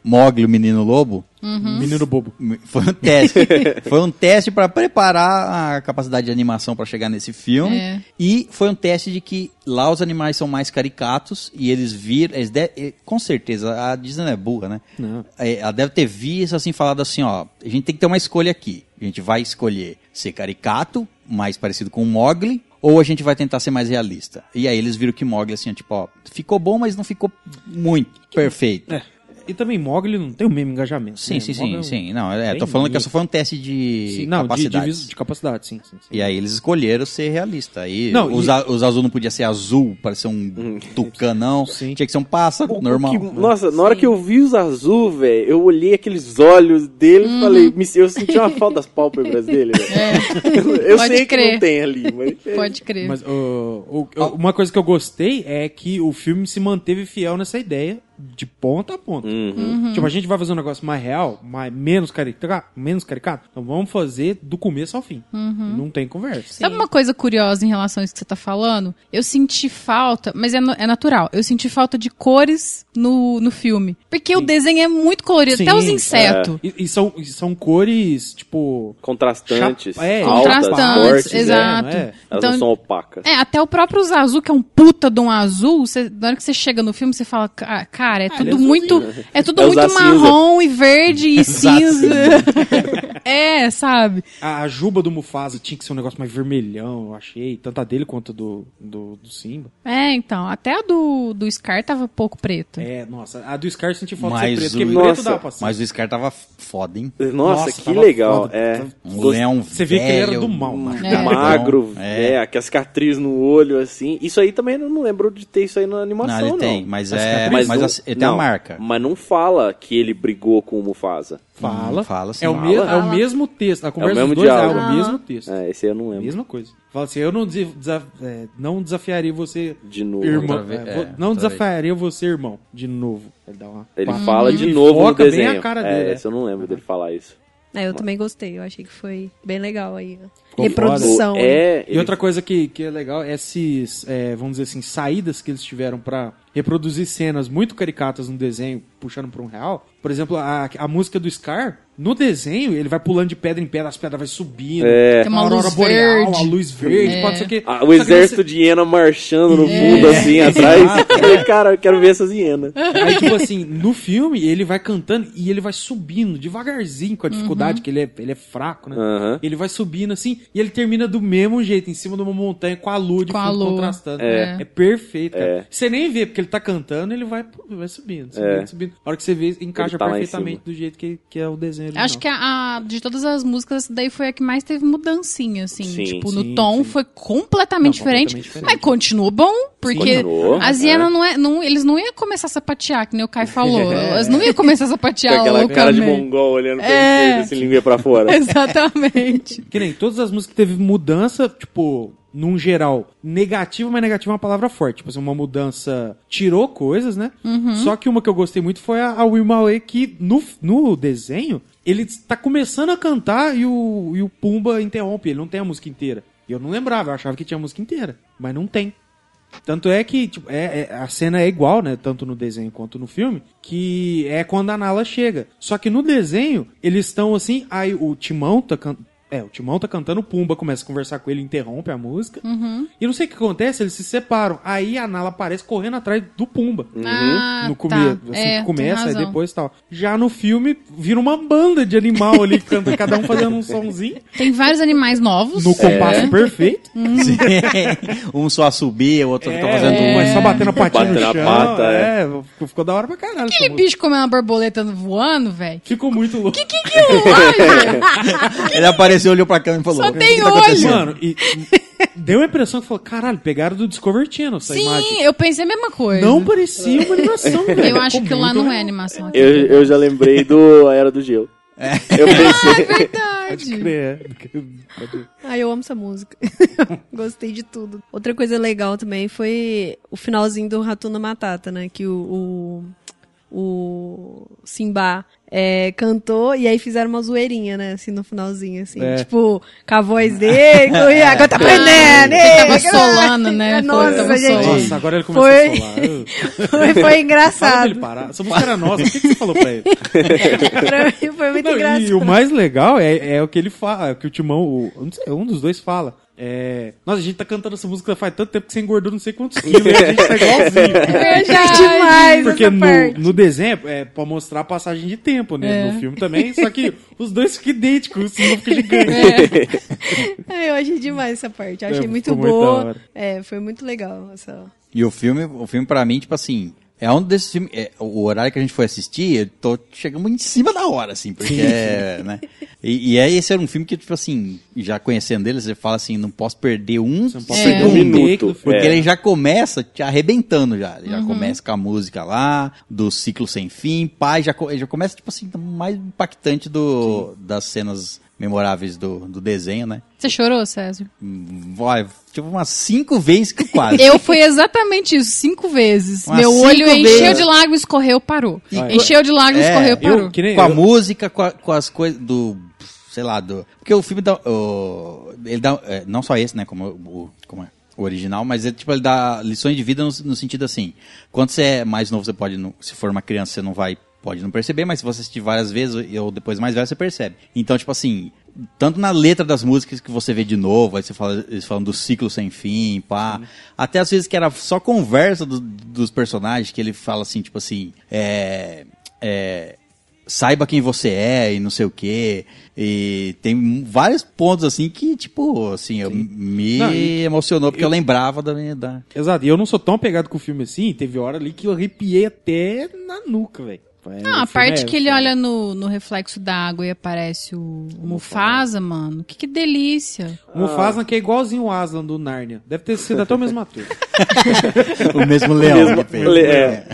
Mogli, o menino lobo, Menino bobo. foi um teste. foi um teste para preparar a capacidade de animação para chegar nesse filme. É. E foi um teste de que lá os animais são mais caricatos e eles viram. Eles de- com certeza, a Disney não é burra, né? Não. É, Ela deve ter visto assim, falado assim: ó, a gente tem que ter uma escolha aqui. A gente vai escolher ser caricato, mais parecido com o Mogli. Ou a gente vai tentar ser mais realista. E aí eles viram que Mogli, assim, tipo, ó, ficou bom, mas não ficou muito perfeito. E também Mogli não tem o mesmo engajamento. Sim, né? sim, Mogli é sim, um- sim. Não, é, tô falando que só foi um teste de Sim, não, de, de, capacidade. vis- de capacidade, sim. sim, sim. E aí eles escolheram ser realista. Aí Não, os, e- a- os azul não podia ser azul, para ser um tucanão. Sim. Tinha que ser um pássaro O- o normal. que- nossa, na hora que eu vi os azul, velho, eu olhei aqueles olhos dele e falei, me- eu senti uma falta das pálpebras dele, velho. Eu Pode sei que crer. não tem ali, mas. Pode crer. Mas o- o- o- uma coisa que eu gostei é que o filme se manteve fiel nessa ideia de ponta a ponta. Uhum. Tipo, a gente vai fazer um negócio mais real, mais, menos, caricato, menos caricato, então vamos fazer do começo ao fim. Não tem conversa. Sabe uma coisa curiosa em relação a isso que você tá falando? Eu senti falta, mas é, é natural, eu senti falta de cores no, no filme. Porque o desenho é muito colorido, até Sim, os insetos. E, e são, e são cores, tipo. Contrastantes. chapa- é, altas, Contrastantes, fortes, exato. é, é. Elas Então- não são opacas. É, até o próprio azul, que é um puta de um azul, você, na hora que você chega no filme, você fala, "Ca- cara, é tudo muito. É tudo É muito usar cinza." marrom e verde e Usar cinza. é, sabe? A, a juba do Mufasa tinha que ser um negócio mais vermelhão, eu achei. Tanto a dele quanto a do, do, do Simba. É, então. Até a do, do Scar tava pouco preto. É, nossa. A do Scar eu senti falta Mas de ser preto, porque o- preto Nossa, dá pra ser. Mas o Scar tava foda, hein? Nossa, Nossa, que legal. foda. É. Um leão Você vê que ele era do mal, macho. É. Magro, É. é. com a cicatriz no olho, assim. Isso aí também eu não lembro de ter isso aí na animação, Não, não. ele tem, mas A é. Mas, não- a- ele tem a não, marca. Mas não fala que ele brigou com o Mufasa. Fala. Hum, fala sim. é, o Fala. me- é o mesmo texto. A conversa mesmo dos dois diálogo. é o mesmo texto. É, esse aí eu não lembro. Mesma coisa. Fala assim, eu não, desa- é, não desafiaria você, De novo. irmão. É, é, não desafiaria você, irmão, de novo. Ele dá uma Ele fala de novo no foca bem desenho. a cara é, dele. esse eu não lembro dele falar isso. É, eu também gostei. Eu achei que foi bem legal aí. Reprodução. né? É, E outra coisa que, que é legal é esses, é, vamos dizer assim, saídas que eles tiveram pra reproduzir cenas muito caricatas no desenho, puxando pra um real. Por exemplo, a, a música do Scar, no desenho, ele vai pulando de pedra em pedra, as pedras vai subindo. É. Tem uma aurora luz boreal, verde. a luz verde, É. pode ser que... Ah, só o que exército você- de hiena marchando no É. fundo, assim, atrás. Eu falei, cara, eu quero ver essas hienas. Aí, tipo assim, no filme, ele vai cantando e ele vai subindo devagarzinho com a dificuldade, que ele é, ele é fraco, né? Aham. Ele vai subindo assim e ele termina do mesmo jeito, em cima de uma montanha com a lua de Com a fundo lua. contrastando. É. É, perfeito, cara. É. Você nem vê, porque ele tá cantando, ele vai, vai subindo, subindo, É. subindo. A hora que você vê, encaixa tá perfeitamente do jeito que, que é o desenho Acho que a, a- de todas as músicas, essa daí foi a que mais teve mudancinha, assim. Sim, tipo, sim, no tom sim. foi completamente, Não, diferente, completamente diferente. Mas continua bom, porque Continuou, as é. hienas não é. Não, eles não iam começar a sapatear, que nem o Kai falou. Elas não iam começar a Com sapatear aquela cara de loucamente. mongol olhando pra É. assim, língua pra fora. Exatamente. Que nem todas as músicas teve mudança, tipo, num geral, negativa, mas negativa é uma palavra forte. Tipo assim, uma mudança tirou coisas, né? Só que uma que eu gostei muito foi a, a Will Malé, que no, no desenho, ele tá começando a cantar e o, e o Pumba interrompe, ele não tem a música inteira. Eu não lembrava, eu achava que tinha a música inteira, mas não tem. Tanto é que tipo, é, é- a cena é igual, né? Tanto no desenho quanto no filme. Que é quando a Nala chega. Só que no desenho, eles estão assim. Aí o Timão tá cantando. É, o Timão tá cantando, o Pumba começa a conversar com ele, interrompe a música. E não sei o que acontece, eles se separam. Aí a Nala aparece correndo atrás do Pumba. Ah, no tá. começo, assim É, que começa, razão. depois tal. Já no filme, vira uma banda de animal ali, que canta cada um fazendo um sonzinho. Tem vários animais novos. No compasso perfeito. Sim. um só subir, o outro É, fazendo um. mas só batendo a patinha Batendo no a chão. pata, é. ficou- ficou da hora pra caralho. Aquele bicho comendo uma borboleta voando, velho. Ficou muito louco. Que que olha? Ele apareceu, olhou pra câmera e falou: Só "O que tem tá? Mano, e deu a impressão que falou, caralho, pegaram do Discovery Channel essa Sim, imagem. eu pensei a mesma coisa. Não parecia uma animação, velho. Eu acho que lá não é legal. animação. Aqui. Eu, eu já lembrei do A Era do Gelo. Eu pensei. Verdade. É, Ah, eu amo essa música. Gostei de tudo. Outra coisa legal também foi o finalzinho do Ratuna Matata, né? Que o, o, o Simba é, cantou e aí fizeram uma zoeirinha, né? Assim, no finalzinho, assim. É. Tipo, com a voz dele, com e agora tá aprendendo! Ele tava solando, né? Nossa, Tava gente. Nossa, agora ele começou Foi- a. Eu- Foi, foi Fala pra engraçado. ele parar. Essa música era nossa. O que, que você falou pra ele? pra mim foi muito Não, engraçado. e o mais legal é, é o que ele fala, é o que o Timão, o, não sei, um dos dois fala. É, nossa, a gente tá cantando essa música faz tanto tempo que você engordou não sei quantos quilos a gente tá igualzinho. Verdade. demais Porque essa no, parte. no desenho é pra mostrar a passagem de tempo, né? É. No filme também, só que os dois ficam idênticos, o Simba fica gigante. É, eu achei demais essa parte. Eu achei É, muito muito boa. hora. é, foi muito legal essa. E o filme, o filme pra mim, tipo assim, É um desses filmes. é, o horário que a gente foi assistir, eu tô chegando em cima da hora, assim, porque é. Né? E, e aí esse era um filme que, tipo assim, já conhecendo ele, você fala assim, não posso perder um Você não É. perder Um minuto. Porque É. ele já começa te arrebentando já. Ele já começa com a música lá, do ciclo sem fim, pai, já, já começa, tipo assim, mais impactante do, das cenas memoráveis do, do desenho, né? Você chorou, César? Vai, tipo umas cinco vezes que quase. Eu fui exatamente isso, cinco vezes. Umas Meu cinco olho encheu vezes. de lágrimas, escorreu, parou. E- Encheu de lágrimas, É, escorreu, parou. Eu, que nem com a eu- música, com, a- com as coisas do. Sei lá, do. Porque o filme dá. o- ele dá. é, não só esse, né? Como o, como é, o original, mas ele, tipo, ele dá lições de vida no, no sentido assim. Quando você é mais novo, você pode. se for uma criança, você não vai. Pode não perceber, mas se você assistir várias vezes ou depois mais velho, você percebe. Então, tipo assim. Tanto na letra das músicas que você vê de novo, aí você fala, eles falam do ciclo sem fim, pá. Até às vezes que era só conversa do- dos personagens, que ele fala assim, tipo assim, é, é, saiba quem você é e não sei o quê. E tem vários pontos assim que, tipo, assim, eu, me Não, e- emocionou porque eu, lembrava da minha. Da... Exato, e eu não sou tão apegado com o filme assim, teve hora ali que eu arrepiei até na nuca, velho. É, Não, a o parte é que ele olha no, no reflexo da água e aparece o, o Mufasa, mano. Que, que delícia. O Mufasa que é igualzinho o Aslan do Narnia. Deve ter sido até o mesmo ator. o mesmo leão Mesmo- que fez. le- é.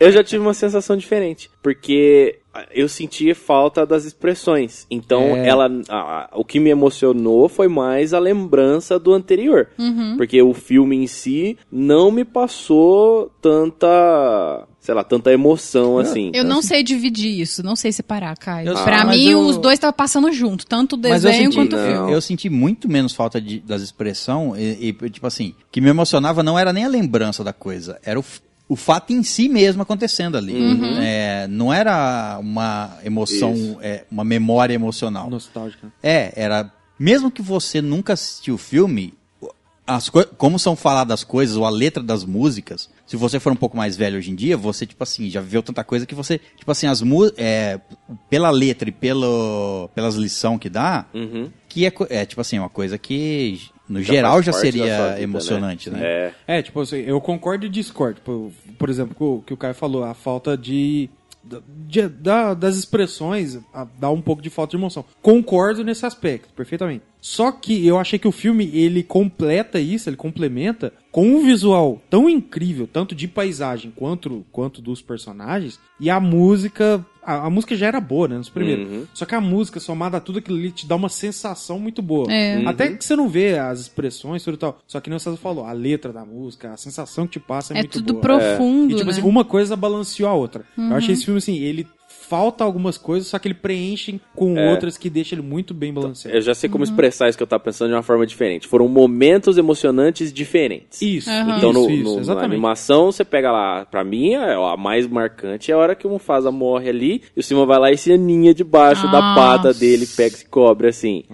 Eu já tive uma sensação diferente, porque eu sentia falta das expressões. Então, É. ela, a- a- o que me emocionou foi mais a lembrança do anterior, porque o filme em si não me passou tanta, sei lá, tanta emoção assim. Eu não sei dividir isso, não sei separar, Caio. Eu- pra Ah, mim, eu- os dois estavam passando junto, tanto o Mas eu desenho senti, quanto o filme. eu, senti muito menos falta de- das expressões e, e, tipo assim, o que me emocionava não era nem a lembrança da coisa, era o, o fato em si mesmo acontecendo ali. Uhum. É, não era uma emoção, é, uma memória emocional. Nostálgica. É, era. Mesmo que você nunca assistiu o filme, as como são faladas as coisas, ou a letra das músicas, se você for um pouco mais velho hoje em dia, você, tipo assim, já viveu tanta coisa que você, tipo assim, as mu é, pela letra e pelo, pelas lições que dá, Uhum. que é, é, tipo assim, uma coisa que, no Já geral, já seria vida, emocionante, né? É. É, tipo assim, eu concordo e discordo. Por, por exemplo, o que o Caio falou, a falta de. De- da- das expressões a- dá um pouco de falta de emoção. Concordo nesse aspecto, perfeitamente. Só que eu achei que o filme ele completa isso, ele complementa com um visual tão incrível, tanto de paisagem quanto, quanto dos personagens, e a música. A, a música já era boa, né? Nos primeiros. Uhum. Só que a música, somada a tudo aquilo ali, te dá uma sensação muito boa. É. Até que você não vê as expressões, tudo e tal. Só que nem o César falou, a letra da música, a sensação que te passa é, É muito tudo boa. profundo, E tipo né? assim, uma coisa balanceou a outra. Eu achei esse filme assim, ele falta algumas coisas, só que ele preenche com É. outras que deixa ele muito bem balanceado. Eu já sei como expressar isso que eu tava pensando de uma forma diferente. Foram momentos emocionantes diferentes. Isso, Aham. Então, no, isso, isso, no- na animação, você pega lá, pra mim, é, a mais marcante é a hora que o Mufasa morre ali, e o Simba vai lá e se aninha debaixo da pata dele, pega e se cobre assim.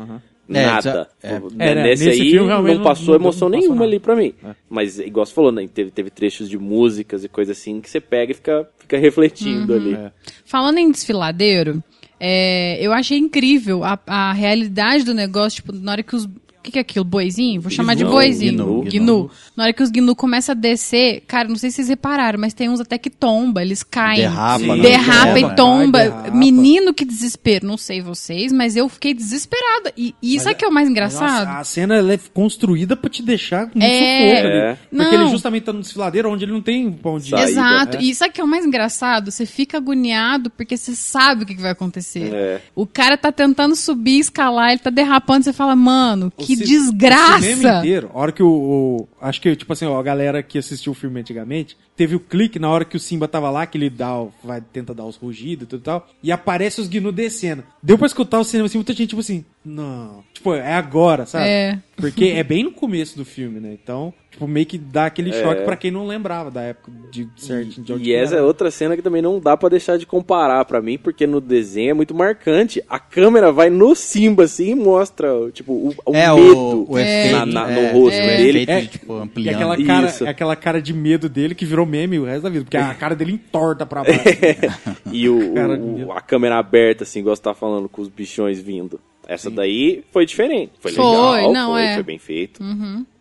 É, Nada. é. É, Nesse, nesse aí filme, não não- passou não- não emoção passou nenhuma nada. ali pra mim. É. Mas, igual você falou, né, teve, teve trechos de músicas e coisa assim que você pega e fica, fica refletindo ali. É. Falando em desfiladeiro, é, eu achei incrível a, a realidade do negócio, tipo, na hora que os. O que, que é aquilo? Boizinho? Vou chamar de boizinho. gnu, Gnu. gnu. Na hora que os gnu começam a descer, cara, não sei se vocês repararam, mas tem uns até que tomba, eles caem. Derrapa, Sim. né? Derrapa e tomba. vai, derrapa. Menino, que desespero. Não sei vocês, mas eu fiquei desesperada. E, e isso é que é o mais engraçado? Nossa, a cena ela é construída pra te deixar muito É. sufoco. É. Porque Não. ele justamente tá no desfiladeiro onde ele não tem pão de Saída. Exato. É. E isso aqui é o mais engraçado. Você fica agoniado porque você sabe o que que vai acontecer. É. O cara tá tentando subir, escalar, ele tá derrapando. Você fala, mano, que O ci- O desgraça. cinema inteiro, a hora que o, o- Acho que, tipo assim, ó, a galera que assistiu o filme antigamente, teve o clique na hora que o Simba tava lá, que ele dá, o- vai, tenta dar os rugidos e tudo e tal, e aparece os Gnu descendo. Deu pra escutar o cinema assim, muita gente, tipo assim, não. Tipo, é agora, sabe? É. Porque é bem no começo do filme, né? Então, tipo, meio que dá aquele choque pra quem não lembrava da época de certo E que essa é outra cena que também não dá pra deixar de comparar pra mim, porque no desenho é muito marcante. A câmera vai no Simba assim e mostra, tipo, o, o É, medo o, o É. efeito. na- na- no é, rosto o dele. efeito É, de, tipo, E ampliando. aquela cara, Isso. aquela cara de medo dele que virou meme o resto da vida, porque a cara dele entorta pra baixo. e o, Cara, o- a câmera aberta, assim, igual você tá falando, com os bichões vindo. Essa daí foi diferente. Foi, Foi, legal, não, foi, é. foi bem feito.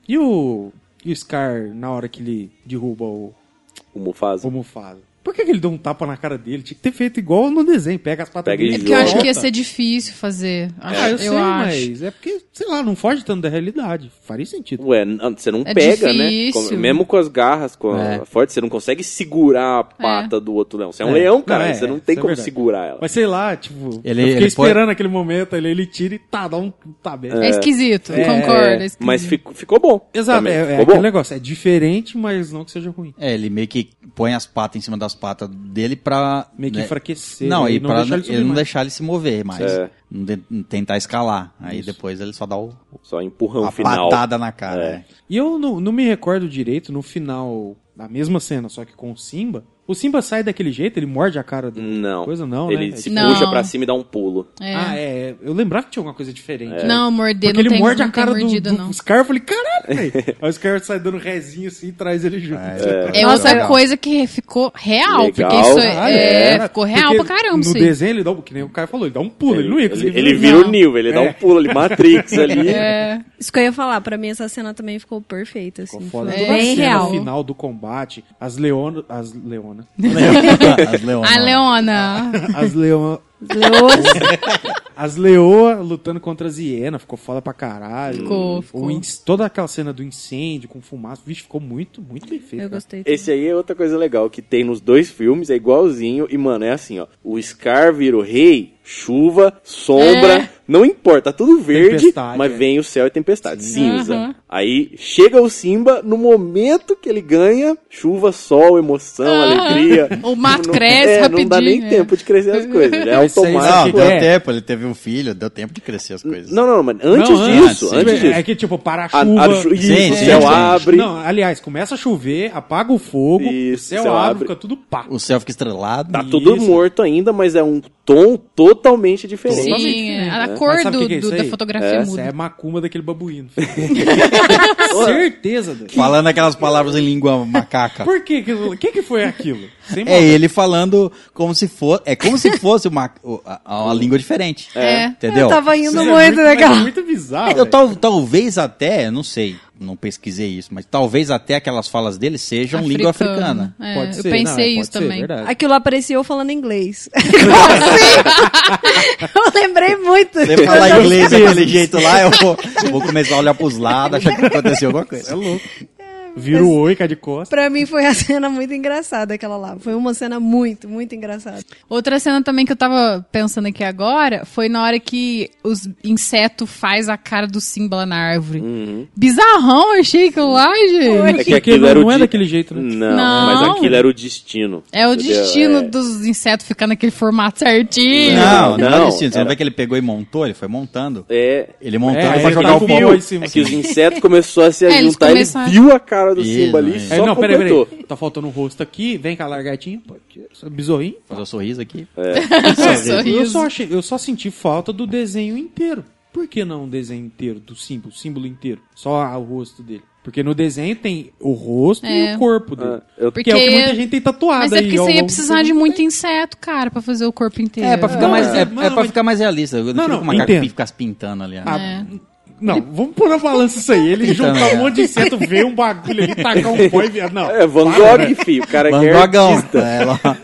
E o, e o Scar, na hora que ele derruba o, O Mufasa. O Mufasa. Por que, que ele deu um tapa na cara dele? Tinha que ter feito igual no desenho, pega as patas Pega dele É porque eu acho que ia ser difícil fazer. Ah, eu, sei, acho. mas é porque, sei lá, não foge tanto da realidade. Faria sentido. Ué, n- você não É pega, né? difícil. Com- Mesmo com as garras com a É. forte, você não consegue segurar a pata do outro leão. Você é um É. leão, cara, Não, é, você não tem é como verdade. segurar ela. Mas sei lá, tipo, Ele- eu fiquei ele esperando aquele momento, ele, ele tira e tá, dá um bem. É esquisito, É, concordo. É, é esquisito. mas ficou, ficou bom. Exato, também, é, é ficou aquele bom. negócio, é diferente, mas não que seja ruim. É, ele meio que põe as patas em cima das patas dele pra... Meio que né, enfraquecer. Não, né, e e pra deixar ele, subir não mais. deixar ele se mover mais. É. Não de- não tentar escalar. Aí depois ele só dá o, Só empurrão a final. patada na cara. É. é. E eu não, não me recordo direito, no final da mesma cena, só que com o Simba, o Simba sai daquele jeito, ele morde a cara do Não. coisa, não, Ele né? se Não. puxa pra cima e dá um pulo. É. Ah, é. Eu lembrava que tinha alguma coisa diferente. Não, morder Porque não ele tem, morde não a cara tem do, mordida, do não. Scar, eu falei, caralho, velho. Aí o Scar sai dando rezinho assim e traz ele junto. É Nossa, outra legal. coisa que ficou real, Legal. porque isso é, Caralho, é, é. ficou real Porque pra caramba. No aí. desenho ele dá um, que nem o cara falou, ele dá um pulo, ele, não ia conseguir. Ele, ele vira o Neo, ele dá É. um pulo ali, Matrix ali. É, Isso que eu ia falar, pra mim essa cena também ficou perfeita, assim. Ficou foda. Foi Toda a bem cena real. final do combate, as leonas. As leonas. As leonas. A Leona. As leonas. Leoas. As leoas lutando contra as hienas, ficou foda pra caralho. Ficou, ficou. inc- Toda aquela cena do incêndio com fumaça, vixe, ficou muito, muito bem feito. Eu cara. gostei. Esse aí é outra coisa legal, que tem nos dois filmes, é igualzinho, e, mano, é assim, ó. O Scar vira o rei, chuva, sombra, É. não importa, tá tudo verde, Tempestade, mas é. vem o céu e tempestade, cinza. Aham. Aí chega o Simba, no momento que ele ganha, chuva, sol, emoção, Aham. alegria. O mato Não- cresce é, Não dá nem rapidinho, é. tempo de crescer as coisas, é Mas aí, Não, automático. deu É. tempo, ele teve um filho, deu tempo de crescer as coisas. Não, não, mas antes Não, disso, antes, antes sim. disso. É que, tipo, para a A- chuva. a chu- isso, Sim, o céu sim. abre. Não, aliás, começa a chover, apaga o fogo, Isso, o céu, o céu abre, abre. fica tudo pá. O céu fica estrelado. Tá tudo Isso. morto ainda, mas é um tom totalmente diferente. Totalmente Sim, diferente, a né? Cor do, que que é do- da fotografia É, Essa muda. é macumba daquele babuíno. Certeza, Dani. Falando aquelas palavras em língua macaca. Por que que, o que que foi aquilo? Sem É ele falando como se fosse. É como se fosse uma, o- a- uma língua diferente. É. Entendeu? Eu tava indo Isso é muito legal. É muito bizarro. Eu tal- talvez até, não sei, não pesquisei isso, mas talvez até aquelas falas dele sejam língua africana. É, Pode eu ser, pensei não, é, isso ser, também. verdade. Aquilo apareceu eu falando inglês. assim? eu lembrei muito. Você falar inglês daquele jeito lá, eu vou, vou começar a olhar pros lados, achar que aconteceu alguma coisa. É louco. Vira o oi, cai de costas. Pra mim foi a cena muito engraçada aquela lá. Foi uma cena muito, muito engraçada. Outra cena também que eu tava pensando aqui agora foi na hora que os insetos faz a cara do Simba lá na árvore. Bizarrão, eu achei aquilo lá, gente. É Porque aquilo não, era o não é di- daquele jeito, né? Não, Não. mas aquilo era o destino. É o entendeu? destino É. dos insetos ficar naquele formato certinho. Não, não, não, é destino. Você não vê que ele pegou e montou? Ele foi montando. É. Ele montou É, pra jogar tá o pau. pau em cima, É que os insetos começaram a se É, juntar, ele começaram- viu a cara do Isso, Simba ali e é. só É, não, peraí, completou. peraí. Tá faltando um rosto aqui, vem cá, largatinho. Aqui, esse Besorrinho. Fazer o sorriso aqui. Sorriso. Eu só, achei, eu só senti falta do desenho inteiro. Por que não um desenho inteiro, do símbolo, símbolo inteiro? Só o rosto dele. Porque no desenho tem o rosto e É. o corpo dele. Ah, eu- Que é o que Porque- muita gente tem tatuado Mas é aí. porque ao você ia do precisar de muito inseto, cara, pra fazer o corpo inteiro. É, pra ficar, Não, mais, é, é pra mas- ficar mais realista. Eu não, Não, queria não, que o macaco entendo. ficasse pintando ali. Ah, É. Não, vamos pôr na balança isso aí. Ele Então, juntar é. um monte de inseto, ver um bagulho ali, tacar um pó e virar. Não. É, Van Gogh, né? filho. O cara Van que é Gogão. artista. É, lá.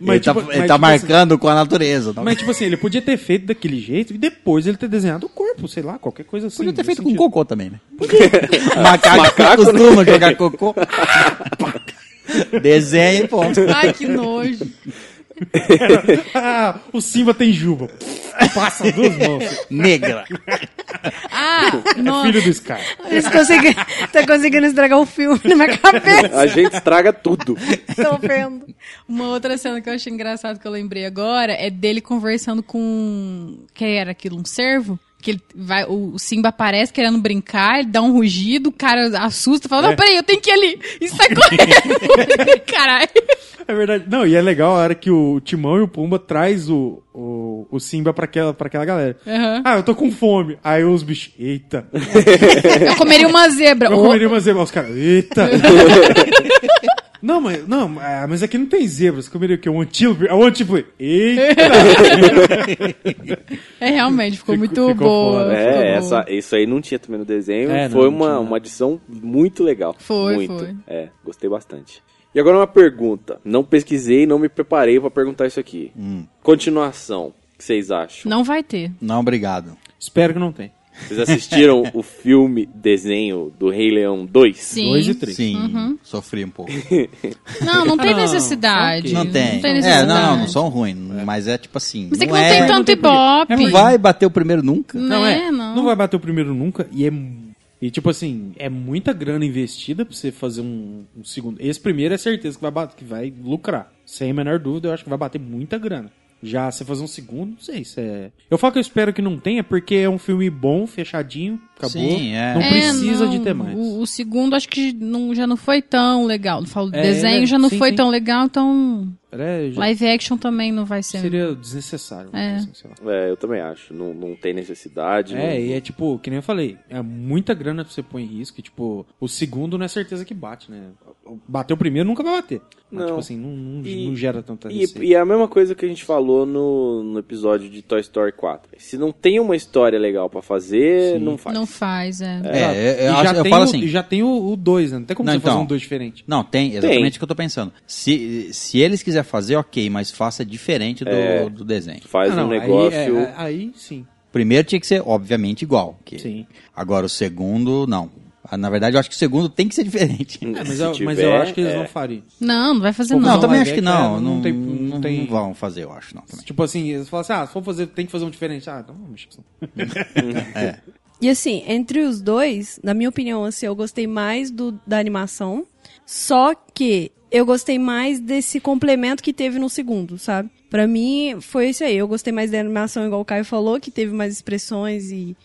Mas, ele tá, tipo- ele mas, tá tipo marcando com a natureza. tá? Mas, tipo assim, ele podia ter feito daquele jeito e depois ele ter desenhado o corpo, sei lá, qualquer coisa assim. Podia ter feito com sentido. cocô também, né? Macaco, Macaco, costuma jogar cocô. Desenha e ponto. Ai, que nojo. Ah, o Simba tem juba. Passa duas mãos. Negra. Ah, nossa. Filho do Sky. Eles conseguem, tá conseguindo estragar o filme na minha cabeça. A gente estraga tudo. Tô vendo. Uma outra cena que eu achei engraçado que eu lembrei agora é dele conversando com. Que era aquilo? Um servo? Que ele vai, o Simba aparece querendo brincar, ele dá um rugido, o cara assusta, fala: Não, peraí, eu tenho que ir ali. E sai correndo. Caralho. É verdade. Não, e é legal a hora que o Timão e o Pumba traz o, o, o Simba pra aquela, pra aquela galera. Aham. Ah, eu tô com fome. Aí os bichos, eita. Eu comeria uma zebra. Eu Ô, comeria uma zebra. Os caras, eita. não, mas, não, ah, mas aqui não tem zebras. Comeria o quê? Um antílope? Ah, um antílope. Eita. É, realmente, ficou, Ficou- muito ficou boa. ficou É, boa. essa, isso aí não tinha também no desenho. É, foi não uma, tinha. uma adição muito legal. Foi, muito. foi. É, gostei bastante. E agora uma pergunta. Não pesquisei, não me preparei pra perguntar isso aqui. Hum. Continuação, o que vocês acham? Não vai ter. Não, obrigado. Espero que não tenha. Vocês assistiram o filme desenho do Rei Leão 2? Sim. Dois e três. Sim, sofri um pouco. Não, não tem Não, necessidade. Não tem. Não tem é, necessidade. não, não, não são ruins, mas é tipo assim. Mas é que não não é, tem tanto ibope. Não vai bater o primeiro nunca. Não Né, é. não. Não vai bater o primeiro nunca. E é. E tipo assim, é muita grana investida pra você fazer um, um segundo. Esse primeiro é certeza que vai, bater, que vai lucrar. Sem a menor dúvida, eu acho que vai bater muita grana. Já você fazer um segundo, não sei se é. Eu falo que eu espero que não tenha, porque é um filme bom, fechadinho, acabou. Sim, é. Não É, precisa não, de ter mais. O, o segundo acho que não, já não foi tão legal. Não falo do É, desenho, é, já não sim, foi sim. tão legal, então É, já live action também não vai ser. seria desnecessário. É. assim, sei lá. É, eu também acho. Não, não tem necessidade. É, não- e é tipo, que nem eu falei, é muita grana que você põe em risco. E, tipo, o segundo não é certeza que bate, né? Bater o primeiro nunca vai bater. Mas, Não. tipo assim, não, não, E- não gera tanta E, e é a mesma coisa que a gente falou no, no episódio de Toy Story 4. Se não tem uma história legal pra fazer, Sim. não faz. Não faz, é. É, Exato. eu, E acho- já eu tem falo o, assim. já tem o 2, né? Não tem como Não, você fazer então. um 2 diferente. Não, tem, exatamente Tem. o que eu tô pensando. Se, se eles quiserem fazer, ok, mas faça diferente do, É. do desenho. Faz Ah, não, um aí- negócio. é, aí, sim. Primeiro tinha que ser, obviamente, igual. que- Sim. Agora o segundo, não. Ah, Na verdade, eu acho que o segundo tem que ser diferente. É, mas, Se eu, mas tiver, eu acho que eles é. não fariam. Não, não vai fazer Pô, não. Não, também acho que não. é, Não, não tem- não, não tem- vão fazer, eu acho. Não, também. Tipo assim, eles falam assim, ah, se for fazer, tem que fazer um diferente. Ah, então vamos mexer com isso. E assim, entre os dois, na minha opinião, assim, eu gostei mais do, da animação. Só que eu gostei mais desse complemento que teve no segundo, sabe? Pra mim, foi isso aí. Eu gostei mais da animação, igual o Caio falou, que teve mais expressões e.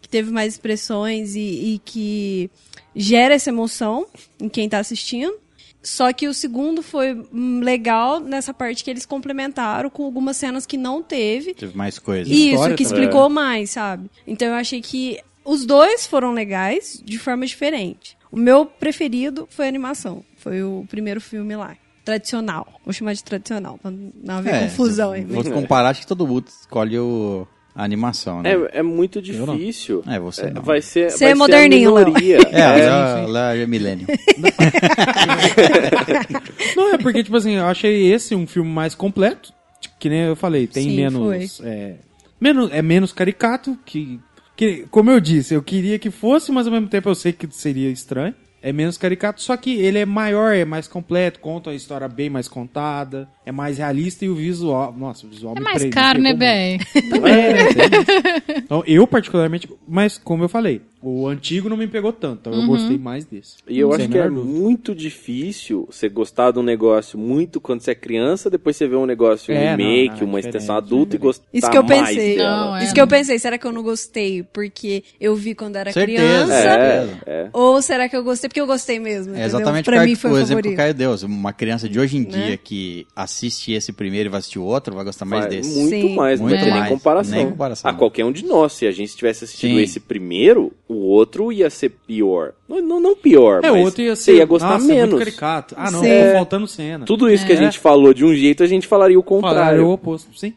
Que teve mais expressões e, e que gera essa emoção em quem tá assistindo. Só que o segundo foi hum, legal nessa parte que eles complementaram com algumas cenas que não teve. Teve mais coisas. Isso, História que também. explicou mais, sabe? Então eu achei que os dois foram legais de forma diferente. O meu preferido foi a animação. Foi o primeiro filme lá. Tradicional. Vou chamar de tradicional, pra não haver É, confusão aí. Vou comparar, acho que todo mundo escolhe o, a animação, né? É, é muito difícil. É, você não. Vai ser, Você vai é moderninho, ser Léo. É, É, lá, lá é milênio. Não, é porque, tipo assim, eu achei esse um filme mais completo. Tipo, Que nem eu falei, tem Sim, menos, é, menos. É menos caricato, que, que. Como eu disse, eu queria que fosse, mas ao mesmo tempo eu sei que seria estranho. É menos caricato, só que ele é maior, é mais completo, conta uma história bem mais contada, é mais realista e o visual. Nossa, o visual É me mais pre- caro, né, Bé? Também, né? Então, eu particularmente, mas como eu falei, o antigo não me pegou tanto, então eu gostei mais desse. E eu acho que é dúvida. muito difícil você gostar de um negócio muito quando você é criança, depois você vê um negócio, um É, não, remake, não, é uma extensão adulta e gostar Isso que eu pensei. Não, é. Isso que eu pensei. Será que eu não gostei porque eu vi quando era Certeza. criança? É, é. Ou será que eu gostei porque eu gostei mesmo? É exatamente pra o, mim foi o o exemplo que o favorito. Caio deu. Uma criança de hoje em Né? dia que assiste esse primeiro e vai assistir o outro, vai gostar mais Vai desse. Muito Sim. mais, Muito não tem nem mais, comparação. nem comparação. A qualquer um de nós, se a gente tivesse assistido Sim. esse primeiro, o outro ia ser pior. Não, não, não pior, É, o mas outro ia você ser. ia gostar nossa, é menos. muito caricato. Ah, não, Sim. faltando cena. Tudo isso que a É. gente falou de um jeito, a gente falaria o contrário. o oposto, sim.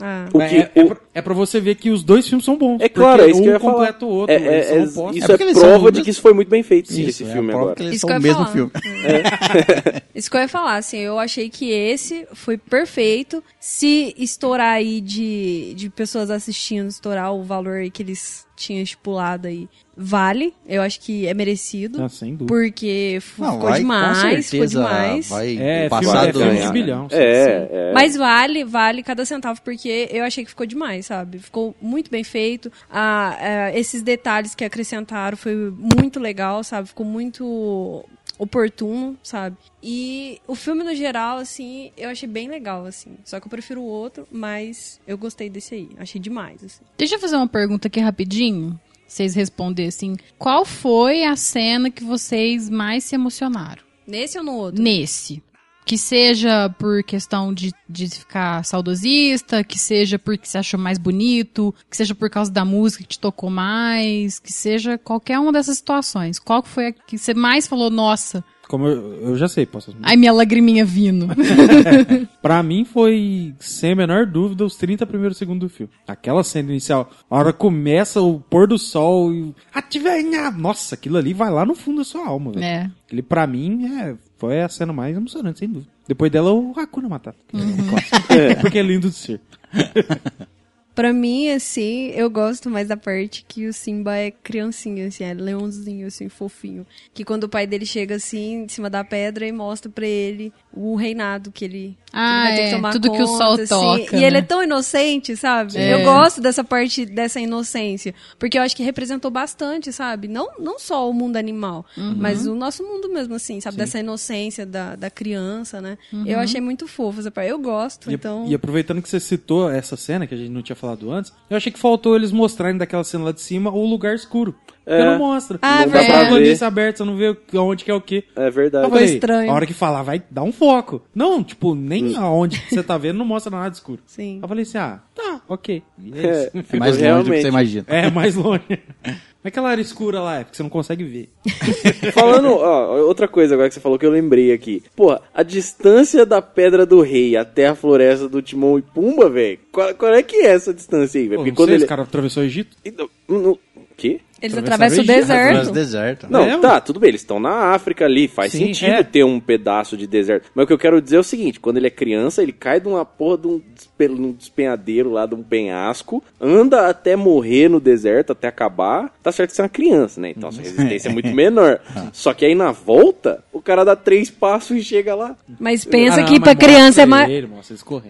Ah. O é, que- é, é o- pra, é pra você ver que os dois filmes são bons. É claro, é isso que eu ia um falar. completa o outro. É- é- são é- isso É é, prova de que isso foi muito bem feito, sim, Isso, esse é filme prova agora. que eles Isso são que eu o ia mesmo falar. filme. Isso que eu ia falar, assim, eu achei que esse foi perfeito. Se estourar aí de, de pessoas assistindo, estourar o valor aí que eles tinham estipulado aí, vale. Eu acho que é merecido. Ah, sem dúvida. Porque Não, ficou vai, com demais, ficou certeza demais. vai É, passar do... é ganhar. bilhão. É, é. Mas vale, vale cada centavo, porque eu achei que ficou demais, sabe? Ficou muito bem feito. Ah, ah, esses detalhes que acrescentaram foi muito legal, sabe? Ficou muito oportuno, sabe? E o filme no geral, assim, eu achei bem legal, assim. Só que eu prefiro o outro, mas eu gostei desse aí. Achei demais, assim. Deixa eu fazer uma pergunta aqui rapidinho. Vocês responder assim. Qual foi a cena que vocês mais se emocionaram? Nesse ou no outro? Nesse. Que seja por questão de, de ficar saudosista, que seja porque você achou mais bonito, que seja por causa da música que te tocou mais, que seja qualquer uma dessas situações. Qual que foi a que você mais falou, nossa, Como eu, eu já sei, posso. ai minha lagriminha vindo. Pra mim foi, sem a menor dúvida, os 30 primeiros segundos do filme. Aquela cena inicial, a hora começa o pôr do sol e. Ativenha! Nossa, aquilo ali vai lá no fundo da sua alma, velho. é. Ele, pra mim, é. Foi a cena mais emocionante, sem dúvida. Depois dela, o Hakuna Matata. que é um clássico. Porque é lindo de ser. Pra mim, assim, eu gosto mais da parte que o Simba é criancinha, assim, é leãozinho, assim, fofinho. Que quando o pai dele chega, assim, em cima da pedra e mostra pra ele o reinado que ele, Ah, ele vai ter é, que tomar tudo que o conta, sol assim. toca, E ele né? é tão inocente, sabe? É. Eu gosto dessa parte, dessa inocência. Porque eu acho que representou bastante, sabe? Não, não só o mundo animal, Uhum. mas o nosso mundo mesmo, assim, sabe? Dessa inocência da, da criança, né? Uhum. Eu achei muito fofo essa parte. Eu gosto, E, então... e aproveitando que você citou essa cena, que a gente não tinha falado antes, eu achei que faltou eles mostrarem daquela cena lá de cima o lugar escuro. É. Porque não mostra. Ah, não dá verdade. pra planície aberta, você não vê onde que é o quê. É verdade. Eu falei, estranho. A hora que falar, vai dar um foco. Não, tipo, nem aonde que você tá vendo não mostra nada escuro. Sim. Eu falei assim, ah, tá, ok. É É. É mais longe do que você imagina. É, mais longe. Aquela área escura lá, é porque você não consegue ver. Falando, ó, outra coisa agora que você falou que eu lembrei aqui. Porra, a distância da Pedra do Rei até a floresta do Timão e Pumba, velho. Qual, qual é que é essa distância aí, velho? Pô, Porque não quando sei, ele. esse cara atravessou o Egito. Então, no- quê? Eles Atravessaram atravessam o deserto. Mas deserto. Não, É, tá, tudo bem, eles estão na África ali, faz Sim, sentido é. ter um pedaço de deserto. Mas o que eu quero dizer é o seguinte, quando ele é criança, ele cai de uma porra de um, despe- um despenhadeiro lá, de um penhasco, anda até morrer no deserto, até acabar, tá certo que você é uma criança, né? Então sua resistência é muito menor. Só que aí na volta, o cara dá três passos e chega lá. Mas pensa Ah, que mas pra criança é mais.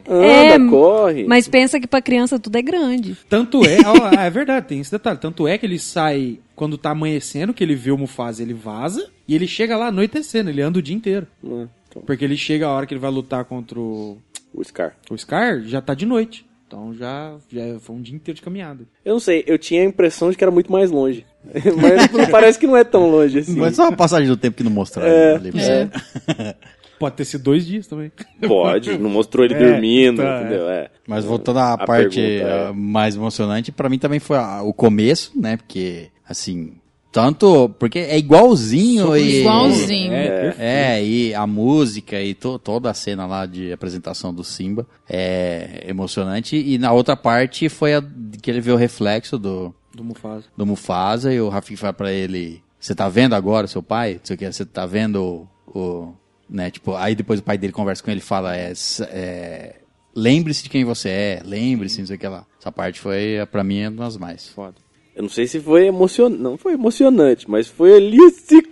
Anda, É, corre. Mas pensa que pra criança tudo é grande. Tanto é, ó, é verdade, tem esse detalhe. Tanto é que ele sai quando tá amanhecendo, que ele vê o Mufasa, ele vaza, e ele chega lá anoitecendo, ele anda o dia inteiro. Hum, então, Porque ele chega a hora que ele vai lutar contra o, o Scar. o Scar, já tá de noite. Então já, já foi um dia inteiro de caminhada. Eu não sei, eu tinha a impressão de que era muito mais longe. Mas parece que não é tão longe assim. Mas só uma passagem do tempo que não mostraram. É. ali pra você. Pode ter sido dois dias também. Pode, não mostrou ele É, dormindo, tá, entendeu? É. Mas voltando à A parte pergunta é- ah, mais emocionante, pra mim também foi a- o começo, né? Porque, assim, tanto. Porque é igualzinho e. Igualzinho. É, É, e a música e to- toda a cena lá de apresentação do Simba é emocionante. E na outra parte foi a que ele vê o reflexo do, do Mufasa. do Mufasa e o Rafik fala pra ele: Você tá vendo agora seu pai? Não sei o que, você tá vendo o. o- né, tipo, aí depois o pai dele conversa com ele e fala: é, é, Lembre-se de quem você é, lembre-se, não sei o que lá. Essa parte foi, pra mim, uma das mais. Foda. Eu não sei se foi emocionante, não foi emocionante, mas foi ali assim,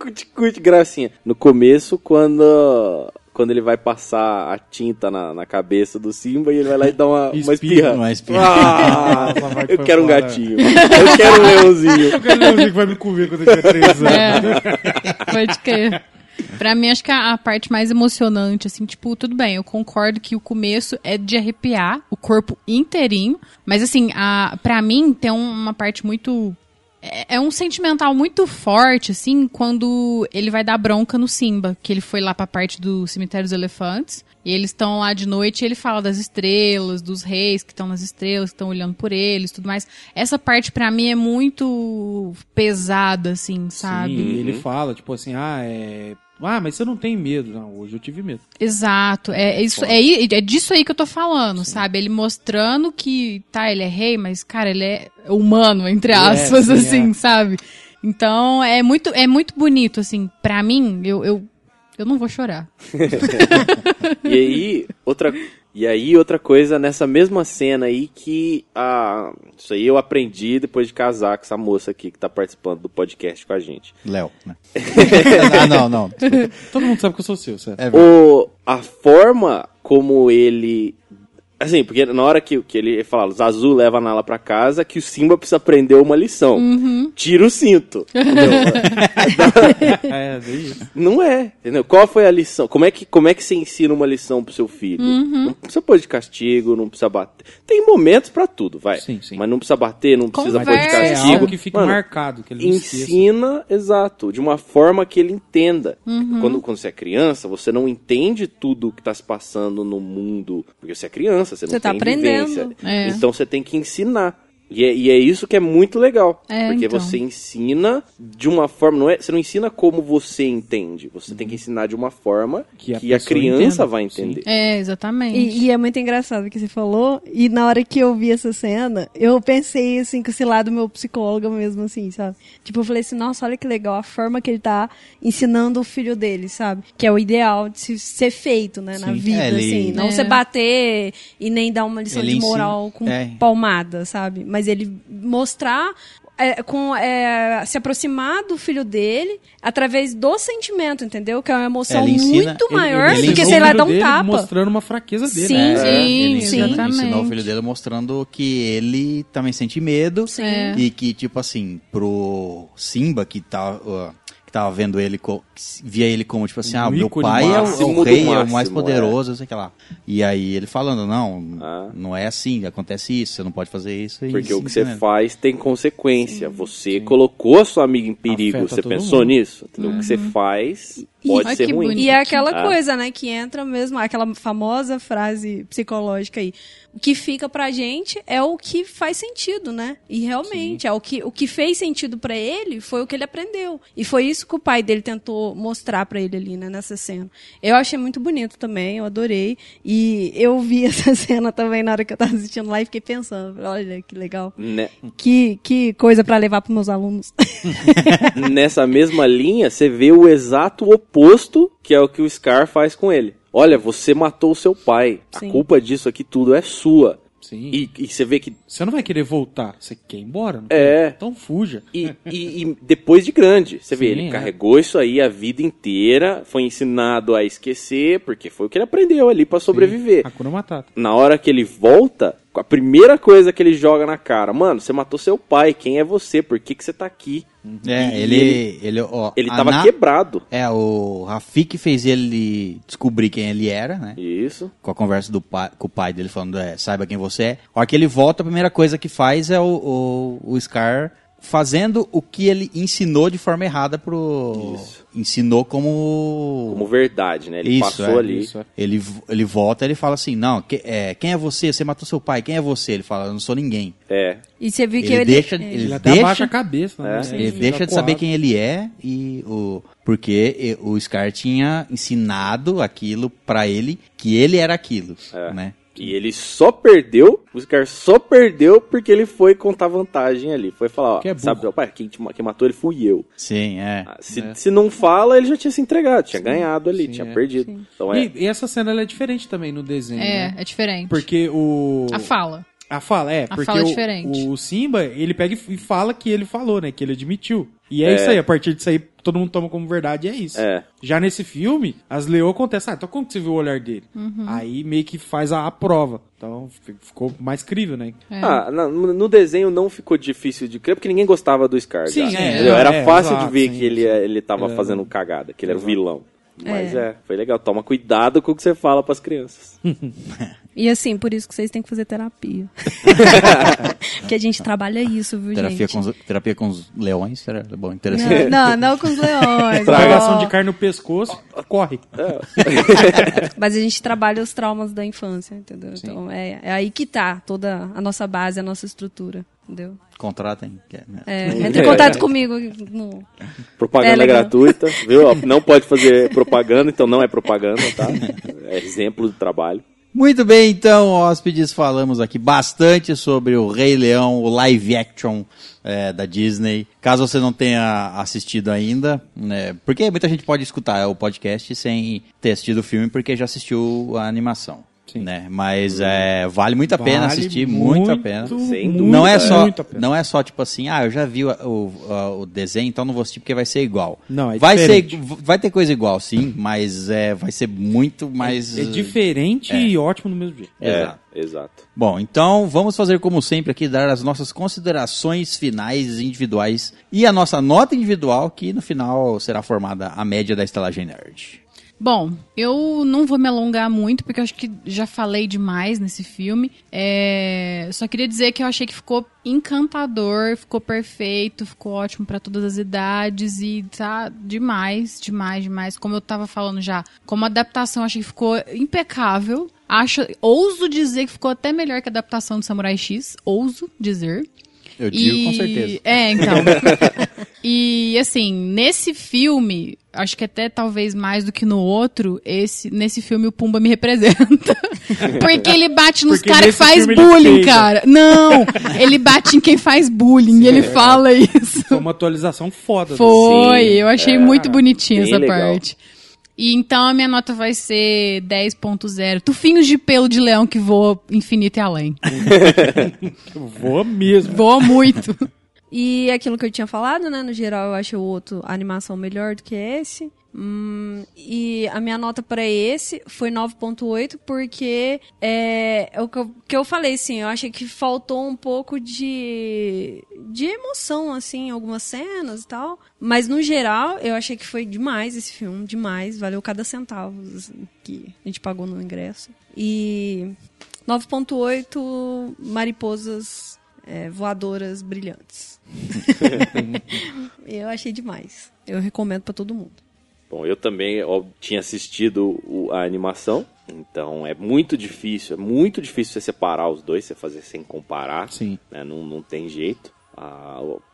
de gracinha. No começo, quando quando ele vai passar a tinta na, na cabeça do Simba e ele vai lá e dá uma, uma Espirra, espirra. uma espirra. Ah, eu quero um gatinho. Eu quero um leãozinho. Eu quero dizer que vai me comer quando eu tiver três anos. É, pode crer. Pra mim, acho que a, a parte mais emocionante, assim, tipo, tudo bem, eu concordo que o começo é de arrepiar o corpo inteirinho, mas assim, a, pra mim tem um- uma parte muito. É, é um sentimental muito forte, assim, quando ele vai dar bronca no Simba, que ele foi lá pra parte do cemitério dos elefantes, e eles estão lá de noite e ele fala das estrelas, dos reis que estão nas estrelas, que estão olhando por eles, tudo mais. Essa parte pra mim é muito pesada, assim, sabe? Sim, e ele fala, tipo assim, ah, é. Ah, mas você não tem medo. Não, hoje eu tive medo. Exato, é, é isso, é, i- é disso aí que eu tô falando, sabe? Ele mostrando que, tá, ele é rei, mas, cara, ele é humano, entre aspas, sim, assim, é. sabe? Então, é muito, é muito bonito, assim, pra mim, eu, eu, eu não vou chorar. E aí, outra, e aí, outra coisa nessa mesma cena aí que ah, isso aí eu aprendi depois de casar com essa moça aqui que tá participando do podcast com a gente. Léo, né? ah, não, não. Todo mundo sabe que eu sou seu, certo? É. O, a forma como ele. Assim, porque na hora que, que ele fala, Zazu leva a Nala pra casa, que o Simba precisa aprender uma lição. Tira o cinto. entendeu? É, é isso. Não é, entendeu? Qual foi a lição? Como é que, como é que você ensina uma lição pro seu filho? Não precisa pôr de castigo, não precisa bater. Tem momentos pra tudo, vai. Sim, sim. Mas não precisa bater, não precisa pôr de Conversa. É castigo. algo que fica Mano, marcado, que ele ensina, exato, de uma forma que ele entenda. Uhum. Quando, quando você é criança, você não entende tudo que está se passando no mundo, porque você é criança, você não Você tá tem aprendendo. É. Então você tem que ensinar. E é, e é isso que é muito legal. É, porque então. você ensina de uma forma. Não é, você não ensina como você entende. Você tem que ensinar de uma forma que Que a, a pessoa criança entenda. vai entender. É, exatamente. E, e é muito engraçado o que você falou. E na hora que eu vi essa cena, eu pensei assim, com esse lado meu psicólogo mesmo, assim, sabe? Tipo, eu falei assim, nossa, olha que legal a forma que ele tá ensinando o filho dele, sabe? Que é o ideal de se- ser feito, né, na Sim. vida, É, ele- assim. Não É. você bater e nem dar uma lição Ele de ensina- moral com é. palmada, sabe? Mas ele mostrar. é, com, é, se aproximar do filho dele através do sentimento, entendeu? Que é uma emoção Ele ensina- muito ele- maior ele do que, sei lá, dar um dele tapa. Mostrando uma fraqueza dele. Sim, né? É, Sim, ele ensina- exatamente. ensinou o filho dele mostrando que ele também sente medo É. e que, tipo assim, pro Simba que tá, que tava vendo ele, via ele como, tipo assim, Um ah, meu pai é o, é máximo o rei, é o máximo, mais é. poderoso, sei que lá. E aí ele falando, não, Ah. não é assim, acontece isso, você não pode fazer isso. e Porque o sim, que você né? faz tem consequência. Você colocou a sua amiga em perigo. Afeta você pensou mundo. nisso? Entendeu? O que você faz pode Ai, ser ruim. bonito. E é aquela Ah. coisa, né, que entra mesmo, aquela famosa frase psicológica aí. O que fica pra gente é o que faz sentido, né? E realmente, é o que, o que fez sentido pra ele foi o que ele aprendeu. E foi isso que o pai dele tentou mostrar pra ele ali, né, nessa cena. Eu achei muito bonito também, eu adorei. E eu vi essa cena também na hora que eu tava assistindo lá e fiquei pensando, olha que legal. Né? Que, que coisa pra levar pros meus alunos. Nessa mesma linha, você vê o exato oposto que é o que o Scar faz com ele. Olha, você matou o seu pai. Sim. A culpa disso aqui tudo é sua. Sim. E, e você vê que. Você não vai querer voltar. Você quer ir embora? É. quer? Então fuja. E, e- e depois de grande, você vê, Sim, ele é. carregou isso aí a vida inteira, foi ensinado a esquecer, porque foi o que ele aprendeu ali pra sobreviver. Hakuna Matata. Na hora que ele volta, a primeira coisa que ele joga na cara, mano, você matou seu pai, quem é você? Por que, que você tá aqui? É, E ele, ele, ó, Ele tava Na- quebrado. É, o Rafik fez ele descobrir quem ele era, né? Isso. com a conversa do pai, com o pai dele falando, é, saiba quem você é. A hora que ele volta, a primeira coisa que faz é o, o, o Scar fazendo o que ele ensinou de forma errada pro... Isso. Ensinou como... Como verdade, né? Ele Isso, passou é, ali. isso, é. Ele, ele volta ele fala assim, não, que- é, quem é você? Você matou seu pai, quem é você? Ele fala, eu não sou ninguém. É. E você viu que Ele ele... deixa- ele- Ele até deixa- abaixa a cabeça. Né? É. Ele deixa de saber quem ele é e o porque o Scar tinha ensinado aquilo pra ele que ele era aquilo, É. né? E ele só perdeu, o Scar só perdeu porque ele foi contar vantagem ali. Foi falar, ó, Que é sabe, pai, quem, te quem matou ele fui eu. Sim, é. Ah, Se, se não fala, ele já tinha se entregado, tinha ganhado ali, sim, tinha é. perdido. Então é. E, e essa cena ela é diferente também no desenho. É, né? é diferente. Porque o. A fala. A fala, é. A porque fala é o, diferente. o Simba, ele pega e fala que ele falou, né? Que ele admitiu. E é, É. isso aí, a partir disso aí, todo mundo toma como verdade e é isso. É. Já nesse filme, as leões acontecem. Ah, então como que você viu o olhar dele? Uhum. Aí meio que faz a, a prova. Então fi- ficou mais crível, né? É. Ah, no, no desenho não ficou difícil de crer, porque ninguém gostava do Scar. Sim, já, é, é, Era é, fácil exato, de ver sim, que ele, ele tava É. fazendo cagada, que ele era Exato. vilão. Mas é. foi legal. Toma cuidado com o que você fala pras crianças. E assim, por isso que vocês têm que fazer terapia. que a gente trabalha isso, viu, Terapia gente? com, os, terapia com os leões, era bom, interessante. Não, não, não com os leões. Tragação de carne no pescoço, corre. Mas a gente trabalha os traumas da infância, entendeu? Então é, é aí que tá toda a nossa base, a nossa estrutura, entendeu? Contratem. é, né? É, entre em contato comigo no... Propaganda Telegram. gratuita, viu? Não pode fazer propaganda, então não é propaganda, tá? É exemplo do trabalho. Muito bem, então, hóspedes, falamos aqui bastante sobre o Rei Leão, o live action é, da Disney. Caso você não tenha assistido ainda, né, porque muita gente pode escutar o podcast sem ter assistido o filme, porque já assistiu a animação. Sim. Né? Mas é, vale muito a pena Vale assistir, muito, a pena. Sem muito, dúvida. Não é, só, muito a pena. não é só tipo assim, ah, eu já vi o, o, o desenho, então não vou assistir porque vai ser igual. Não, é vai ser, diferente. vai ter coisa igual, sim, mas é, vai ser muito mais. É diferente e ótimo no mesmo jeito. É, Exato. exato. Bom, então vamos fazer como sempre aqui, dar as nossas considerações finais individuais e a nossa nota individual, que no final será formada a média da estalagem nerd. Bom, eu não vou me alongar muito, porque eu acho que já falei demais nesse filme. É, Só queria dizer que eu achei que ficou encantador, ficou perfeito, ficou ótimo pra todas as idades e tá demais, demais, demais. Como eu tava falando já, como adaptação, achei que ficou impecável. Acho, ouso dizer que ficou até melhor que a adaptação do Samurai X. Ouso dizer. Eu digo E- com certeza. É, então. e assim, nesse filme, acho que até talvez mais do que no outro, esse, nesse filme o Pumba me representa. Porque ele bate nos caras que faz bullying, cara. Não! Ele bate em quem faz bullying e ele fala isso. Foi uma atualização foda. Foi, Sim, eu achei é, muito bonitinha bem essa legal. parte. E então a minha nota vai ser 10.0. Tufinhos de pelo de leão que voa infinito e além. Voa mesmo. Voa muito. E aquilo que eu tinha falado, né? No geral, eu acho o outro a animação melhor do que esse. Hum, e a minha nota pra esse foi 9.8, porque é, é o que eu, que eu falei, assim, eu achei que faltou um pouco de, de emoção, assim, em algumas cenas e tal. Mas, no geral, eu achei que foi demais esse filme, demais. Valeu cada centavo assim, que a gente pagou no ingresso. E 9.8 mariposas é, voadoras brilhantes. eu achei demais. Eu recomendo pra todo mundo. Bom, eu também ó, tinha assistido o- a animação, então é muito difícil, é muito difícil você separar os dois, você fazer sem comparar, Sim. né? Não, não tem jeito.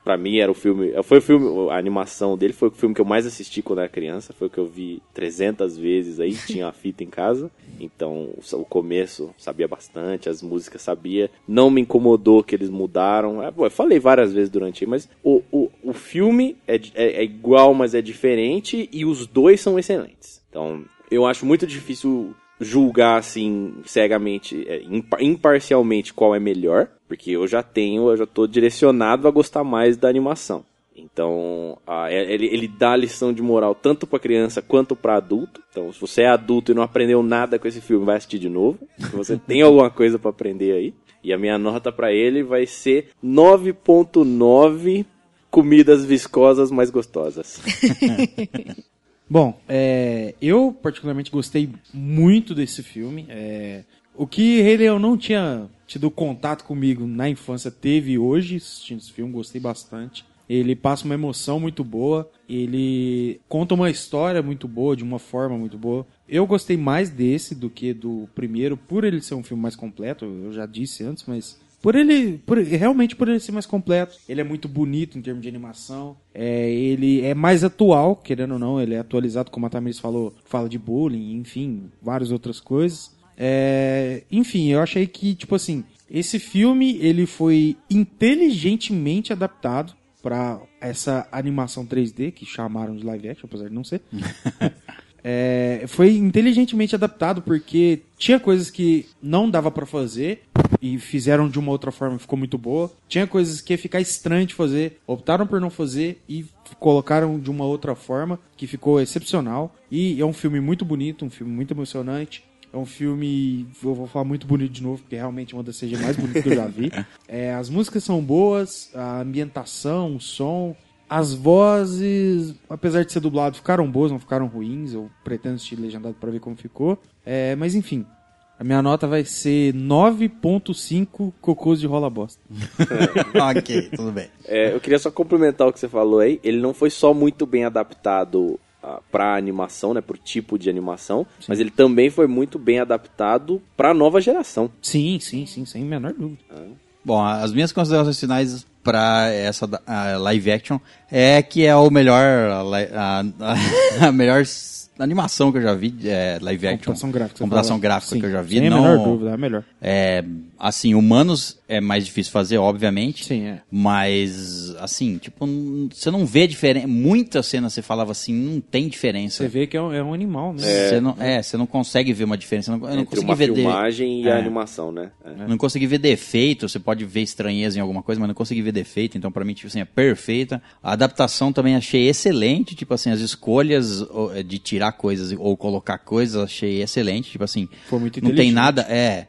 Pra mim era o filme, foi o filme, a animação dele foi o filme que eu mais assisti quando era criança, foi o que eu vi 300 vezes aí, tinha a fita em casa, então o, começo sabia bastante, as músicas sabia, não me incomodou que eles mudaram, É, bom, eu falei várias vezes durante aí, mas o, o, o filme é, é, é igual, mas é diferente e os dois são excelentes. Então, eu acho muito difícil julgar assim cegamente, é, impa- imparcialmente qual é melhor, porque eu já tenho, eu já tô direcionado a gostar mais da animação. Então, ah, é- ele, ele dá lição de moral tanto pra criança quanto pra adulto. Então, se você é adulto e não aprendeu nada com esse filme, vai assistir de novo. Se você tem alguma coisa pra aprender aí. E a minha nota pra ele vai ser 9.9 comidas viscosas mais gostosas. Bom, é, eu particularmente gostei muito desse filme. É, o que Rei Leão não tinha tido contato comigo na infância teve hoje assistindo esse filme, gostei bastante. Ele passa uma emoção muito boa, ele conta uma história muito boa, de uma forma muito boa. Eu gostei mais desse do que do primeiro, por ele ser um filme mais completo, eu já disse antes, mas por ele, por, realmente por ele ser mais completo, ele é muito bonito em termos de animação. É, ele é mais atual, querendo ou não, ele é atualizado, como a Tamiris falou, fala de bullying, enfim, várias outras coisas. É, enfim, eu achei que, tipo assim, esse filme ele foi inteligentemente adaptado para essa animação 3D que chamaram de live action, apesar de não ser. É, foi inteligentemente adaptado porque tinha coisas que não dava pra fazer e fizeram de uma outra forma ficou muito boa. Tinha coisas que ia ficar estranho de fazer, optaram por não fazer e colocaram de uma outra forma que ficou excepcional. E é um filme muito bonito, um filme muito emocionante. É um filme, eu vou falar muito bonito de novo, porque realmente é uma das CG mais bonitas que eu já vi. É, as músicas são boas, a ambientação, o som, as vozes, apesar de ser dublado, ficaram boas, não ficaram ruins. Eu pretendo assistir legendado pra ver como ficou. É, mas enfim, a minha nota vai ser 9.5 cocôs de rola bosta. ok, tudo bem. É, eu queria só complementar o que você falou aí. Ele não foi só muito bem adaptado pra animação, né, pro tipo de animação, mas ele também foi muito bem adaptado pra nova geração. Sim, sim, sim, sem a menor dúvida. Bom, as minhas considerações finais pra essa a live action é que é o melhor a, a- a- a melhor animação que eu já vi, é, live action. Computação gráfica. Computação gráfica Sim, que eu já vi. Sem não, a menor dúvida, é a melhor. É, assim, humanos é mais difícil fazer, obviamente. Sim, é. Mas, assim, tipo, você não vê diferença. Muitas cenas você falava assim, não tem diferença. Você vê que é um, é um animal, né? Você não, é, você não consegue ver uma diferença. Eu não, eu não consegui uma ver de- filmagem e a É. animação, né? É. não consegui ver defeito, você pode ver estranheza em alguma coisa, mas não consegui ver defeito, então pra mim, tipo assim, é perfeita. A adaptação também achei excelente, tipo assim, as escolhas é, de tirar coisas ou colocar coisas, achei excelente, tipo assim, Foi muito não tem nada, é,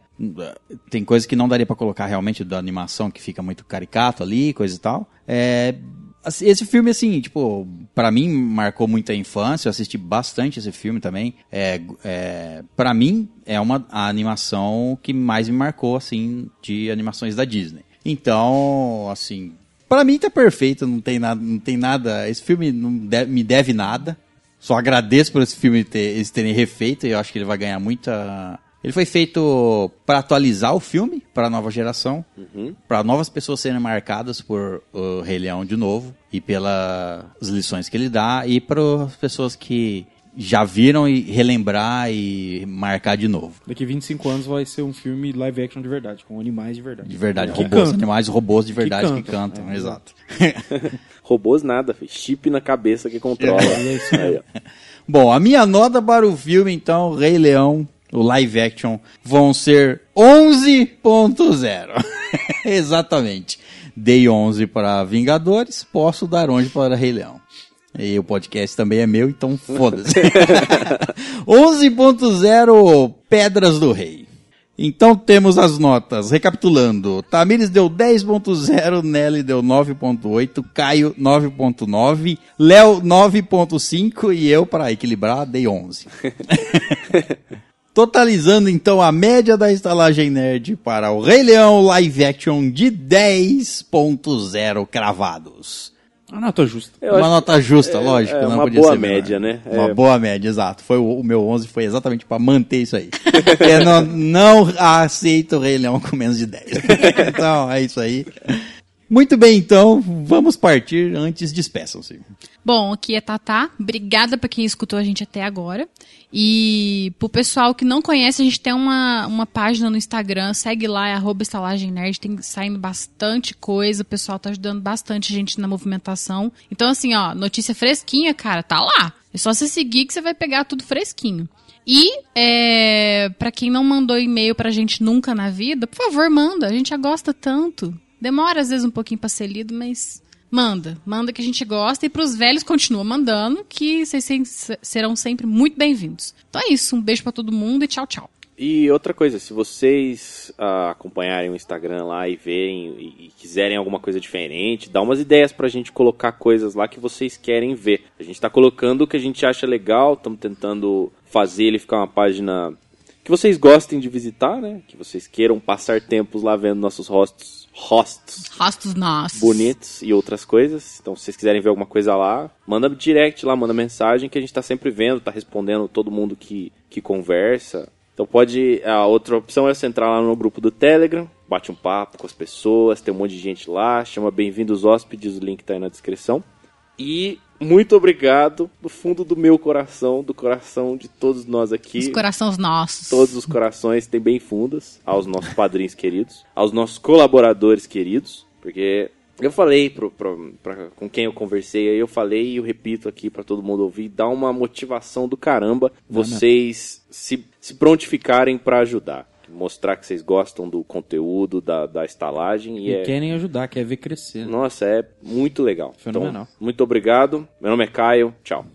tem coisas que não daria pra colocar realmente da animação, que fica muito caricato ali, coisa e tal. É, esse filme, assim, tipo, pra mim marcou muito a infância, eu assisti bastante esse filme também. É, é, para mim, é uma a animação que mais me marcou, assim, de animações da Disney. Então, assim, pra mim tá perfeito, não tem nada, não tem nada, esse filme não deve- me deve nada. Só agradeço por esse filme ter, eles terem refeito e eu acho que ele vai ganhar muita Ele foi feito para atualizar o filme para a nova geração, para novas pessoas serem marcadas por o Rei Leão de novo e pelas lições que ele dá e para as pessoas que já viram e relembrar e marcar de novo. Daqui 25 anos vai ser um filme live action de verdade, com animais de verdade. De verdade, Que robôs, animais robôs de verdade que cantam. cantam, É, exato. Robôs nada, filho. chip na cabeça que controla. É isso Aí, ó. Bom, a minha nota para o filme, então, Rei Leão, o live action, vão ser 11.0. Exatamente. Dei 11 para Vingadores, posso dar 11 para Rei Leão. E o podcast também é meu, então foda-se. 11.0 Pedras do Rei. Então temos as notas. Recapitulando. Tamires deu 10.0, Nelly deu 9.8, Caio 9.9, Léo 9.5 e eu, para equilibrar, dei 11. Totalizando então a média da estalagem nerd para o Rei Leão live action de 10.0 cravados. A nota justa. Eu uma nota justa, lógico. é não uma podia boa menor. média, né? Uma É. boa média, exato. Foi o, o meu 11 foi exatamente para manter isso aí. Eu não, não aceito o Rei Leão com menos de 10. então, é isso aí. Muito bem, então, vamos partir. Antes, despeçam-se. Bom, aqui é Tatá. Obrigada pra quem escutou a gente até agora. E pro pessoal que não conhece, a gente tem uma, uma página no Instagram. Segue lá, é arroba estalagem nerd. Tem saindo bastante coisa. O pessoal tá ajudando bastante a gente na movimentação. Então, assim, ó, notícia fresquinha, cara, tá lá. É só você seguir que você vai pegar tudo fresquinho. E, é, para quem não mandou e-mail pra gente nunca na vida, por favor, manda. A gente já gosta tanto. Demora às vezes um pouquinho pra ser lido, mas manda. Manda que a gente gosta. E pros velhos, continua mandando, que vocês serão sempre muito bem-vindos. Então é isso. Um beijo pra todo mundo e tchau, tchau. E outra coisa, se vocês ah, acompanharem o Instagram lá e verem e, e quiserem alguma coisa diferente, dá umas ideias pra gente colocar coisas lá que vocês querem ver. A gente tá colocando o que a gente acha legal, estamos tentando fazer ele ficar uma página que vocês gostem de visitar, né? Que vocês queiram passar tempos lá vendo nossos rostos, rostos Rostos nossos. bonitos e outras coisas. Então, se vocês quiserem ver alguma coisa lá, manda direct lá, manda mensagem que a gente tá sempre vendo, tá respondendo todo mundo que, que conversa. Então pode. A outra opção é você entrar lá no grupo do Telegram, bate um papo com as pessoas, tem um monte de gente lá, chama Bem-vindos Hóspedes, o link tá aí na descrição. E muito obrigado do fundo do meu coração, do coração de todos nós aqui. Os corações nossos. Todos os corações têm bem fundas aos nossos padrinhos queridos, aos nossos colaboradores queridos, porque eu falei pro, pro- pra- com quem eu conversei, aí eu falei e eu repito aqui pra todo mundo ouvir, dá uma motivação do caramba vocês se, se prontificarem pra ajudar. Mostrar que vocês gostam do conteúdo, da, da estalagem e, E é... querem ajudar, quer ver crescer. Nossa, é muito legal. Fenomenal. Então, muito obrigado. Meu nome é Caio. Tchau.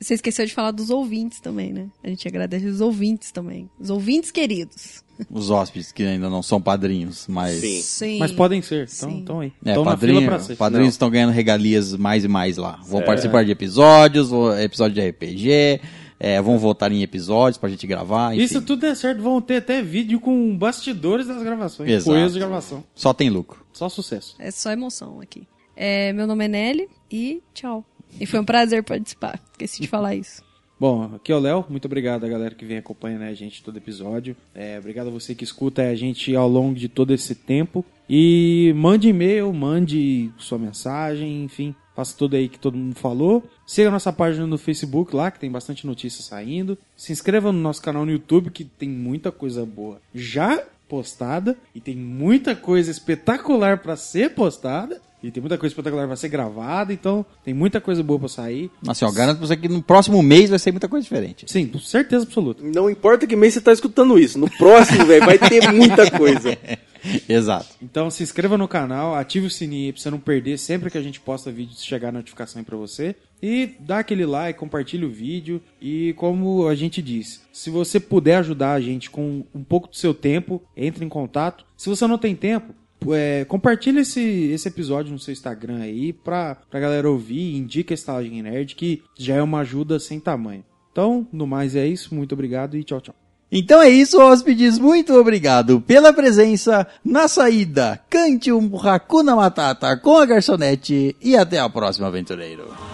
Você esqueceu de falar dos ouvintes também, né? A gente agradece os ouvintes também. Os ouvintes queridos. Os hóspedes que ainda não são padrinhos, mas. Sim. Sim. Mas podem ser, então, então aí. É, Estão na fila padrinho, padrinhos Não. estão ganhando regalias mais e mais lá. Vão participar de episódios, episódio de RPG, é, vão votar em episódios pra gente gravar. Enfim, se tudo der certo, vão ter até vídeo com bastidores das gravações. Exato. Erros de gravação. Só tem lucro. Só sucesso. É só emoção aqui. É, meu nome é Nelly e tchau. E foi um prazer participar. Esqueci de falar isso. Bom, aqui é o Léo. Muito obrigado a galera que vem acompanhando a gente todo episódio. É, obrigado a você que escuta a gente ao longo de todo esse tempo. E mande e-mail, mande sua mensagem, enfim. Faça tudo aí que todo mundo falou. Siga a nossa página no Facebook lá, que tem bastante notícia saindo. Se inscreva no nosso canal no YouTube, que tem muita coisa boa já postada. E tem muita coisa espetacular para ser postada. E tem muita coisa espetacular para ser gravada. Então, tem muita coisa boa para sair. Assim, ó, garanto pra você que no próximo mês vai ser muita coisa diferente. Sim, com certeza absoluta. Não importa que mês você tá escutando isso. No próximo, velho, vai ter muita coisa. Exato. Então se inscreva no canal, ative o sininho pra você não perder sempre que a gente posta vídeo chegar a notificação pra você. E dá aquele like, compartilha o vídeo. E como a gente disse, se você puder ajudar a gente com um pouco do seu tempo, entre em contato. Se você não tem tempo, é, compartilha esse, esse episódio no seu Instagram aí pra, pra galera ouvir. Indica a Estalagem Nerd, que já é uma ajuda sem tamanho. Então, no mais é isso. Muito obrigado e tchau, tchau. Então é isso, hóspedes. Muito obrigado pela presença. Na saída, cante um Hakuna Matata com a garçonete. E até a próxima, aventureiro.